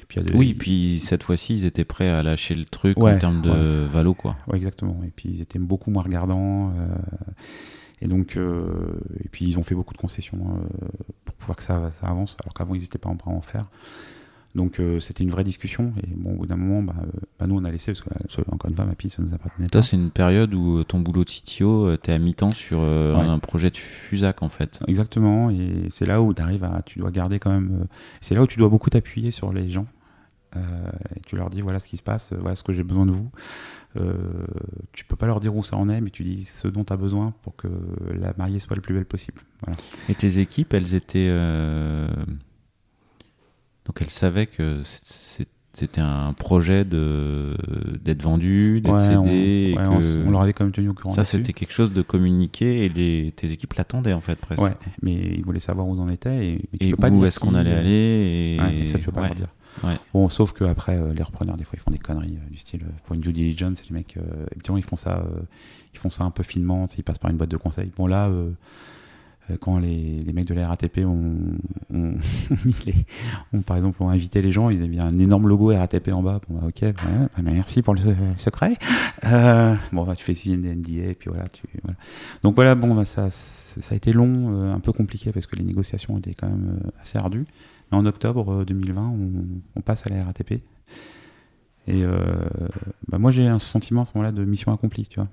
puis de- Oui, puis cette fois-ci, ils étaient prêts à lâcher le truc en termes de valo, quoi. Ouais, exactement. Et puis ils étaient beaucoup moins regardants. et donc, euh, et puis ils ont fait beaucoup de concessions euh, pour pouvoir que ça, ça avance, alors qu'avant ils n'étaient pas en train d'en faire. Donc euh, c'était une vraie discussion. Et bon, au bout d'un moment, bah, euh, bah, nous on a laissé, parce que euh, encore une fois, ma piste, ça nous appartenait. Toi, c'est une période où ton boulot euh, t'es à mi-temps sur euh, Ouais. un projet de Fusac, en fait. Exactement, et c'est là où tu arrives à, tu dois garder quand même, c'est là où tu dois beaucoup t'appuyer sur les gens. Et tu leur dis voilà ce qui se passe, voilà ce que j'ai besoin de vous. Tu peux pas leur dire où ça en est, mais tu dis ce dont tu as besoin pour que la mariée soit le plus belle possible. Voilà. Et tes équipes, elles étaient. Euh, Donc elles savaient que c'était un projet de d'être vendu, d'être Ouais, cédé. on, et ouais, on que s- on leur avait quand même tenu au courant. Ça, c'était quelque chose de communiqué et les... tes équipes l'attendaient, en fait, presque. Ouais, mais ils voulaient savoir où on en était et, Et peux pas où est-ce qu'on allait euh, aller et... Ouais, mais ça, tu peux pas leur dire. Ouais. Bon, sauf qu'après, les repreneurs, des fois, ils font des conneries euh, du style, euh, pour une due diligence, les mecs, euh, évidemment, ils font ça, euh, ils font ça un peu finement, ils passent par une boîte de conseil. Bon, là, euh, euh, quand les, mecs de la RATP ont, par exemple, ont invité les gens, ils avaient mis un énorme logo RATP en bas. Bon, bah, ok, ouais, bah, merci pour le secret. Euh, bon, bah, tu fais signer des NDA, et puis voilà, tu. Donc voilà, bon, bah, ça, a été long, euh, un peu compliqué parce que les négociations étaient quand même euh, assez ardues. Mais en octobre euh, 2020, on, on passe à la RATP. Et euh, bah, moi, j'ai un sentiment à ce moment-là de mission accomplie, tu vois.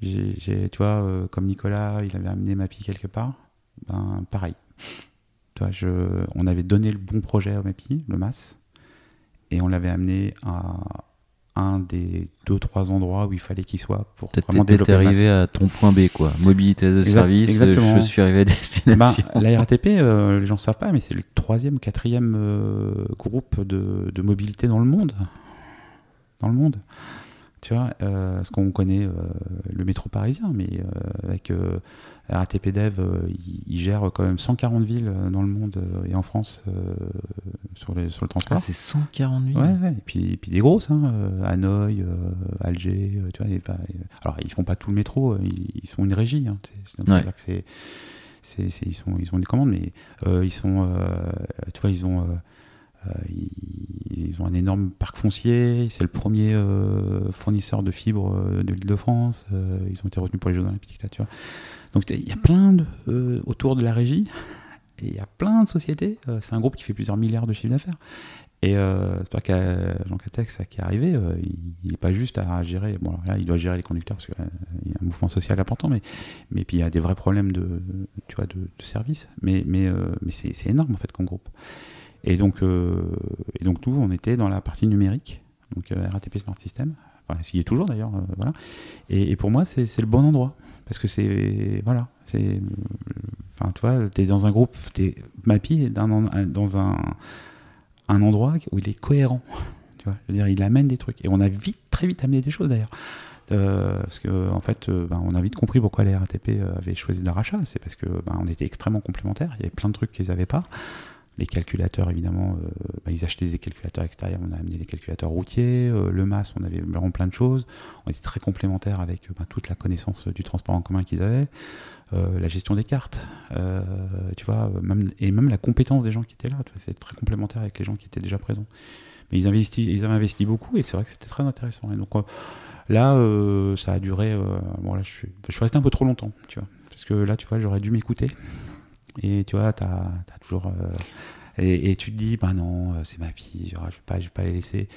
J'ai, tu vois, euh, comme Nicolas, il avait amené Mappy quelque part, ben pareil. Tu vois, je, on avait donné le bon projet à Mappy, le MAS, et on l'avait amené à un des deux, trois endroits où il fallait qu'il soit pour vraiment développer le MAS. arrivé à ton point B, quoi. Mobilité de Exact- service, exactement. je suis arrivé à Eh ben, destination. la RATP, euh, les gens savent pas, mais c'est le troisième quatrième euh, groupe de, de mobilité dans le monde. Dans le monde. Tu vois, euh, parce qu'on connaît euh, le métro parisien, mais euh, avec euh, RATP Dev, euh, il, il gère quand même 140 villes euh, dans le monde euh, et en France euh, sur, les, sur le Ah, transport. c'est 140 000 Ouais, ouais. Et puis, et puis des grosses, hein, euh, Hanoï, euh, Alger, euh, tu vois. et alors ils font pas tout le métro, euh, ils, ils sont une régie. Hein, Ouais. que c'est, c'est, c'est- ils sont, ils ont des commandes, mais euh, ils sont, euh, tu vois, ils ont, euh, euh, ils, ils ont un énorme parc foncier. C'est le premier euh, fournisseur de fibres euh, de l'Île-de-France. euh, ils ont été retenus pour les Jeux Olympiques là, tu vois. Donc il y a plein de euh, autour de la régie. Il y a plein de sociétés. euh, c'est un groupe qui fait plusieurs milliards de chiffre d'affaires. Et euh, c'est qu'à Jean Catex, qui est arrivé, euh, il n'est pas juste à gérer. Bon, là, il doit gérer les conducteurs parce qu'il y a un mouvement social important, mais, mais puis il y a des vrais problèmes de, tu vois, de, de service. Mais, mais, euh, mais c'est énorme en fait comme groupe. Et donc, euh, et donc nous, on était dans la partie numérique, donc euh, RATP Smart System, ce qui est toujours d'ailleurs, euh. Et, pour moi, c'est le bon endroit parce que c'est voilà, c'est, enfin, tu vois, t'es dans un groupe, t'es Mappy est dans, un- dans un un endroit où il est cohérent. Tu vois, je veux dire, il amène des trucs. Et on a vite, très vite amené des choses d'ailleurs. Parce que en fait, ben, on a vite compris pourquoi les RATP avaient choisi de rachat. C'est parce que ben, était extrêmement complémentaires. Il y avait plein de trucs qu'ils n'avaient pas. Les calculateurs, évidemment, euh, ben, ils achetaient des calculateurs extérieurs. On a amené les calculateurs routiers. Euh, le MAS, on avait vraiment plein de choses. On était très complémentaires avec ben, toute la connaissance du transport en commun qu'ils avaient. Euh, la gestion des cartes, euh, tu vois, et même la compétence des gens qui étaient là, c'est très complémentaire avec les gens qui étaient déjà présents. Mais ils, ils avaient investi beaucoup et c'est vrai que c'était très intéressant. Et donc euh, là, euh, ça a duré. euh, bon, là, je suis, je suis resté un peu trop longtemps, tu vois, parce que là, tu vois, j'aurais dû m'écouter. Et tu vois, t'as as toujours. euh, et, tu te dis, bah non, euh, c'est ma fille, je vais pas, je vais pas les laisser.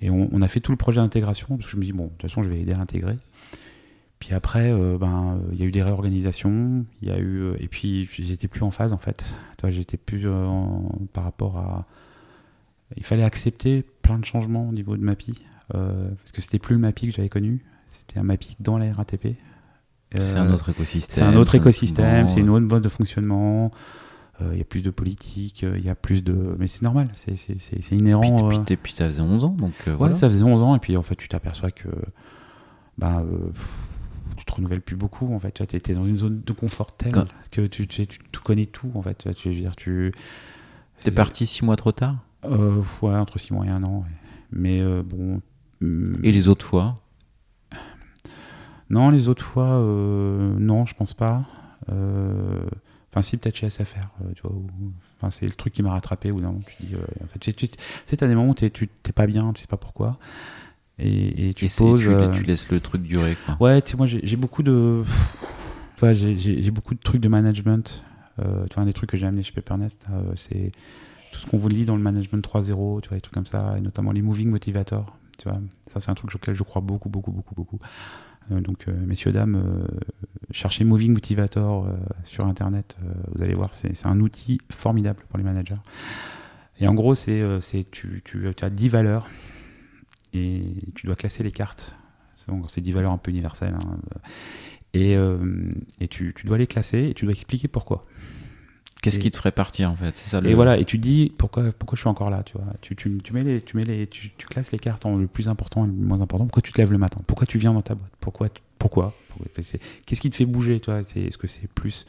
Et on, a fait tout le projet d'intégration parce que je me dis, bon, de toute façon, je vais aider à intégrer. Puis après, euh, ben, il y a eu des réorganisations, il y a eu, et puis j'étais plus en phase en fait. Toi, j'étais plus par rapport à. Il fallait accepter plein de changements au niveau de Mappy, euh, parce que c'était plus le Mappy que j'avais connu. C'était un Mappy dans la RATP. C'est un autre écosystème. C'est un autre écosystème, c'est une autre mode de fonctionnement. Il y a plus de politique, il y a plus de. Mais c'est normal, c'est inhérent. Puis, puis, ça faisait 11 ans. Donc, ouais, voilà. ça faisait 11 ans, et puis en fait, tu t'aperçois que. Bah, tu te renouvelles plus beaucoup en fait tu es, dans une zone de confort telle que tu, tu, tu, connais tout en fait tu, veux dire tu t'es parti six mois trop tard? Euh, ouais entre six mois et un an mais euh, bon hmm. et les autres fois? Non les autres fois euh, non je pense pas euh, enfin si peut-être chez SFR tu vois enfin c'est le truc qui m'a rattrapé ou non tu dis en fait tu sais as des moments où tu t'es pas bien tu sais pas pourquoi et, tu poses. Tu, euh, tu, laisses le truc durer. Quoi. Ouais, tu sais, moi j'ai beaucoup de. Enfin, j'ai beaucoup de trucs de management. Euh, tu vois, un des trucs que j'ai amené chez Peppernet, euh, c'est tout ce qu'on vous lit dans le management 3.0, tu vois, des trucs comme ça, et notamment les moving motivators. Tu vois, ça c'est un truc auquel je crois beaucoup, beaucoup, beaucoup, beaucoup. Donc, messieurs, dames, cherchez Moving Motivator sur Internet, vous allez voir, c'est un outil formidable pour les managers. Et en gros, c'est tu, as 10 valeurs et tu dois classer les cartes. C'est 10 valeurs un peu universelles. Hein. Et, euh, tu, dois les classer et tu dois expliquer pourquoi. Qu'est-ce qui te ferait partir en fait? Ça, Et voilà, et tu dis pourquoi, pourquoi je suis encore là, tu vois? Tu, tu, tu mets les, tu, mets les, tu, classes les cartes en le plus important et le moins important. Pourquoi tu te lèves le matin? Pourquoi tu viens dans ta boîte? Pourquoi Pourquoi, Qu'est-ce qui te fait bouger, toi? Est-ce que c'est plus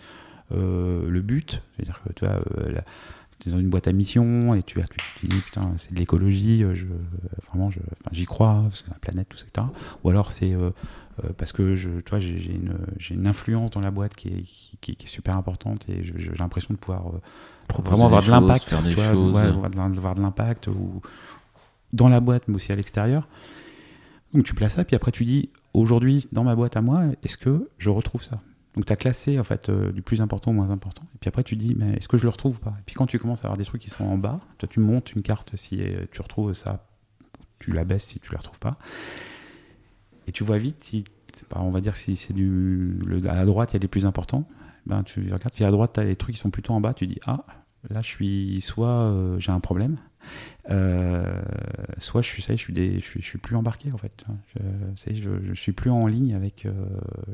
euh, le but? C'est-à-dire que tu vois, euh, tu es dans une boîte à mission et tu, tu, dis putain c'est de l'écologie, euh, je, vraiment j'y crois, parce que la planète, tout ça, etc. Ou alors c'est euh, parce que je, tu vois, j'ai une, une, influence dans la boîte qui est, qui, est super importante et j'ai l'impression de pouvoir vraiment avoir de l'impact, avoir de l'impact ou dans la boîte mais aussi à l'extérieur. Donc tu places ça, puis après tu dis aujourd'hui dans ma boîte à moi, est-ce que je retrouve ça? Donc tu as classé en fait euh, du plus important au moins important. Et puis après tu dis mais est-ce que je le retrouve pas? Et puis quand tu commences à avoir des trucs qui sont en bas, toi tu montes une carte si euh, tu retrouves ça, tu la baisses si tu la retrouves pas. Et tu vois vite si on va dire si c'est du à la droite il y a les plus importants, ben tu regardes si à droite tu as les trucs qui sont plutôt en bas, tu dis ah là je suis soit euh, j'ai un problème, soit je suis je suis, je suis, plus embarqué en fait. Je, suis plus en ligne avec,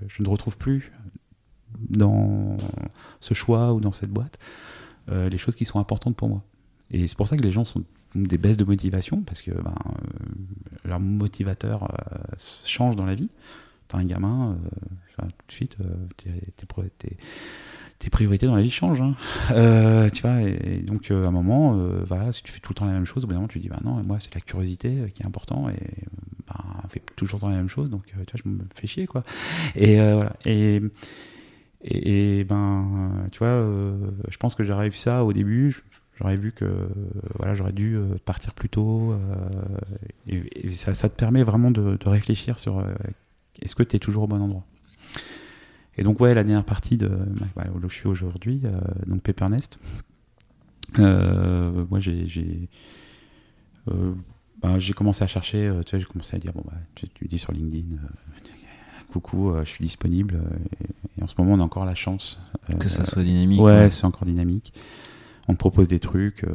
je ne retrouve plus dans ce choix ou dans cette boîte euh, les choses qui sont importantes pour moi. Et c'est pour ça que les gens sont des baisses de motivation, parce que ben, euh, leur motivateur euh, change dans la vie. T'as un gamin, tout de suite, tes, priorités dans la vie changent. Hein. tu vois, et, donc à un moment, si tu fais tout le temps la même chose, au bout d'un moment, tu dis, bah non, moi, c'est la curiosité qui est important, et ben, on fait toujours la même chose, donc tu vois, je me fais chier, quoi. Et. Et, et, ben, tu vois, euh, je pense que j'aurais vu ça au début. J'aurais vu que voilà, j'aurais dû euh, partir plus tôt. Euh, et, ça, ça, te permet vraiment de, réfléchir sur est-ce que tu es toujours au bon endroit? Et donc, ouais, la dernière partie de bah, où je suis aujourd'hui, donc Paper moi j'ai j'ai bah, commencé à chercher, tu sais, j'ai commencé à dire, bon, bah, tu, tu dis sur LinkedIn, coucou, je suis disponible. Et en ce moment, on a encore la chance. Euh, que ça soit dynamique. Ouais, c'est encore dynamique. On te propose des trucs, euh,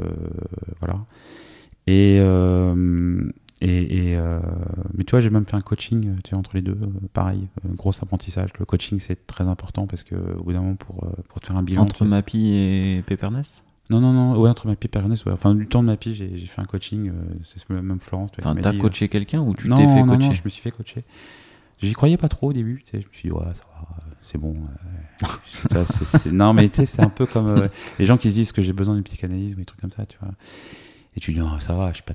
voilà. Et, euh, et, mais tu vois, j'ai même fait un coaching tu entre les deux, pareil, gros apprentissage. Le coaching, c'est très important parce que au bout d'un moment, pour, pour te faire un bilan. Entre Mappy et Pepernest non, non, non, ouais, entre Mappy et Pepernest, ouais. Enfin, du temps de Mappy, j'ai fait un coaching, c'est même Florence. Tu as coaché quelqu'un ou tu t'es fait coacher Non, non, je me suis fait coacher. J'y croyais pas trop au début, tu sais, je me suis dit, ouais, ça va, c'est bon. non, mais tu sais, c'est un peu comme euh, les gens qui se disent que j'ai besoin d'une psychanalyse ou des trucs comme ça, tu vois. Et tu dis, non, ça va, j'ai pas,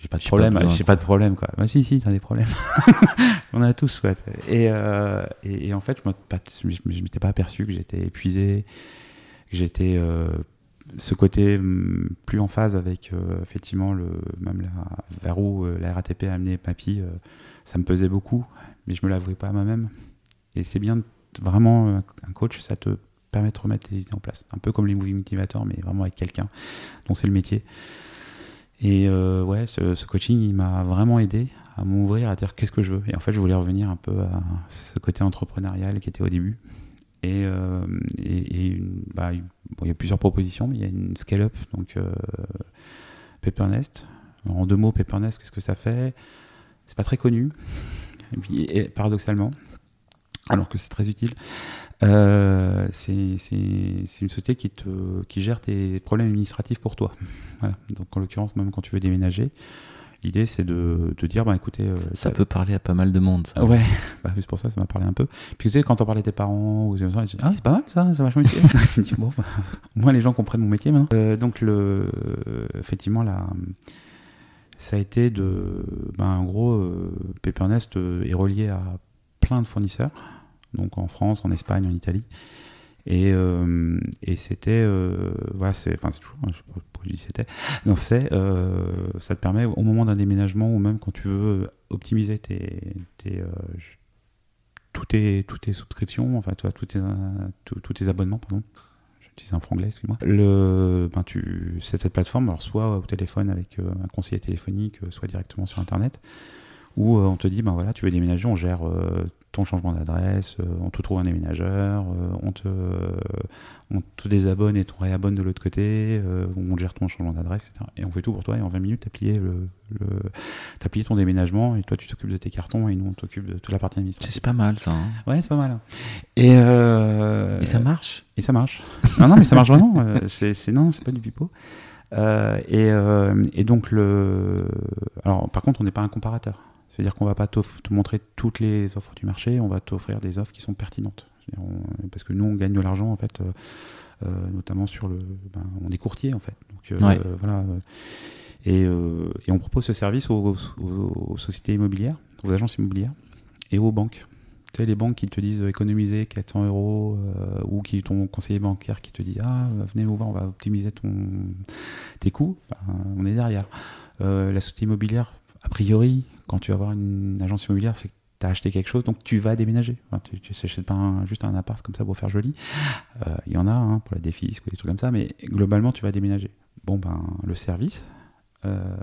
j'ai pas de problème, j'ai pas de problème, quoi. Bah, si, si, t'as des problèmes. On a tous, quoi. Et, euh, et, en fait, je m'étais pas aperçu que j'étais épuisé, que j'étais euh, ce côté mm, plus en phase avec, effectivement, le, même la, vers où la RATP a amené Papy, ça me pesait beaucoup, mais je me l'avouais pas à moi-même. Et c'est bien de vraiment euh, un coach, ça te permet de remettre les idées en place. Un peu comme les movie motivateurs, mais vraiment avec quelqu'un dont c'est le métier. Et euh, ouais, ce, coaching, il m'a vraiment aidé à m'ouvrir, à dire qu'est-ce que je veux? Et en fait, je voulais revenir un peu à ce côté entrepreneurial qui était au début. Et, euh, et, bah, il y a plusieurs propositions, mais il y a une scale-up, donc euh, Paper En deux mots, Paper qu'est-ce que ça fait? C'est pas très connu. Et puis, et paradoxalement, alors que c'est très utile, euh, c'est une société qui, te, qui gère tes problèmes administratifs pour toi. Voilà. Donc en l'occurrence, même quand tu veux déménager, l'idée c'est de, de dire, bah écoutez, euh, Ça peut parler à pas mal de monde. ça. Ouais, bah, c'est pour ça, ça m'a parlé un peu. Puis tu sais, quand on parlait à tes parents, ou ils disent, ah, c'est pas mal ça, c'est vachement utile. Bon, bah, au moins les gens comprennent mon métier maintenant. Euh, donc, le, effectivement, ça a été de. Ben, en gros, Paper.Nest euh, est relié à plein de fournisseurs, donc en France, en Espagne, en Italie. Et, euh, et c'était. euh, voilà, c'est. Enfin, c'est toujours. hein, je sais pas pourquoi je dis c'était. Euh, ça te permet, au moment d'un déménagement, ou même quand tu veux optimiser tes. tes tous tes, toutes tes subscriptions, enfin, tous tes, tous tes abonnements, pardon. J'utilise un franglais, excuse-moi. Le, ben, tu, c'est cette plateforme, alors soit au téléphone avec un conseiller téléphonique, soit directement sur Internet, où on te dit, ben voilà, tu veux déménager, on gère ton changement d'adresse, euh, on te trouve un déménageur, euh, on, te, euh, on te désabonne et te réabonne de l'autre côté, on gère ton changement d'adresse, etc. Et on fait tout pour toi, et en 20 minutes, tu as plié, le, plié ton déménagement, et toi, tu t'occupes de tes cartons, et nous, on t'occupe de toute la partie administrative. c'est pas mal ça. hein. Ouais, c'est pas mal. Et, euh, Et ça marche? Et ça marche. non, non, mais ça marche vraiment. c'est, c'est- non, c'est pas du pipeau. Euh, et, euh, et donc, le... Alors, par contre, on n'est pas un comparateur. C'est-à-dire qu'on va pas te montrer toutes les offres du marché, on va t'offrir des offres qui sont pertinentes. On- Parce que nous, on gagne de l'argent, en fait, euh, euh, notamment sur le. ben, on est courtier, en fait. Donc, euh, Ouais. euh, voilà. Et, euh, et on propose ce service aux, aux- aux sociétés immobilières, aux agences immobilières et aux banques. Tu sais, les banques qui te disent économiser 400 euros ou qui ton conseiller bancaire qui te dit ah venez nous voir on va optimiser ton tes coûts Ben, on est derrière la société immobilière a priori quand tu vas avoir une agence immobilière c'est que tu as acheté quelque chose donc tu vas déménager Enfin, tu n'achètes pas un- juste un appart comme ça pour faire joli Euh, il y en a hein, pour la défisque ou des trucs comme ça mais globalement tu vas déménager bon ben le service euh,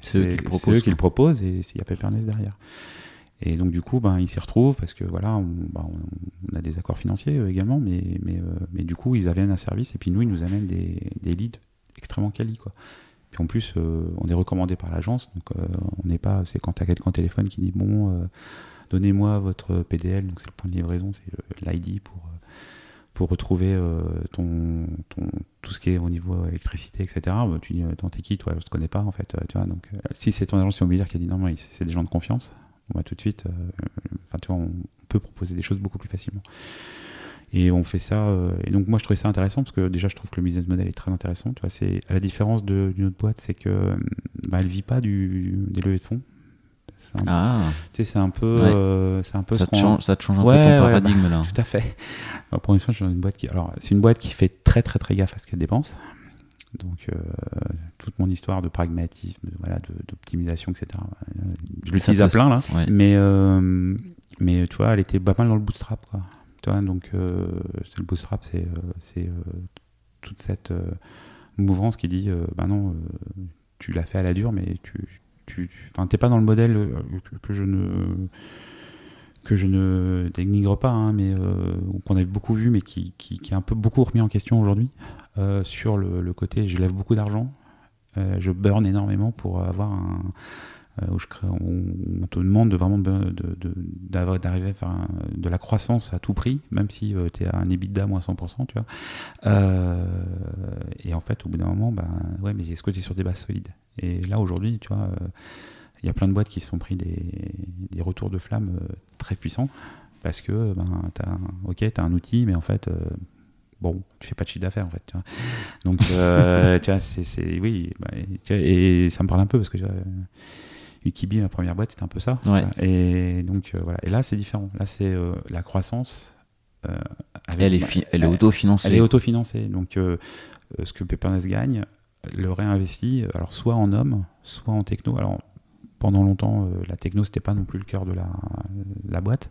C'est eux qui le proposent, c'est eux qui quoi. le proposent et s'il y a Pepernest derrière et donc du coup, ben, ils s'y retrouvent parce que voilà, on, ben, on a des accords financiers euh, également, mais, mais, euh, mais du coup, ils amènent un service et puis nous, ils nous amènent des, des leads extrêmement quali. Quoi. Puis en plus, euh, on est recommandé par l'agence, donc euh, on n'est pas, c'est quand tu as quelqu'un au téléphone qui dit bon, euh, donnez-moi votre PDL, donc c'est le point de livraison, c'est l'ID pour, retrouver ton, tout ce qui est au niveau électricité, etc. Tu dis, attends, t'es qui toi Je te connais pas en fait. tu vois, donc, si c'est ton agence immobilière qui a dit non, mais c'est des gens de confiance, on va tout de suite, on peut proposer des choses beaucoup plus facilement. Et on fait ça. euh, et donc, moi, je trouvais ça intéressant parce que déjà, je trouve que le business model est très intéressant. Tu vois, c'est à la différence d'une autre boîte, c'est que euh, bah, elle vit pas du, des levées de fonds. C'est un, Ah, tu sais, c'est un peu, Ouais. euh, c'est un peu ça te, change, ça te change un Ouais, peu ton ouais, paradigme là. tout à fait. Alors, pour une fois, je suis dans une boîte qui. Alors, c'est une boîte qui fait très, très, très gaffe à ce qu'elle dépense. Donc, euh, toute mon histoire de pragmatisme, de- voilà, de- d'optimisation, etc. euh, Je l'utilise à plein, là. ouais. Mais, euh, mais tu vois, elle était pas mal dans le bootstrap, quoi. Tu vois, donc, euh, le bootstrap, c'est euh, c'est, euh, toute cette mouvance qui dit, bah non, tu l'as fait à la dure, mais tu, tu, t'es pas dans le modèle que, je ne que je ne dénigre pas, hein, mais qu'on avait beaucoup vu, mais qui, est un peu beaucoup remis en question aujourd'hui sur le, côté, je lève beaucoup d'argent, je burn énormément pour avoir un, où je crée- on, on te demande de vraiment d'arriver à faire un- de la croissance à tout prix, même si tu es à un EBITDA moins 100%, tu vois. Euh, et en fait, au bout d'un moment, ben, ouais, mais est-ce que tu es sur des bases solides? Et là, aujourd'hui, tu vois, euh, il y a plein de boîtes qui se sont pris des, des retours de flamme euh, très puissants parce que, ben, un- ok, tu as un outil, mais en fait, euh, bon, tu fais pas de chiffre d'affaires en fait. Tu vois. Donc, euh, tu vois, c'est, c'est- oui, bah, tu vois, et ça me parle un peu parce que tu vois, Ukibi, ma première boîte, c'était un peu ça. Ouais. Et donc, euh, voilà. Et là, c'est différent. Là, c'est euh, la croissance. euh, avec- Elle est, fi- elle est autofinancée. elle est autofinancée. Donc, ce que Pepernest gagne, le réinvestit, alors soit en hommes, soit en techno. Alors, pendant longtemps, la techno, c'était pas non plus le cœur de la, la boîte.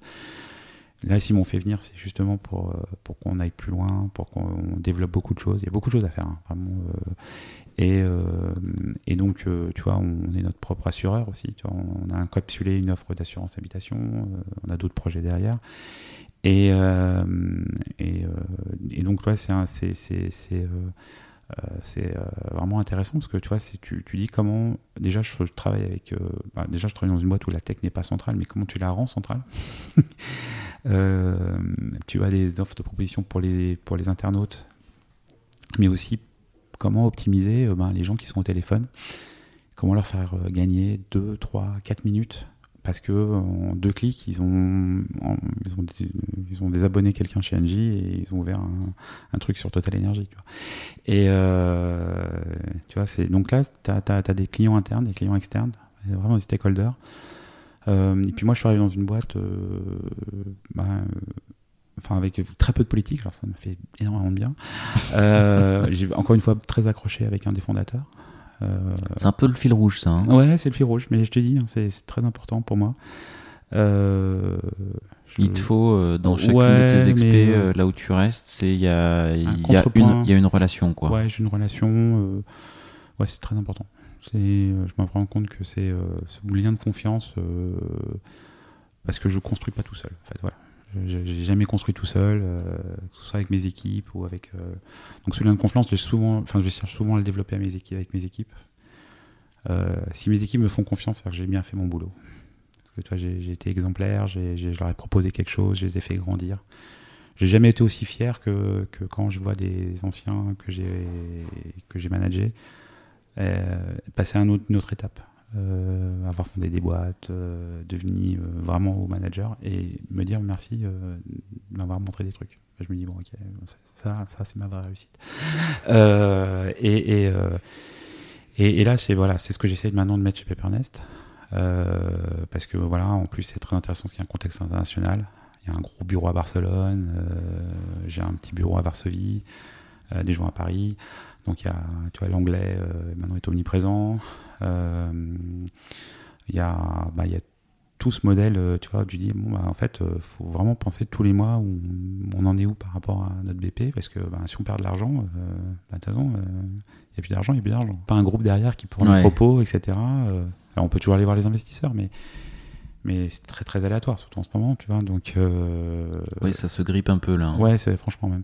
Là, s'ils m'ont fait venir, c'est justement pour, pour qu'on aille plus loin, pour qu'on développe beaucoup de choses. Il y a beaucoup de choses à faire, hein, vraiment. euh, et, euh, et donc, euh, tu vois, on est notre propre assureur aussi. On a encapsulé une offre d'assurance habitation, euh, on a d'autres projets derrière. Et, euh, et, euh, c'est vraiment intéressant parce que tu vois, tu dis comment. Déjà, je, travaille avec. Bah, déjà, je travaille dans une boîte où la tech n'est pas centrale, mais comment tu la rends centrale? Tu as des offres de propositions pour les, pour les internautes, mais aussi comment optimiser ben, les gens qui sont au téléphone, comment leur faire gagner 2, 3, 4 minutes parce que en deux clics, ils ont, ils ont, ils ont désabonné quelqu'un chez Engie et ils ont ouvert un, truc sur Total Energy. Et euh, tu vois, c'est donc là, tu as, des clients internes, des clients externes, vraiment des stakeholders. Euh, et puis moi, je suis arrivé dans une boîte, euh, bah, enfin avec très peu de politique, alors ça me fait énormément de bien. J'ai encore une fois très accroché avec un des fondateurs. Euh, c'est un peu le fil rouge, ça. Hein. Ouais, c'est le fil rouge, mais je te dis, hein, c'est très important pour moi. Euh, il te faut, euh, dans chacune de tes expés, là où tu restes, il y a, y, a une, y a une relation. Quoi. Ouais, j'ai une relation. ouais, c'est très important. je me rends compte que c'est ce lien de confiance parce que je construis pas tout seul. En fait, voilà. J'ai jamais construit tout seul, euh, que ce soit avec mes équipes ou avec. Euh, donc ce lien de confiance, je, souvent, je cherche souvent à le développer avec mes équipes. Euh, si mes équipes me font confiance, c'est que j'ai bien fait mon boulot. Parce que toi, j'ai été exemplaire, je leur ai proposé quelque chose, je les ai fait grandir. J'ai jamais été aussi fier que, que, quand je vois des anciens que j'ai managés passer à une autre étape. Euh, avoir fondé des boîtes, euh, devenir euh, vraiment au manager et me dire merci de m'avoir montré des trucs. Je me dis, bon, ok, ça, ça c'est ma vraie réussite. et, et, et, là, c'est voilà, ce que j'essaie maintenant de mettre chez Pepernest. parce que voilà, en plus, c'est très intéressant parce qu'il y a un contexte international. Il y a un gros bureau à Barcelone, j'ai un petit bureau à Varsovie, des gens à Paris. Donc il y a, tu vois, l'anglais maintenant est omniprésent. Euh, il y, a, bah, y a tout ce modèle, euh, tu vois, tu dis, bon, bah, en fait, il euh, faut vraiment penser tous les mois où on en est où par rapport à notre BP, parce que bah, si on perd de l'argent, bah, de toute façon, il n'y a plus d'argent, il n'y a plus d'argent. Pas un groupe derrière qui prend le propos, etc. on peut toujours aller voir les investisseurs, mais mais c'est très très aléatoire surtout en ce moment tu vois donc oui ça se grippe un peu là hein. ouais c'est franchement même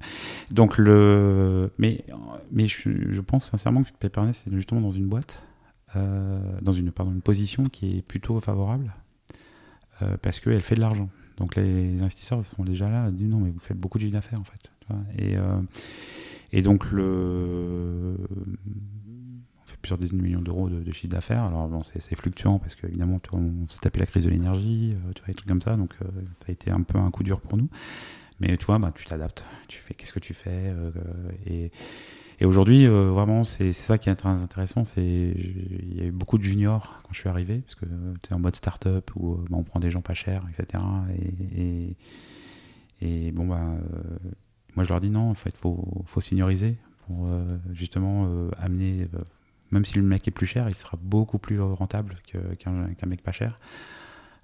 donc le mais mais je, je pense sincèrement que Pepernest c'est justement dans une boîte euh, dans une, pardon, une position qui est plutôt favorable euh, parce qu'elle fait de l'argent. Donc les investisseurs sont déjà là, disent non mais vous faites beaucoup de chiffre d'affaires en fait. Et, euh, et donc le plusieurs dizaines de millions d'euros de, chiffre d'affaires. Alors bon, c'est fluctuant parce qu'évidemment on s'est tapé la crise de l'énergie, tu vois, des trucs comme ça. Donc ça a été un peu un coup dur pour nous. Mais tu vois, bah, tu t'adaptes. Tu fais qu'est-ce que tu fais et et aujourd'hui, euh, vraiment, c'est ça qui est très intéressant. Il y a eu beaucoup de juniors quand je suis arrivé, parce que tu es en mode start-up où euh, bah, on prend des gens pas chers, etc. Et, bon, bah, euh, moi je leur dis non, en fait, faut, faut senioriser pour justement amener, même si le mec est plus cher, il sera beaucoup plus rentable qu'un mec pas cher.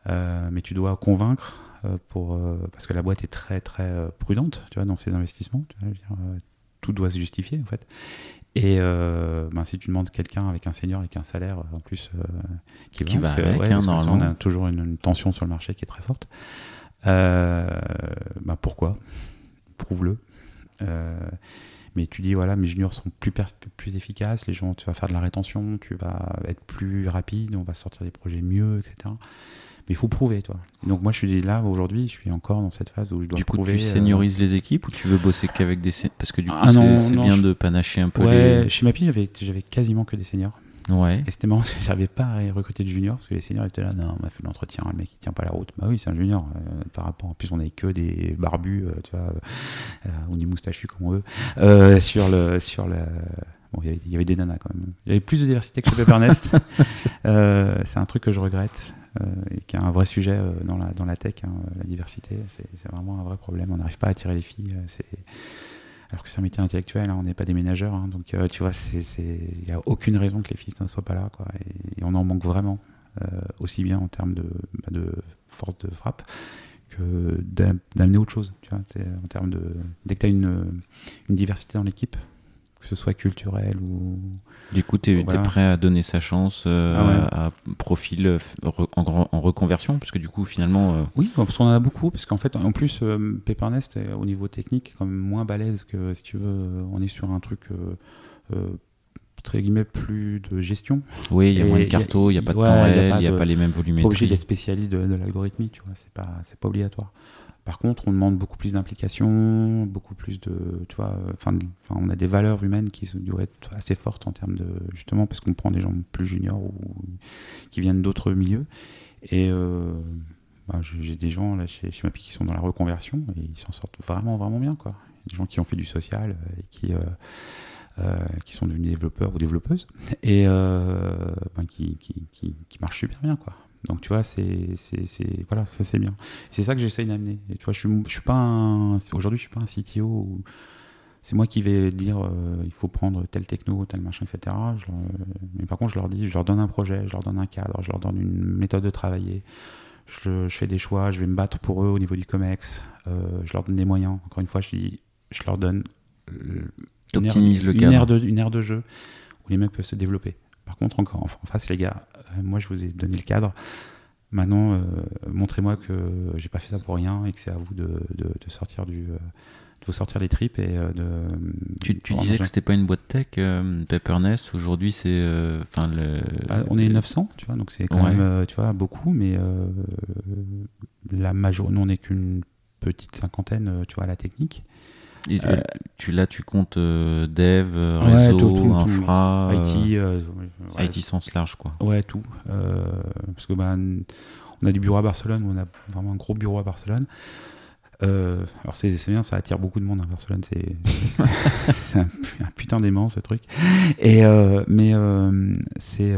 mais tu dois convaincre pour, parce que la boîte est très très prudente tu vois, dans ses investissements. Tu vois, tout doit se justifier en fait. Et euh, ben, si tu demandes quelqu'un avec un senior avec un salaire en plus euh, qui, va avec, hein, on a toujours une, tension sur le marché qui est très forte. Euh, ben, pourquoi? Prouve-le. Mais tu dis voilà, mes juniors sont plus, plus efficaces, les gens, tu vas faire de la rétention, tu vas être plus rapide, on va sortir des projets mieux, etc il faut prouver, toi. Donc moi, je suis là aujourd'hui, je suis encore dans cette phase où je dois prouver. Du coup, tu seniorises euh, les équipes ou tu veux bosser qu'avec des parce que du coup, ah c'est bien de panacher un peu. Ouais, chez j'avais j'avais quasiment que des seniors. Ouais. Et c'était marrant parce que j'avais pas à recruter de juniors parce que les seniors étaient là, non, on a fait l'entretien, le mec il tient pas la route. Bah oui, c'est un junior. Euh, par rapport, en plus, on avait que des barbus, euh, tu vois, ou des moustachus comme on veut, sur le, sur le. Bon, il y, avait, des nanas quand même. Il y avait plus de diversité que chez Pepernest. c'est un truc que je regrette. Euh, et qui est un vrai sujet euh, dans la, dans la tech, hein, la diversité. C'est vraiment un vrai problème. On n'arrive pas à attirer les filles. Euh, alors que c'est un métier intellectuel, hein, on n'est pas des ménageurs. Hein. donc, tu vois, il n'y a aucune raison que les filles ne soient pas là. Quoi, et, on en manque vraiment, aussi bien en termes de, bah, force de frappe que d'amener autre chose. Tu vois, en termes de, dès que tu as une, une diversité dans l'équipe, que ce soit culturel ou. Du coup, tu es, prêt à donner sa chance euh, ah à profil euh, en, en, reconversion Parce que du coup, finalement. Euh, oui, parce qu'on en a beaucoup. Parce qu'en fait, en plus, Pepernest, au niveau technique, est quand même moins balèze que si tu veux. On est sur un truc très guillemets plus de gestion. Oui, il y a moins de carto, il n'y a pas de temps réel, il n'y a, pas les mêmes volumétries. Pas obligé d'être spécialiste de, de l'algorithmie, tu vois, c'est pas, c'est pas obligatoire. Par contre, on demande beaucoup plus d'implication, beaucoup plus de, tu vois, enfin, on a des valeurs humaines qui doivent être assez fortes en termes de, justement, parce qu'on prend des gens plus juniors ou qui viennent d'autres milieux. Et euh, bah, j'ai des gens là chez, chez MAPI qui sont dans la reconversion et ils s'en sortent vraiment, vraiment bien, quoi. Des gens qui ont fait du social et qui, euh, qui sont devenus développeurs ou développeuses et ben, qui, qui, qui, qui marchent super bien, quoi. Donc tu vois, c'est, voilà, ça c'est bien. C'est ça que j'essaye d'amener. Et tu vois, je suis, je suis pas aujourd'hui, je suis pas un CTO où c'est moi qui vais dire euh, il faut prendre tel techno, tel machin, etc. mais par contre, je leur dis, je leur donne un projet, je leur donne un cadre, je leur donne une méthode de travailler. Je, fais des choix, je vais me battre pour eux au niveau du COMEX. Euh, je leur donne des moyens. Encore une fois, je dis, je leur donne euh, une, aire, le de, une aire de jeu où les mecs peuvent se développer. Par contre, encore en face, les gars, euh, moi je vous ai donné le cadre. Maintenant, euh, montrez-moi que j'ai pas fait ça pour rien et que c'est à vous de, sortir du, euh, de vous sortir les tripes et de. Tu, disais que c'était pas une boîte tech, Peppernest. Aujourd'hui, c'est, enfin bah, on est 900, tu vois, donc c'est quand même, tu vois, beaucoup, mais la majorité, nous on n'est qu'une petite cinquantaine, tu vois, à la technique. Et euh, tu, là, tu comptes euh, dev, euh, réseau, infra, IT, IT sens large, quoi. Ouais, tout. parce que bah, on a du bureau à Barcelone, on a vraiment un gros bureau à Barcelone. alors c'est bien, ça attire beaucoup de monde à hein, Barcelone, c'est un, un, putain d'aimant ce truc. Et mais c'est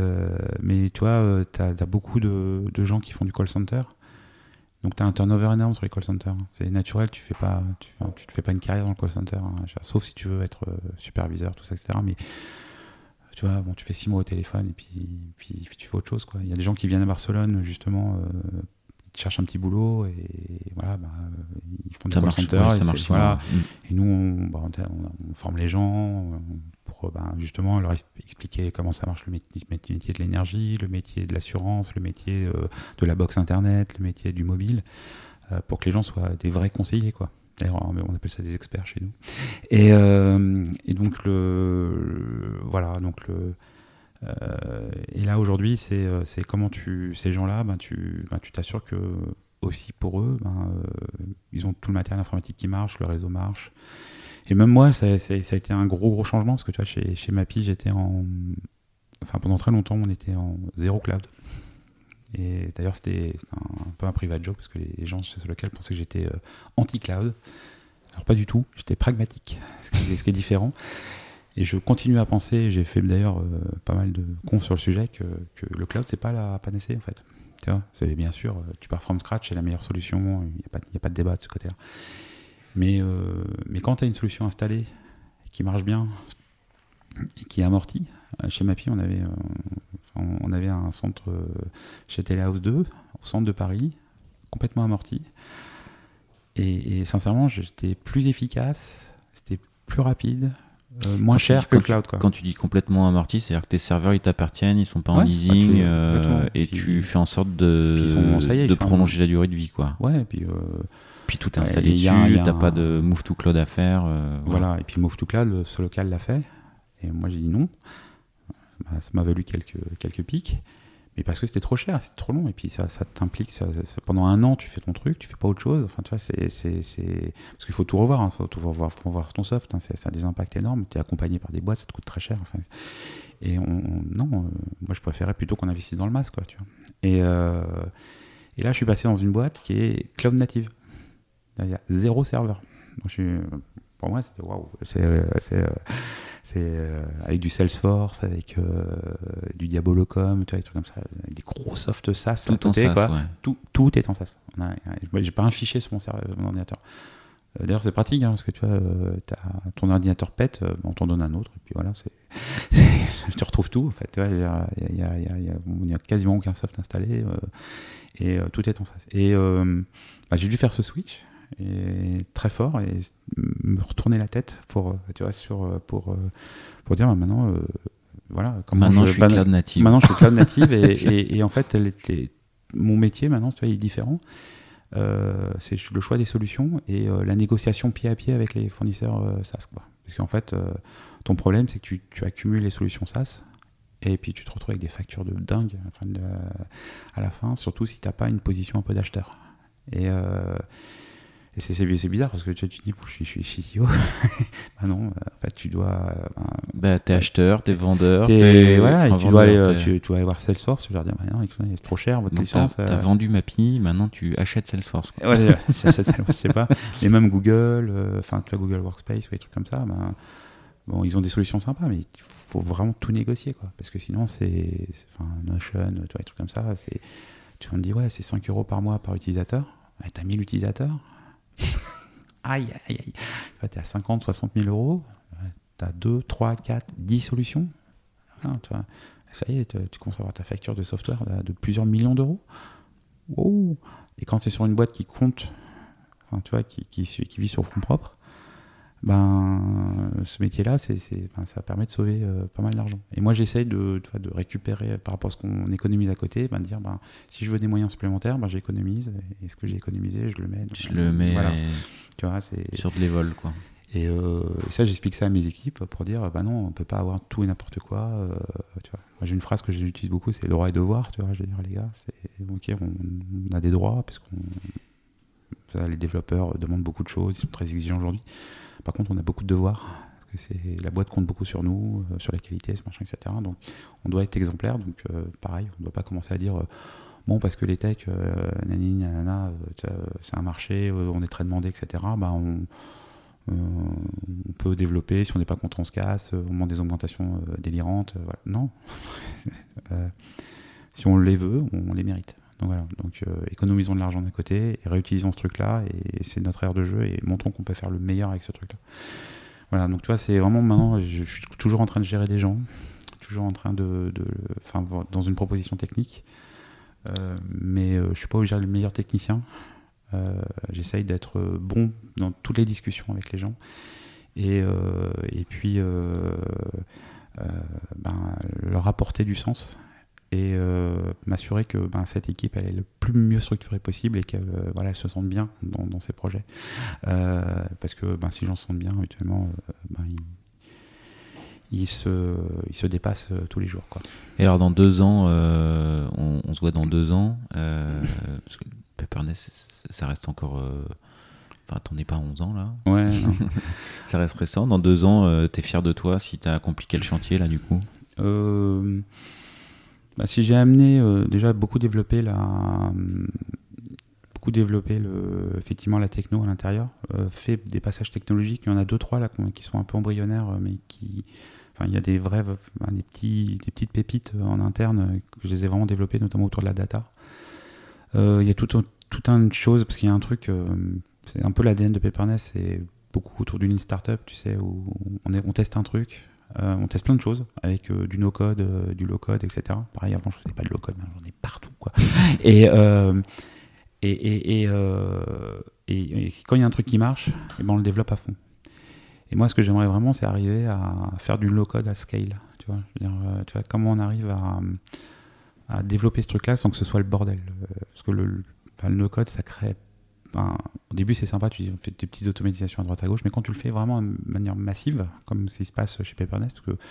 mais tu vois, t'as as beaucoup de, de, gens qui font du call center. Donc tu as un turnover énorme sur les call centers. C'est naturel, tu fais pas, tu, tu te fais pas une carrière dans le call center, hein, sauf si tu veux être euh, superviseur, tout ça, etc. Mais tu vois, bon, tu fais six mois au téléphone et puis, puis, tu fais autre chose. Il y a des gens qui viennent à Barcelone justement, euh, ils cherchent un petit boulot et voilà, bah, ils font du call center. et, ça marche, voilà. et nous, on, bah, on, forme les gens pour bah, justement leur expliquer comment ça marche le métier, de l'énergie, le métier de l'assurance, le métier euh, de la box internet, le métier du mobile, euh, pour que les gens soient des vrais conseillers, quoi. D'ailleurs, on appelle ça des experts chez nous. Et, euh, donc voilà, donc et là aujourd'hui, c'est comment tu ces gens-là, ben tu ben, tu t'assures que aussi pour eux, ben, ils ont tout le matériel informatique qui marche, le réseau marche. Et même moi, ça, a été un gros, gros changement parce que tu vois, chez, chez Mappy, j'étais en. Enfin, pendant très longtemps, on était en zéro cloud. Et d'ailleurs, c'était un, peu un private joke parce que les gens chez lequel pensaient que j'étais euh, anti-cloud. Alors, pas du tout, j'étais pragmatique, ce qui, est, différent. Et je continue à penser, j'ai fait d'ailleurs euh, pas mal de confs sur le sujet, que, le cloud, c'est pas la panacée en fait. Tu vois, bien sûr, tu pars from scratch, c'est la meilleure solution, il n'y a, a, pas de débat de ce côté-là. Mais, euh, mais quand tu as une solution installée qui marche bien, qui est amortie, euh, chez Mappy, on avait, euh, on avait un centre chez Telehouse 2, au centre de Paris, complètement amorti. Et, sincèrement, j'étais plus efficace, c'était plus rapide, moins cher que le cloud. Quoi. Quand tu dis complètement amorti, c'est-à-dire que tes serveurs ils t'appartiennent, ils sont pas en leasing, et tu fais en sorte de, de prolonger la durée de vie. Quoi. Ouais, et puis puis tout est installé dessus, t'as pas de move to cloud à faire. Euh, voilà. et puis move to cloud, ce local l'a fait. Et moi j'ai dit non. Bah, ça m'a valu quelques, quelques pics. Mais parce que c'était trop cher, c'était trop long. Et puis ça, ça t'implique. pendant un an, tu fais ton truc, tu fais pas autre chose. Enfin, tu vois, c'est. Parce qu'il faut tout revoir. Il hein, faut tout revoir, faut revoir ton soft. Hein, ça a des impacts énormes. Tu es accompagné par des boîtes, ça te coûte très cher. Enfin, et on, non, euh, moi je préférais plutôt qu'on investisse dans le masque. Quoi, tu vois. Et, euh, et là, je suis passé dans une boîte qui est cloud native. Il y a zéro serveur. pour moi, c'est waouh. C'est euh, euh, avec du Salesforce, avec euh, du Diabolocom, tu vois, des trucs comme ça, des gros soft SaaS. Tout en SaaS, quoi. tout, tout, est en SaaS. J'ai pas un fichier sur mon, serveur, mon ordinateur. D'ailleurs, c'est pratique, hein, parce que tu vois, as, ton ordinateur pète, on t'en donne un autre, et puis voilà, tu retrouves tout, en fait. Il n'y a, y a, y a, quasiment aucun soft installé, et tout est en SaaS. Et bah, j'ai dû faire ce switch, et très fort et me retourner la tête pour tu vois sur pour pour dire bah, maintenant voilà comment maintenant je, suis cloud native. maintenant je suis cloud native et, et, en fait mon métier maintenant tu vois, il est différent. Euh, c'est le choix des solutions et la négociation pied à pied avec les fournisseurs SaaS quoi. Parce qu'en fait Ton problème, c'est que tu, tu accumules les solutions SaaS et puis tu te retrouves avec des factures de dingue à la fin, surtout si tu n'as pas une position un peu d'acheteur. Et, euh, et c'est, bizarre parce que tu, tu te dis, je suis, je suis CTO. bah non, euh, en fait, tu dois. euh, ben, Bah, t'es acheteur, t'es vendeur. t'es- voilà, et tu, dois aller, euh, tu, tu dois aller voir Salesforce, tu leur dire, bah non, écoutez, c'est trop cher votre Donc, licence. t'as euh. vendu Mappy, maintenant tu achètes Salesforce. quoi. Ouais, ça, ça, je sais pas. Mais même Google, euh, enfin, tu vois, Google Workspace ou des trucs comme ça, ben, bon, ils ont des solutions sympas, mais il faut vraiment tout négocier, quoi. Parce que sinon, c'est, enfin, Notion, tu vois, des trucs comme ça, c'est, tu vas me dire, ouais, c'est 5 euros par mois par utilisateur. T'as 1000 utilisateurs. Aïe, aïe, aïe. Tu t'es à 50, 60 000 euros. Ouais, T'as 2, 3, 4, 10 solutions. Voilà, tu vois. Ça y est, tu, tu commences à avoir ta facture de software de, plusieurs millions d'euros. Wow. Et quand tu es sur une boîte qui compte, enfin, tu vois, qui, qui, qui vit sur fonds propres, ben, ce métier-là, ben, ça permet de sauver euh, pas mal d'argent. Et moi, j'essaye de, de récupérer par rapport à ce qu'on économise à côté, ben, de dire, ben, si je veux des moyens supplémentaires, ben, j'économise. Et ce que j'ai économisé, je le mets. Je le mets Voilà. Tu vois, sur de l'évol, quoi. Et, euh, et ça, j'explique ça à mes équipes pour dire, bah non, on peut pas avoir tout et n'importe quoi. euh, tu vois. Moi, j'ai une phrase que j'utilise beaucoup, c'est droit et devoir. Tu vois, je veux dire, les gars, c'est ok, on, on a des droits parce qu'on, les développeurs demandent beaucoup de choses, ils sont très exigeants aujourd'hui. Par contre, on a beaucoup de devoirs parce que la boîte compte beaucoup sur nous, euh, sur la qualité, ce machin, etc. Donc, on doit être exemplaire. Donc, euh, pareil, on ne doit pas commencer à dire. euh, Bon, parce que les techs, euh, nani, nanana, c'est un marché, on est très demandé, etc. Bah, on, peut développer, si on n'est pas content, on se casse, on demande des augmentations délirantes. Non. Si on les veut, on, les mérite. Donc voilà. Donc euh, économisons de l'argent d'un côté et réutilisons ce truc-là et, c'est notre aire de jeu et montrons qu'on peut faire le meilleur avec ce truc-là. Voilà. Donc tu vois, c'est vraiment maintenant, je, suis toujours en train de gérer des gens, toujours en train de, enfin, dans une proposition technique, Euh, mais euh, je suis pas obligé le meilleur technicien. J'essaye d'être bon dans toutes les discussions avec les gens. Et, puis, ben, leur apporter du sens et euh, m'assurer que ben, cette équipe elle est le plus mieux structurée possible et qu'elle euh, voilà, elle se sente bien dans, dans ses projets. Euh, parce que ben, si j'en sens bien, habituellement, ben, ils, se, ils se dépassent euh, tous les jours. Quoi. Et alors, dans deux ans, euh, on, on se voit dans deux ans, euh, parce que Pepperness, ça reste encore. euh, Enfin, t'en es pas à 11 ans là, Ouais, non. ça reste récent. Dans deux ans, t'es fier de toi si t'as accompli quel chantier là du coup? Bah, si j'ai amené euh, déjà beaucoup développé la beaucoup développé effectivement la techno à l'intérieur, euh, fait des passages technologiques, il y en a deux trois là qui sont un peu embryonnaires, euh, mais qui, enfin il y a des vrais, des petits, des petites pépites en interne que je les ai vraiment développées, notamment autour de la data. Il y a tout un, tout un de choses parce qu'il y a un truc, c'est un peu l'ADN de Pepperness, c'est beaucoup autour d'une startup, tu sais, où on teste un truc, euh, on teste plein de choses avec euh, du no-code, euh, du low-code, etc. Pareil, avant, je faisais pas de low-code, mais j'en ai partout, quoi. et, et, et, et, quand il y a un truc qui marche, eh ben, on le développe à fond. Et moi, ce que j'aimerais vraiment, c'est arriver à faire du low-code à scale. Tu vois, Je veux dire, tu vois comment on arrive à, à développer ce truc-là sans que ce soit le bordel. Parce que le, le- enfin, le no-code, ça crée ben, au début, c'est sympa, tu fais des petites automatisations à droite à gauche, mais quand tu le fais vraiment de manière massive, comme ce qui se passe chez Peppernest, parce que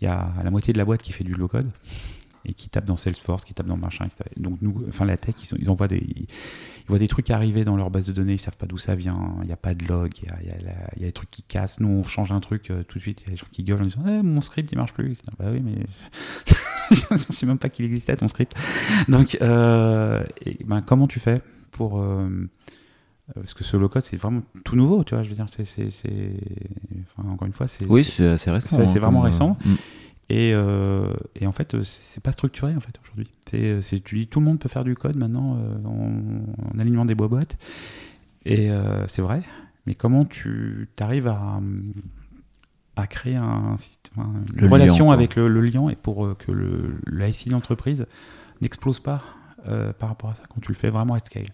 il y a la moitié de la boîte qui fait du low code et qui tape dans Salesforce, qui tape dans machin. Donc nous, enfin la tech, ils, envoient des, ils voient des trucs arriver dans leur base de données, ils savent pas d'où ça vient, il n'y a pas de log, il y a, des trucs qui cassent. Nous, on change un truc euh, tout de suite, il y a des gens qui gueulent en disant Eh, mon script il marche plus. Bah oui, mais je ne sais même pas qu'il existait ton script. Donc, euh, ben, comment tu fais? Pour euh, parce que ce low code c'est vraiment tout nouveau, tu vois. Je veux dire, c'est, enfin, encore une fois, c'est Oui, c'est- assez récent. c'est- hein, vraiment euh, récent. mm. et, euh, et en fait, c'est pas structuré en fait aujourd'hui. C'est, tu dis tout le monde peut faire du code maintenant euh, en, en alignant des boîtes. Et euh, c'est vrai. Mais comment tu arrives à, à créer un, une Le relation avec le, le lien et pour que le, SI d'entreprise n'explose pas euh, par rapport à ça quand tu le fais vraiment à scale.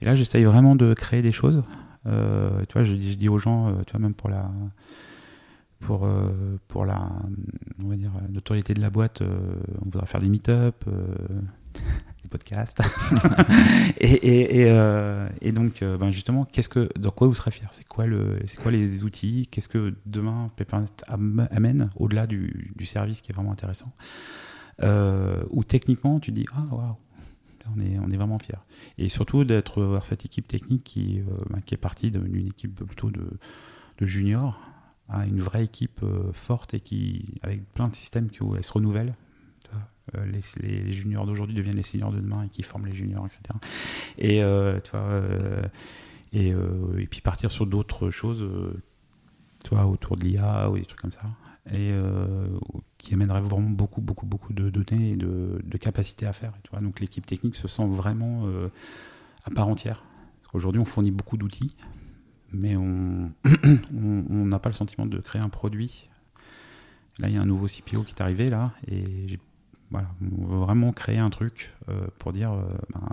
Et là, j'essaye vraiment de créer des choses. Euh, tu vois, je, dis- je dis aux gens, euh, tu vois, même pour la, pour, pour la, on va dire, notoriété de la boîte, on voudra faire des meet-up, des podcasts. et, et, donc, ben justement, qu'est-ce que, dans quoi vous serez fier C'est quoi, le, quoi les outils? Qu'est-ce que demain Peppernet amène au-delà du, du, service qui est vraiment intéressant? Ou techniquement, tu dis, ah, waouh, on est, on est vraiment fier. Et surtout d'être voir cette équipe technique qui, ben, qui est partie d'une équipe plutôt de, de juniors à une vraie équipe forte et qui, avec plein de systèmes qui se renouvellent euh, les, juniors d'aujourd'hui deviennent les seniors de demain et qui forment les juniors, etc. Et, euh, tu vois, euh, et, puis partir sur d'autres choses, autour de l'IA ou des trucs comme ça, et qui amènerait vraiment beaucoup, beaucoup, beaucoup de données et de, capacités à faire. Donc l'équipe technique se sent vraiment à part entière. Aujourd'hui, on fournit beaucoup d'outils, mais on n'a pas le sentiment de créer un produit. Là, il y a un nouveau CPO qui est arrivé, là, et voilà, on veut vraiment créer un truc euh, pour dire euh, ben,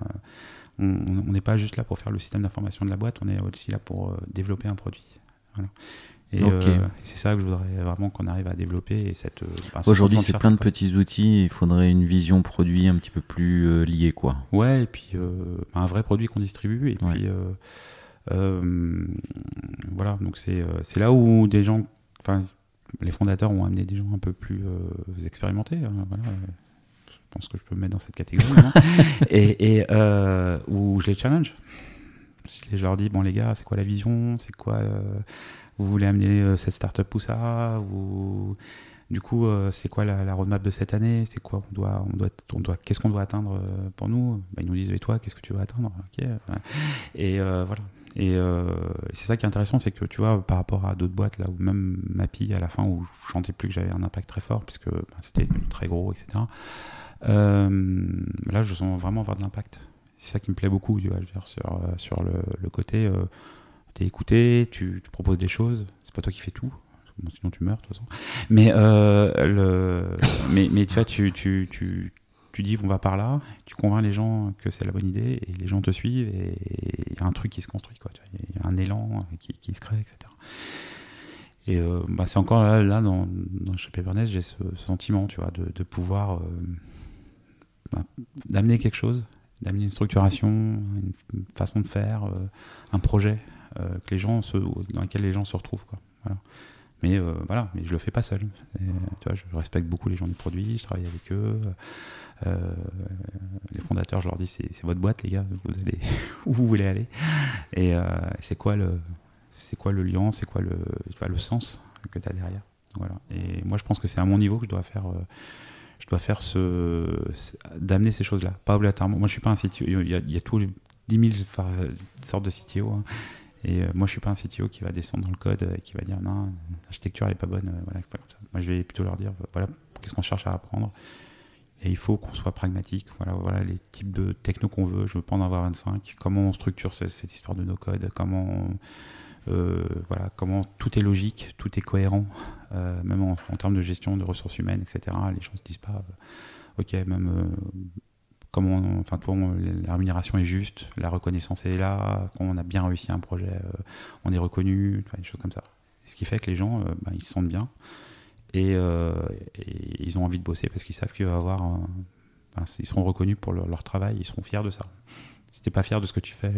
on n'est pas juste là pour faire le système d'information de la boîte, on est aussi là pour euh, développer un produit. Et c'est ça que je voudrais vraiment qu'on arrive à développer. cette, ben, Aujourd'hui, c'est plein de petits outils. Il faudrait une vision produit un petit peu plus liée, quoi. Ouais, et puis un vrai produit qu'on distribue. Et puis voilà, donc c'est là où des gens, enfin, les fondateurs ont amené des gens un peu plus expérimentés. Hein, voilà je pense que je peux me mettre dans cette catégorie, et, et euh, où je les challenge. Je leur dis, bon les gars, c'est quoi la vision? C'est quoi euh, Vous voulez amener euh, cette startup ou ça? Du coup, c'est quoi la, roadmap de cette année? C'est quoi on doit, on doit, on doit, Qu'est-ce qu'on doit atteindre pour nous? Bah, Ils nous disent, et toi, qu'est-ce que tu veux atteindre? Et voilà. Et c'est ça qui est intéressant, c'est que tu vois, par rapport à d'autres boîtes, là où même Mappy à la fin, où je sentais plus que j'avais un impact très fort, puisque bah, c'était très gros, etc. Euh, là, je sens vraiment avoir de l'impact. C'est ça qui me plaît beaucoup, tu vois, je veux dire, sur, euh, sur le, côté, euh, tu es écouté, tu, proposes des choses, c'est pas toi qui fais tout, sinon tu meurs de toute façon. Mais, le, mais, mais tu vois, tu, tu, tu, tu dis on va par là, tu convaincs les gens que c'est la bonne idée et les gens te suivent et il y a un truc qui se construit, quoi. Il y a un élan qui, qui se crée, etc. Et bah, c'est encore là, dans, dans, chez Peppernet, j'ai ce, sentiment, tu vois, de, de pouvoir d'amener quelque chose, d'amener une structuration, une façon de faire, euh, un projet euh, que les gens se, dans lequel les gens se retrouvent. Quoi. Mais euh, voilà, mais je le fais pas seul. tu vois, je respecte beaucoup les gens du produit, je travaille avec eux. les fondateurs, je leur dis c'est votre boîte, les gars, vous allez où vous voulez aller. Et c'est quoi le c'est quoi le lien, c'est quoi le, le sens que tu as derrière. Voilà. Et moi, je pense que c'est à mon niveau que je dois faire je dois faire ce, d'amener ces choses-là, pas obligatoirement. Moi, je suis pas un CTO. Il y a, il y a tous les 10 000 sortes de CTO. Hein. Et euh, moi, je suis pas un CTO qui va descendre dans le code et qui va dire non, l'architecture elle est pas bonne. Euh, voilà. Moi, je vais plutôt leur dire voilà, qu'est-ce qu'on cherche à apprendre. Et il faut qu'on soit pragmatique. Voilà, voilà les types de techno qu'on veut. Je veux pas en avoir 25. Comment on structure cette, histoire de nos codes Comment euh, voilà, comment tout est logique, tout est cohérent, même en, termes de gestion de ressources humaines, etc. Les gens se disent pas, ok, même comment, enfin, la rémunération est juste, la reconnaissance est là, quand on a bien réussi un projet, on est reconnu, des choses comme ça. ce qui fait que les gens, bah, ils se sentent bien et, ils ont envie de bosser parce qu'ils savent qu'il va avoir, ils seront reconnus pour leur, leur, travail, ils seront fiers de ça. Si t'es pas fier de ce que tu fais,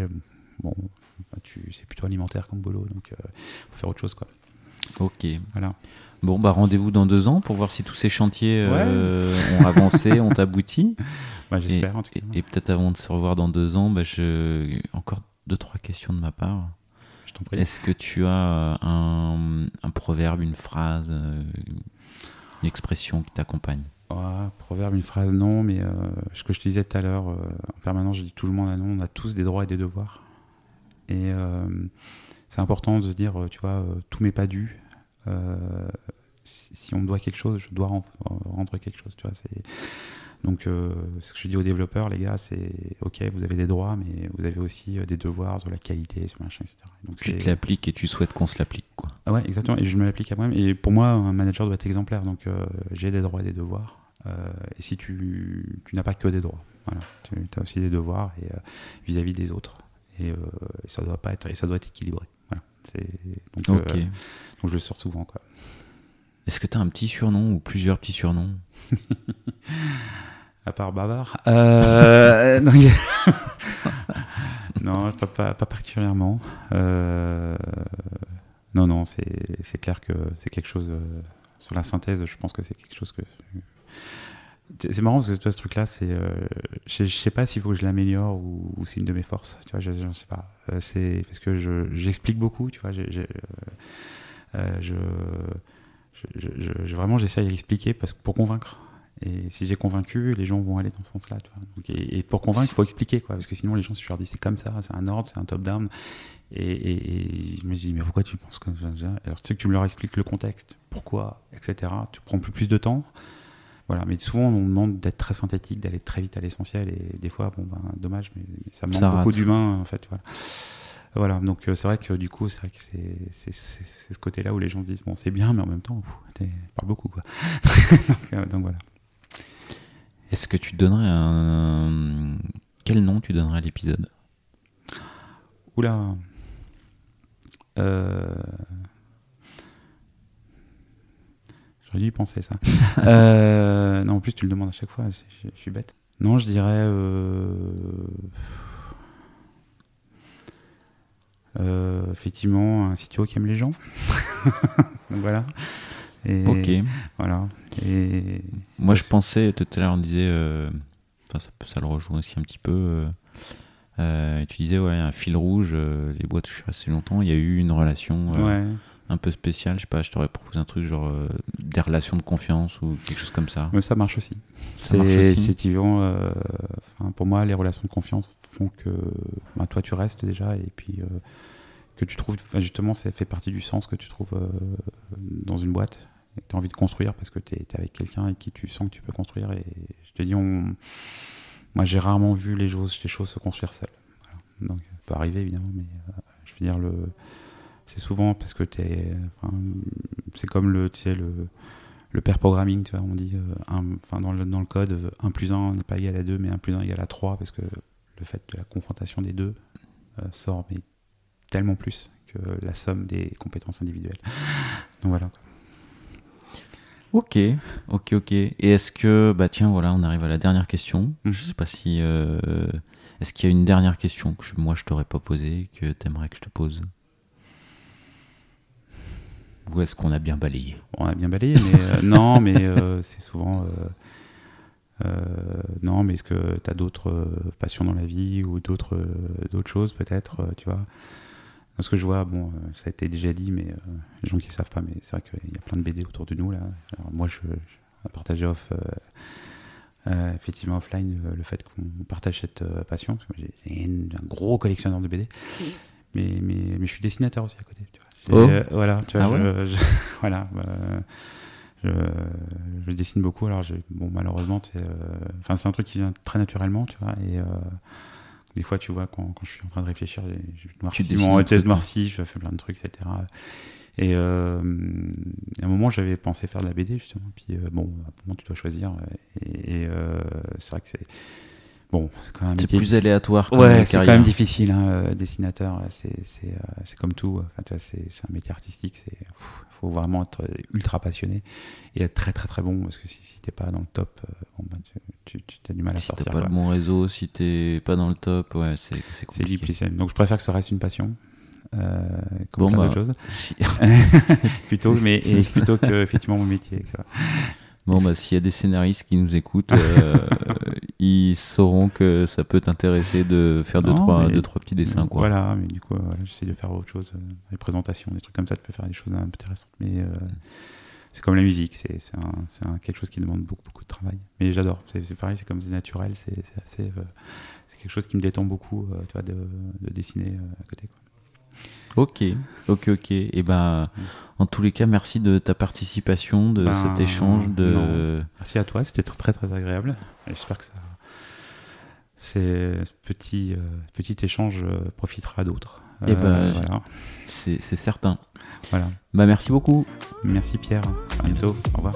bon, bah, c'est plutôt alimentaire comme boulot, donc euh, faut faire autre chose. Quoi. Ok. Voilà. Bon, bah rendez-vous dans deux ans pour voir si tous ces chantiers euh, ont avancé, ont abouti. Bah, J'espère en tout cas. Et, peut-être avant de se revoir dans deux ans, bah, je... encore deux, trois questions de ma part. Est-ce que tu as un, un, proverbe, une phrase, euh, une expression qui t'accompagne? Proverbe, une phrase, non, mais ce que je te disais tout à l'heure, en permanence, je dis tout le monde, non, on a tous des droits et des devoirs. Et euh, c'est important de se dire, euh, tu vois, euh, tout m'est pas dû. si on me doit quelque chose, je dois rendre quelque chose. Tu vois, c'est donc, ce que je dis aux développeurs, les gars, c'est OK, vous avez des droits, mais vous avez aussi des devoirs sur la qualité, sur machin, etc. Donc, tu te l'appliques et tu souhaites qu'on se l'applique, quoi. Ah ouais, exactement. Et je me l'applique à moi-même. Et pour moi, un manager doit être exemplaire. Donc, j'ai des droits et des devoirs. et si tu, tu n'as pas que des droits, voilà, tu as aussi des devoirs vis à -vis des autres et, euh, ça doit pas être et ça doit être équilibré. Voilà. Donc, euh, donc, je le sors souvent quoi. Est-ce que tu as un petit surnom ou plusieurs petits surnoms? À part bavard euh. Non, pas, particulièrement. Euh... Non, non, c'est clair que c'est quelque chose. Euh, sur la synthèse, je pense que c'est quelque chose que. C'est marrant parce que ce truc-là, c'est. Je, sais pas s'il faut que je l'améliore ou, c'est une de mes forces. Tu vois, je, ne sais pas. C'est parce que j'explique beaucoup, tu vois. Je, vraiment, j'essaye d'expliquer parce que pour convaincre. Et si j'ai convaincu, les gens vont aller dans ce sens-là. Et, et, pour convaincre, il faut expliquer, quoi, parce que sinon les gens, si je leur dis c'est comme ça, c'est un ordre, c'est un top-down, et, je me dis mais pourquoi tu penses comme ça Alors tu sais que tu me leur expliques le contexte, pourquoi, etc. Tu prends plus, plus de temps. Voilà, mais souvent on demande d'être très synthétique, d'aller très vite à l'essentiel, et des fois, bon ben dommage, mais, ça manque beaucoup d'humains en fait. Voilà. Voilà, donc euh, c'est vrai que du coup, c'est vrai que c'est ce côté-là où les gens se disent bon, c'est bien, mais en même temps, tu parles beaucoup quoi. Euh, donc, voilà. Est-ce que tu donnerais un. Quel nom tu donnerais à l'épisode? Oula. Euh... J'aurais dû y penser ça. euh... Non, en plus, tu le demandes à chaque fois, je, suis bête. Non, je dirais. Euh... Euh, effectivement, un sitio qui aime les gens. Donc voilà. Et ok. Voilà. Et moi, je pensais tout à l'heure, on disait, euh, ça, ça, le rejoint aussi un petit peu. Euh, euh tu disais, ouais, un fil rouge, euh, les boîtes, je suis resté longtemps. Il y a eu une relation un peu spéciale. Je sais pas, je t'aurais proposé un truc genre des relations de confiance ou quelque chose comme ça. Mais ça marche aussi. Ça marche aussi. Effectivement, pour moi, les relations de confiance font que bah, toi, tu restes déjà et puis que tu trouves, justement, ça fait partie du sens que tu trouves dans une boîte tu as envie de construire parce que tu es, avec quelqu'un avec qui tu sens que tu peux construire. Et je te dis, on... moi j'ai rarement vu les choses, les choses se construire seules. Donc ça peut arriver évidemment, mais euh, je veux dire, le... c'est souvent parce que tu es. c'est comme le, le, le pair programming, tu vois, on dit, euh, enfin dans, le, dans le code, 1 plus 1 n'est pas égal à 2, mais 1 plus 1 égal à 3 parce que le fait de la confrontation des deux euh, sort mais tellement plus que la somme des compétences individuelles. Donc voilà. Ok, ok, ok. Et est-ce que, bah tiens, voilà, on arrive à la dernière question. Je mhm. sais pas si. Euh, est-ce qu'il y a une dernière question que moi je t'aurais pas posée, que tu aimerais que je te pose? Ou est-ce qu'on a bien balayé? On a bien balayé, mais euh, non, mais euh, c'est souvent. non, mais est-ce que tu as d'autres passions dans la vie ou d'autres d'autres choses peut-être, tu vois? Ce que je vois, bon, euh, ça a été déjà dit, mais euh, les gens qui ne savent pas, mais c'est vrai qu'il y a plein de BD autour de nous là. Alors, moi, je, je partager off, euh, effectivement offline, le fait qu'on partage cette passion. Parce que j'ai un gros collectionneur de BD, mais, mais, mais, je suis dessinateur aussi à côté. Tu vois. Oh. voilà, tu vois, ah je, voilà. Je, je, dessine beaucoup, alors bon, malheureusement, enfin, c'est un truc qui vient très naturellement, tu vois, et des fois, tu vois, quand, quand, je suis en train de réfléchir, je noircis mon test noirci, je fais plein de trucs, etc. Et euh, à un moment, j'avais pensé faire de la BD, justement. Puis, euh, bon, à un moment, tu dois choisir. Et, euh, c'est vrai que c'est. Bon, c'est quand même. C'est plus aléatoire. Ouais, c'est quand même difficile, hein, dessinateur. C'est comme tout. Enfin, c'est un métier artistique. Il faut vraiment être ultra passionné et être très, très, très bon. Parce que si, si t'es pas dans le top, bon, ben, tu, tu as du mal à si sortir. Si t'as pas le bon réseau, si t'es pas dans le top, ouais, c'est compliqué. C'est Donc je préfère que ça reste une passion. Euh, comme bon, plein bah, choses. plutôt, mais et plutôt que effectivement mon métier. Quoi. Bon, bah, s'il y a des scénaristes qui nous écoutent, euh, ils sauront que ça peut t'intéresser de faire deux, trois, deux, trois petits dessins. Quoi. Voilà, mais du coup, voilà, j'essaie de faire autre chose, euh, des présentations, des trucs comme ça, tu peux faire des choses un peu intéressantes. Mais euh, c'est comme la musique, c'est quelque chose qui demande beaucoup, beaucoup de travail. Mais j'adore, c'est pareil, c'est comme c'est naturel, c'est assez, euh, c'est quelque chose qui me détend beaucoup, euh, tu vois, de, de, dessiner euh, à côté. Quoi. Ok, ok, ok. Et ben, mm. en tous les cas, merci de ta participation, de ben, cet échange. De... Merci à toi, c'était très très agréable. J'espère que ça, ce petit, petit échange profitera à d'autres. Et ben, voilà. c'est certain. Voilà. Bah merci beaucoup. Merci Pierre. À bientôt. Au revoir.